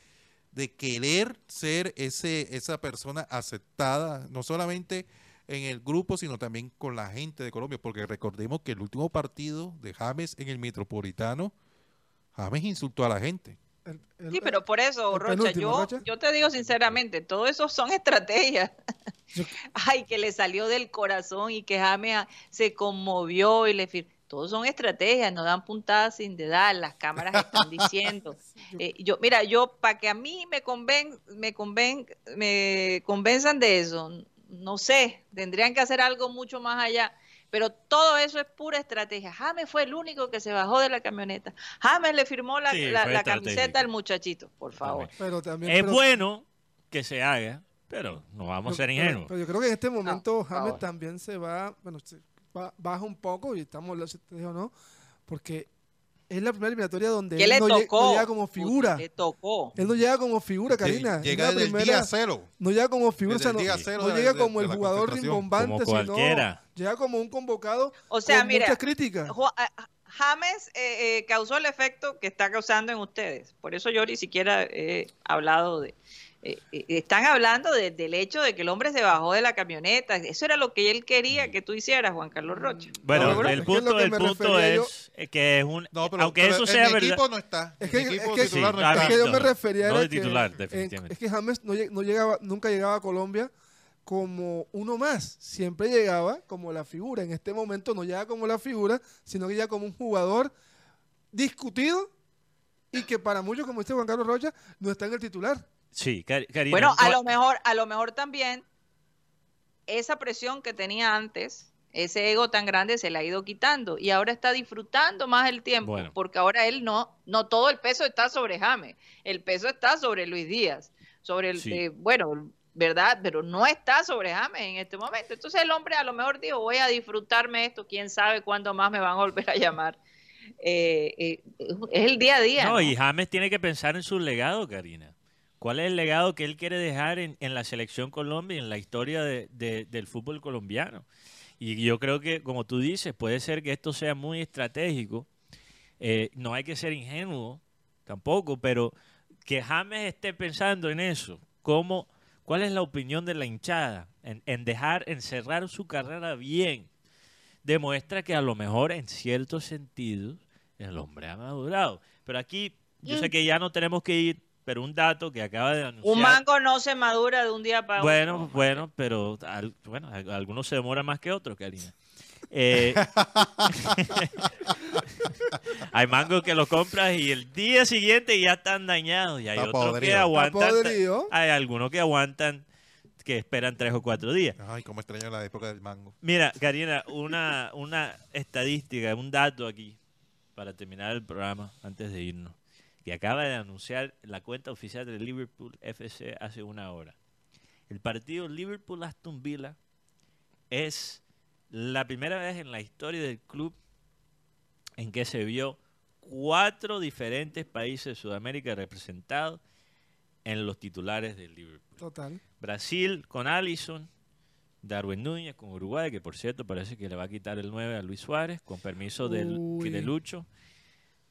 de querer ser ese, esa persona aceptada, no solamente en el grupo, sino también con la gente de Colombia. Porque recordemos que el último partido de James en el Metropolitano, James insultó a la gente. El- el- Sí, pero por eso, Rocha, yo, Rocha. yo te digo sinceramente, todo eso son <laughs> estrategias. Yo- Ay, que le salió del corazón y que James se conmovió y le fir- Todos son estrategias, no dan puntadas sin dedar, las cámaras están <laughs> diciendo. yo- Eh, yo, mira, yo para que a mí me conven, me conven, me convenzan de eso, no sé, tendrían que hacer algo mucho más allá. Pero todo eso es pura estrategia. James fue el único que se bajó de la camioneta. James le firmó la, Sí, la- camiseta al muchachito, por favor. pero también. Es pero- bueno que se haga, pero no vamos a ser ingenuos. Pero, yo creo que en este momento James favor. también se va, bueno, baja un poco y estamos hablando si te digo o no, porque es la primera eliminatoria donde ¿Qué él no, lle- tocó? no llega como figura. Le tocó. Él no llega como figura, Karina. Llega desde el primera- día cero. No llega como figura, o sea, no, de- llega de- como de el jugador rimbombante, Como sino cualquiera. llega como un convocado O sea, con mira, muchas críticas. A- James eh, eh, causó el efecto que está causando en ustedes. Por eso yo ni siquiera he hablado de... eh, eh, están hablando de- del hecho de que el hombre se bajó de la camioneta. Eso era lo que él quería que tú hicieras, Juan Carlos Rocha. Bueno, No, el punto, que el punto yo. es eh, que es un... No, pero, aunque pero eso sea verdad... equipo no está. Es que, es que- titular Sí, no está. es que yo me No, refería no que, titular, en- es que James no llegaba, nunca llegaba a Colombia como uno más. Siempre llegaba como la figura. En este momento no llega como la figura, sino que llega como un jugador discutido y que para muchos, como dice Juan Carlos Rocha, no está en el titular. Sí, Karina. Bueno, a lo mejor, a lo mejor también esa presión que tenía antes, ese ego tan grande se le ha ido quitando y ahora está disfrutando más el tiempo, Bueno. porque ahora él no, no todo el peso está sobre James, el peso está sobre Luis Díaz, sobre el, Sí. eh, bueno, verdad, pero no está sobre James en este momento. Entonces el hombre a lo mejor dijo, voy a disfrutarme esto, quién sabe cuándo más me van a volver a llamar. Eh, eh, es el día a día. No, ¿no? y James tiene que pensar en su legado, Karina. ¿Cuál es el legado que él quiere dejar en, en la selección Colombia y en la historia de- de- del fútbol colombiano? Y yo creo que, como tú dices, puede ser que esto sea muy estratégico. Eh, no hay que ser ingenuo tampoco, pero que James esté pensando en eso. ¿Cómo, ¿Cuál es la opinión de la hinchada en, en dejar encerrar su carrera bien? Demuestra que a lo mejor en ciertos sentidos el hombre ha madurado. Pero aquí yo sé que ya no tenemos que ir, pero un dato que acaba de anunciar. Un mango no se madura de un día para Bueno, otro. bueno, pero al- bueno, al- algunos se demoran más que otros, Karina. Eh, <laughs> hay mangos que los compras y el día siguiente ya están dañados y hay Está otros que podrido. Aguantan. Hay algunos que aguantan, que esperan tres o cuatro días. Ay, cómo extraño la época del mango. Mira, Karina, una, una estadística, un dato aquí para terminar el programa antes de irnos, que acaba de anunciar la cuenta oficial de Liverpool FC hace una hora. El partido Liverpool-Aston Villa es la primera vez en la historia del club en que se vio cuatro diferentes países de Sudamérica representados en los titulares del Liverpool. Total. Brasil con Allison, Darwin Núñez con Uruguay, que por cierto parece que le va a quitar el 9 a Luis Suárez, con permiso del, de Lucho.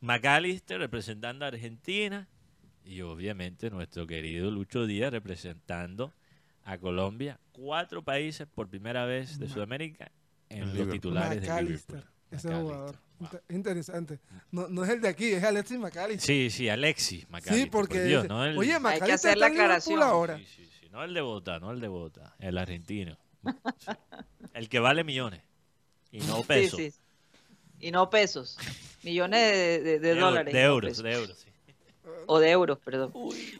McAllister representando a Argentina y obviamente nuestro querido Lucho Díaz representando a Colombia. Cuatro países por primera vez de Sudamérica en los Liverpool. titulares de McAllister, Liverpool. ese jugador. Wow. Interesante. No, no es el de aquí, es Alexis McAllister. Sí, sí, Alexis McAllister. Sí, porque. por Dios, ese- no el, Oye, McAllister hacer la está en Liverpool aclaración. ahora. sí, sí, sí, no el de Bogotá, no el de Bogotá, el argentino. Sí. <laughs> El que vale millones y no pesos. Sí, sí. Y no pesos. <laughs> Millones de, de- de Eu- dólares. De euros, de euros. sí. O de euros, perdón.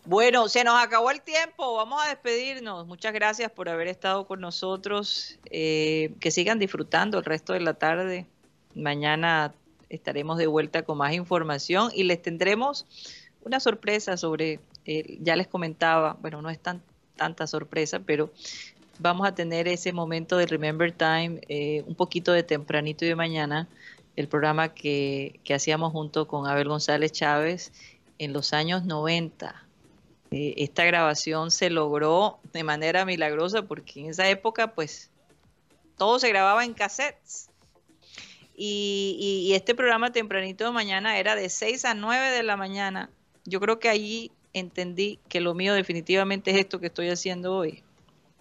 Bueno, se nos acabó el tiempo. Vamos a despedirnos. Muchas gracias por haber estado con nosotros. Eh, que sigan disfrutando el resto de la tarde. Mañana estaremos de vuelta con más información y les tendremos una sorpresa sobre, eh, ya les comentaba, bueno, no es tan tanta sorpresa, pero vamos a tener ese momento de Remember Time eh, un poquito de tempranito y de mañana, el programa que, que hacíamos junto con Abel González Chávez en los años 90. Eh, esta grabación se logró de manera milagrosa porque en esa época pues todo se grababa en cassettes. Y, y- y este programa tempranito de mañana era de 6 a 9 de la mañana. Yo creo que allí entendí que lo mío definitivamente es esto que estoy haciendo hoy,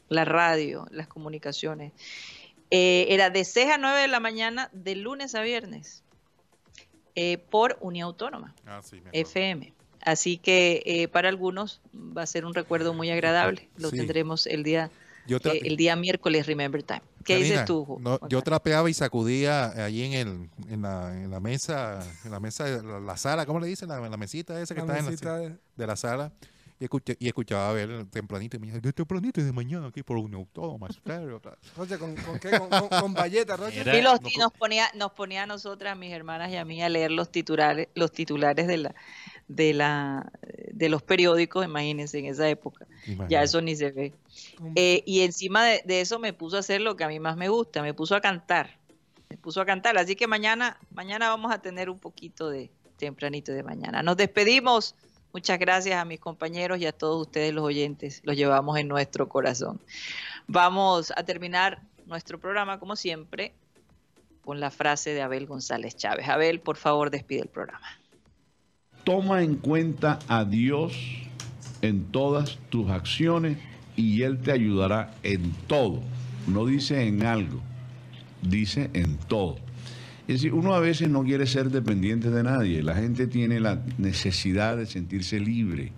la radio, las comunicaciones. Eh, era de 6 a 9 de la mañana, de lunes a viernes, eh, por Unión Autónoma. Ah, sí. FM. Así que eh, para algunos va a ser un recuerdo muy agradable. Lo Sí. tendremos el día Yo, eh, el día miércoles Remember Time. ¿Qué dices tú? No, yo trapeaba y sacudía allí en, el, en, la, en la mesa, en la mesa, de la, la sala, ¿cómo le dicen? La, la mesita esa que La está en la, mesita de- de la sala. Y, escuché- y escuchaba a ver tempranito y me decía, de tempranito y de mañana aquí por un autónoma. estéreo, tal". Rocha, ¿con, con qué? Con, con, con Valleta, Rocha. Y, los- no y nos ponía, nos ponía a nosotras, a mis hermanas y a mí, a leer los titulares, los titulares de la, de la, de los periódicos, imagínense, en esa época. Ya eso ni se ve. Eh, y encima de, de eso me puso a hacer lo que a mí más me gusta, me puso a cantar. Me puso a cantar. Así que mañana, mañana vamos a tener un poquito de tempranito de mañana. Nos despedimos. Muchas gracias a mis compañeros y a todos ustedes los oyentes. Los llevamos en nuestro corazón. Vamos a terminar nuestro programa, como siempre, con la frase de Abel González Chávez. Abel, por favor, despide el programa. Toma en cuenta a Dios en todas tus acciones y Él te ayudará en todo. No dice en algo, dice en todo. Es decir, uno a veces no quiere ser dependiente de nadie. La gente tiene la necesidad de sentirse libre.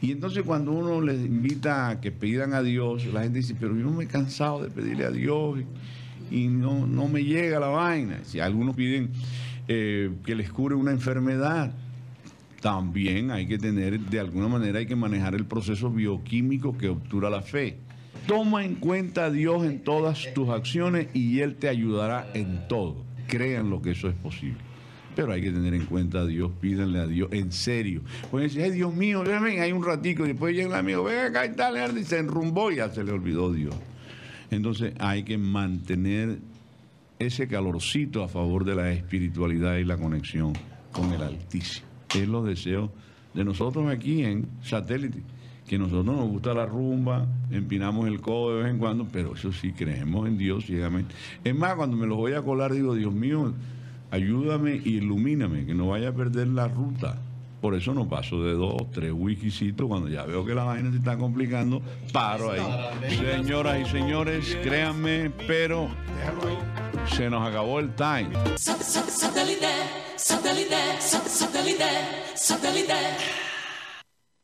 Y entonces cuando uno les invita a que pidan a Dios, la gente dice, pero yo no me he cansado de pedirle a Dios y, no, no me llega la vaina. Si algunos piden eh, que les cure una enfermedad, también hay que tener, de alguna manera hay que manejar el proceso bioquímico que obtura la fe. Toma en cuenta a Dios en todas tus acciones y Él te ayudará en todo. Créanlo que eso es posible. Pero hay que tener en cuenta a Dios, pídanle a Dios, en serio. Pueden decir, ay Dios mío, ven, hay un ratico, y después llega el amigo, ven acá y tal, y se enrumbó y ya se le olvidó Dios. Entonces hay que mantener ese calorcito a favor de la espiritualidad y la conexión con el Altísimo. Es los deseos de nosotros aquí en satélite, que nosotros nos gusta la rumba, empinamos el codo de vez en cuando, pero eso sí, creemos en Dios ciegamente. Es más, cuando me los voy a colar, digo, Dios mío, ayúdame y ilumíname, que no vaya a perder la ruta. Por eso no paso de dos, tres wikisitos. Cuando ya veo que la vaina se está complicando, paro ahí. Señoras y señores, créanme, pero se nos acabó el time. Satellite, satellite, satellite.